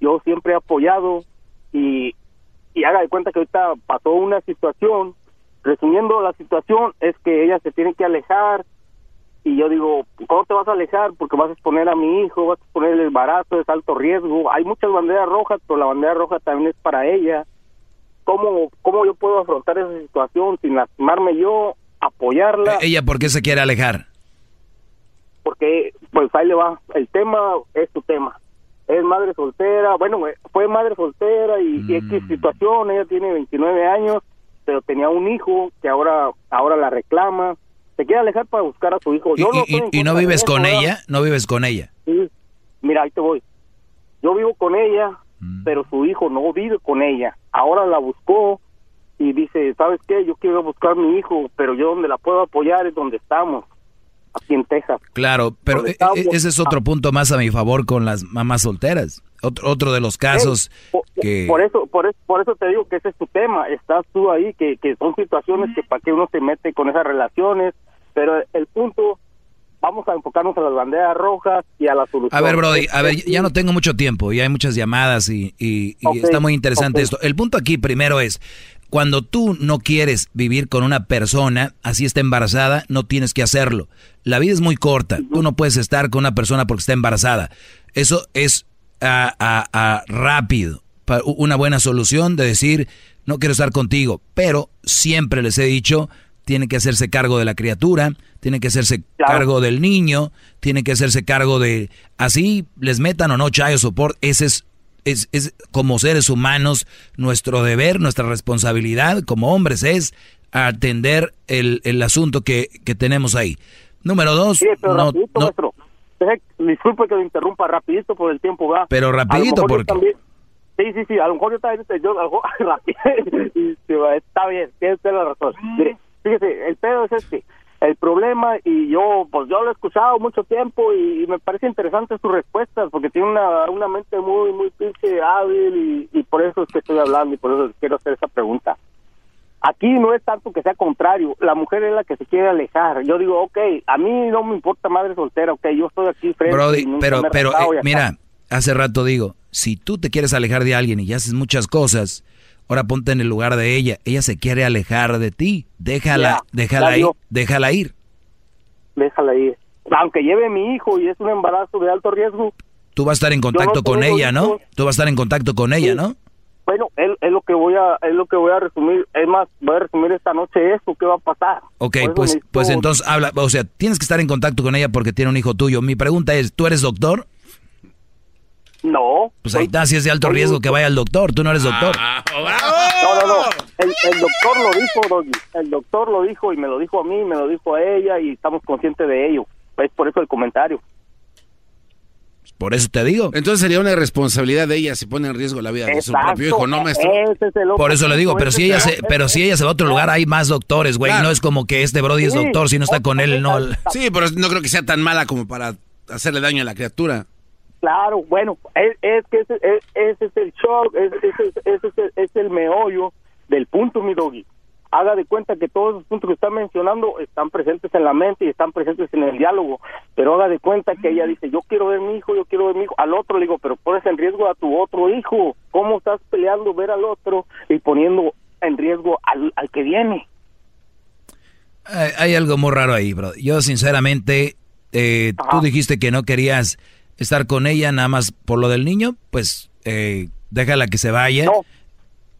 Yo siempre he apoyado y, y haga de cuenta que ahorita pasó una situación. Resumiendo la situación, es que ella se tiene que alejar y yo digo, ¿cómo te vas a alejar? Porque vas a exponer a mi hijo, vas a exponer el embarazo, es alto riesgo. Hay muchas banderas rojas, pero la bandera roja también es para ella. ¿Cómo, cómo yo puedo afrontar esa situación sin lastimarme yo, apoyarla?
¿Ella por qué se quiere alejar?
Porque, pues ahí le va, el tema es tu tema. Es madre soltera, bueno, eh, fue madre soltera y, y X situación, ella tiene 29 años, pero tenía un hijo que ahora ahora la reclama se quiere alejar para buscar a su hijo. Yo
¿Y,
no
y- y no vives con ella? ¿No vives con ella?
Sí. Mira, ahí te voy. Yo vivo con ella,
Mm.
pero su hijo no vive con ella. Ahora la buscó y dice, ¿sabes qué? Yo quiero buscar a mi hijo, pero yo donde la puedo apoyar es donde estamos, aquí en Texas.
Claro, pero e- e- ese es otro punto más a mi favor con las mamás solteras. Otro, otro de los casos que...
Por eso, por eso, por eso te digo que ese es tu tema. Estás tú ahí, que, que son situaciones que para que uno se mete con esas relaciones, pero el punto, vamos a enfocarnos a las banderas rojas y a la solución.
A ver, Brody, a ver, ya no tengo mucho tiempo y hay muchas llamadas y, y- y está muy interesante esto. El punto aquí primero es, cuando tú no quieres vivir con una persona, así está embarazada, no tienes que hacerlo. La vida es muy corta, tú no puedes estar con una persona porque está embarazada. Eso es ah, ah, ah, rápido, una buena solución de decir, no quiero estar contigo, pero siempre les he dicho, tiene que hacerse cargo de la criatura, tiene que hacerse cargo del niño, tiene que hacerse cargo de, así les metan o no child support, ese es, es, es como seres humanos, nuestro deber, nuestra responsabilidad como hombres es atender el, el asunto que, que tenemos ahí. Número dos,
Sí, pero
no,
rapidito,
no-
maestro. Deje- disculpe que lo interrumpa rapidito por el tiempo, va.
Pero rapidito, porque-
Sí, sí, sí, a lo mejor yo también, yo, a lo mejor- está bien, tiene usted la razón. Mire, fíjese, el pedo es este, el problema, y yo, pues yo lo he escuchado mucho tiempo, y, y me parece interesante sus respuestas, porque tiene una, una mente muy, muy pinche hábil, y, y por eso es que estoy hablando, y por eso quiero hacer esa pregunta. Aquí no es tanto que sea contrario, la mujer es la que se quiere alejar. Yo digo, ok, a mí no me importa madre soltera, ok, yo estoy aquí frente.
Brody, pero, pero, eh, mira, hace rato digo, si tú te quieres alejar de alguien y ya haces muchas cosas, ahora ponte en el lugar de ella. Ella se quiere alejar de ti. Déjala,
Ya,
déjala
ya
ir, déjala ir.
Déjala ir. Aunque lleve mi hijo y es un embarazo de alto riesgo,
Tú vas a estar en
no
contacto con ella, ¿no?
hijos.
Tú vas a estar en contacto con ella,
Sí.
¿no?
bueno, es, es lo que voy a es lo que voy a resumir. Es más, voy a resumir esta noche eso, ¿qué va a pasar?
Ok, pues,
necesito-
pues entonces habla, o sea, tienes que estar en contacto con ella porque tiene un hijo tuyo. Mi pregunta es, ¿tú eres doctor?
No.
Pues ahí está, si es de alto riesgo que vaya al doctor, tú no eres doctor.
No, no, no. El, el doctor lo dijo, Doggy. El doctor lo dijo y me lo dijo a mí, me lo dijo a ella y estamos conscientes de ello. Es por eso el comentario.
Por eso te digo.
Entonces sería una irresponsabilidad de ella si pone en riesgo la vida de su propio hijo, ¿no, maestro?
Ese es el otro
Por eso le digo, pero si ella
el-
se, pero si ella se va a otro lugar, hay más doctores, güey.
Claro.
No es como que este Brody es doctor, si no está con él, no.
Sí, pero no creo que sea tan mala como para hacerle daño a la criatura.
Claro, bueno, es, es que ese, es- ese es el shock, es- ese, es- ese es, el, es el meollo del punto, mi doggy. Haga de cuenta que todos los puntos que está mencionando están presentes en la mente y están presentes en el diálogo, pero haga de cuenta que ella dice, yo quiero ver mi hijo, yo quiero ver mi hijo, al otro le digo, pero pones en riesgo a tu otro hijo, ¿cómo estás peleando ver al otro y poniendo en riesgo al, al que viene?
Hay, hay algo muy raro ahí, bro. Yo, sinceramente, eh, tú dijiste que no querías estar con ella nada más por lo del niño, pues eh, déjala que se vaya.
No,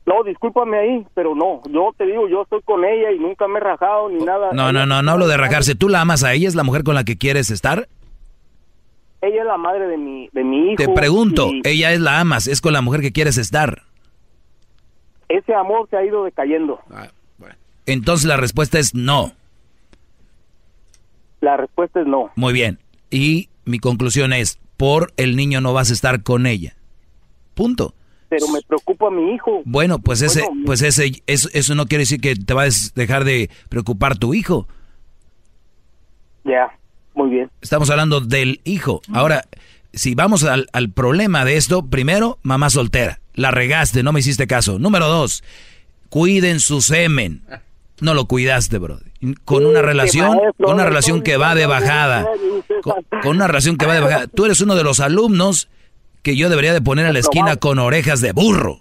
no, discúlpame ahí, pero no, yo te digo, yo estoy con ella y nunca me he rajado ni nada.
No, no, no, no hablo de rajarse. ¿Tú la amas a ella? ¿Es la mujer con la que quieres estar?
Ella es la madre de mi, de mi hijo.
Te pregunto,
y
ella es la amas, es con la mujer que quieres estar.
ese amor se ha ido decayendo.
Entonces la respuesta es no.
La respuesta es no.
Muy bien. Y mi conclusión es, por el niño no vas a estar con ella. Punto.
Pero me preocupa mi hijo.
Bueno, pues ese,
Bueno,
pues ese, eso, eso no quiere decir que te vas a dejar de preocupar tu hijo.
Ya, muy bien.
Estamos hablando del hijo. Ahora, si vamos al, al problema de esto, primero, mamá soltera. La regaste, no me hiciste caso. Número dos, Cuiden su semen. No lo cuidaste, bro. Con una relación, con una relación que va de bajada. Con, con una relación que va de bajada. Tú eres uno de los alumnos que yo debería de poner a la esquina con orejas de burro.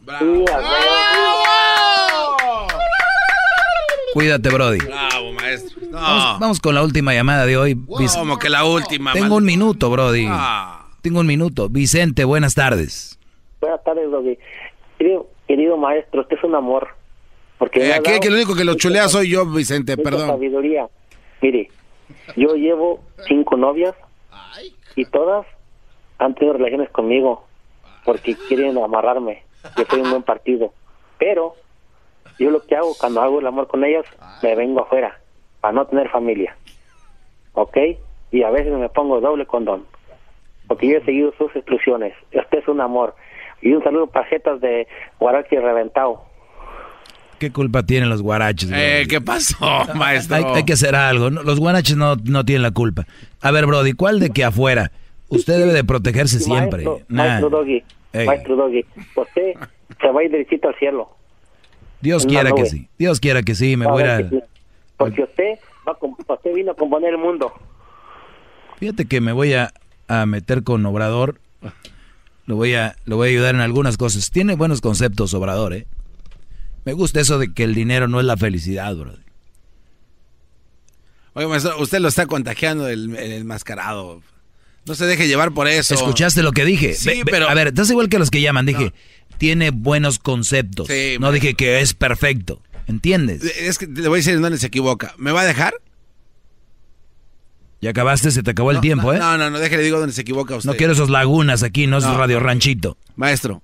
Cuídate, Brody.
Bravo, maestro. No.
Vamos, vamos con la última llamada de hoy. Vic-
Como que la última.
Tengo un minuto, Brody.
Ah.
Tengo un minuto. Vicente, buenas tardes.
Buenas tardes, Doggy. Querido, querido maestro, usted es un amor. Porque
Eh, aquí que lo único que lo chulea soy yo, Vicente, perdón.
sabiduría. Mire, yo llevo cinco novias y todas han tenido relaciones conmigo porque quieren amarrarme. Yo soy un buen partido. Pero yo lo que hago cuando hago el amor con ellas, me vengo afuera para no tener familia. ¿Ok? Y a veces me pongo doble condón. Porque yo he seguido sus instrucciones. Usted es un amor. Y un saludo para jetas de Guarachi reventado.
¿Qué culpa tienen los guaraches?
Eh, ¿Qué pasó, maestro?
Hay, hay que hacer algo. ¿no? Los guaraches no, no tienen la culpa. A ver, Brody, ¿cuál de que afuera? Usted debe de protegerse siempre.
Maestro,
Nah.
maestro Doggy,
Ey.
maestro Doggy, usted se va a ir derechito al cielo.
Dios quiera que sí. Dios quiera que sí. Me
a
voy a...
Porque usted, va a usted vino a componer el mundo.
Fíjate que me voy a, a meter con Obrador. Lo voy, a, lo voy a ayudar en algunas cosas. Tiene buenos conceptos, Obrador, ¿eh? Me gusta eso de que el dinero no es la felicidad, bro.
Oye, maestro, usted lo está contagiando el, el enmascarado. No se deje llevar por eso.
¿Escuchaste lo que dije?
Sí, pero-
A ver, estás igual que los que llaman. Dije, tiene buenos conceptos.
Sí,
no dije que es perfecto. ¿Entiendes?
Es que le voy a decir en dónde se equivoca. ¿Me va a dejar?
Ya acabaste, se te acabó el
No,
tiempo, ¿eh?
No, no, no, déjele digo dónde se equivoca usted.
No quiero esos lagunas aquí, no es
No.
Radio Ranchito.
Maestro,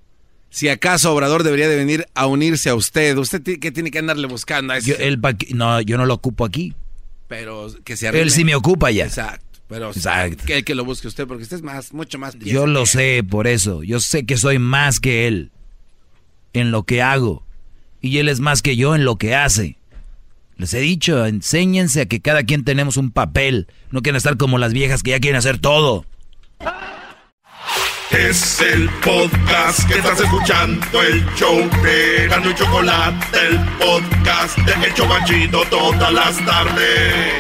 si acaso Obrador debería de venir a unirse a usted, ¿usted qué tiene que andarle buscando a ese?
Yo, él no, yo no lo ocupo aquí.
Pero que se.
Él sí me ocupa ya.
Exacto. Pero
Exacto.
que, que lo busque usted, porque usted es más, mucho más
Yo lo sé por eso. Yo sé que soy más que él en lo que hago. Y él es más que yo en lo que hace. Les he dicho, enséñense a que cada quien tenemos un papel. No quieren estar como las viejas que ya quieren hacer todo.
Es el podcast que estás escuchando, el show de Gano y Chocolate, el podcast de El Chobachito todas las tardes.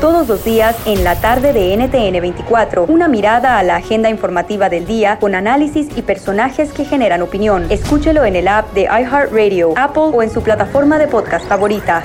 Todos los días en la tarde de NTN 24, una mirada a la agenda informativa del día con análisis y personajes que generan opinión. Escúchelo en el app de iHeartRadio, Apple o en su plataforma de podcast favorita.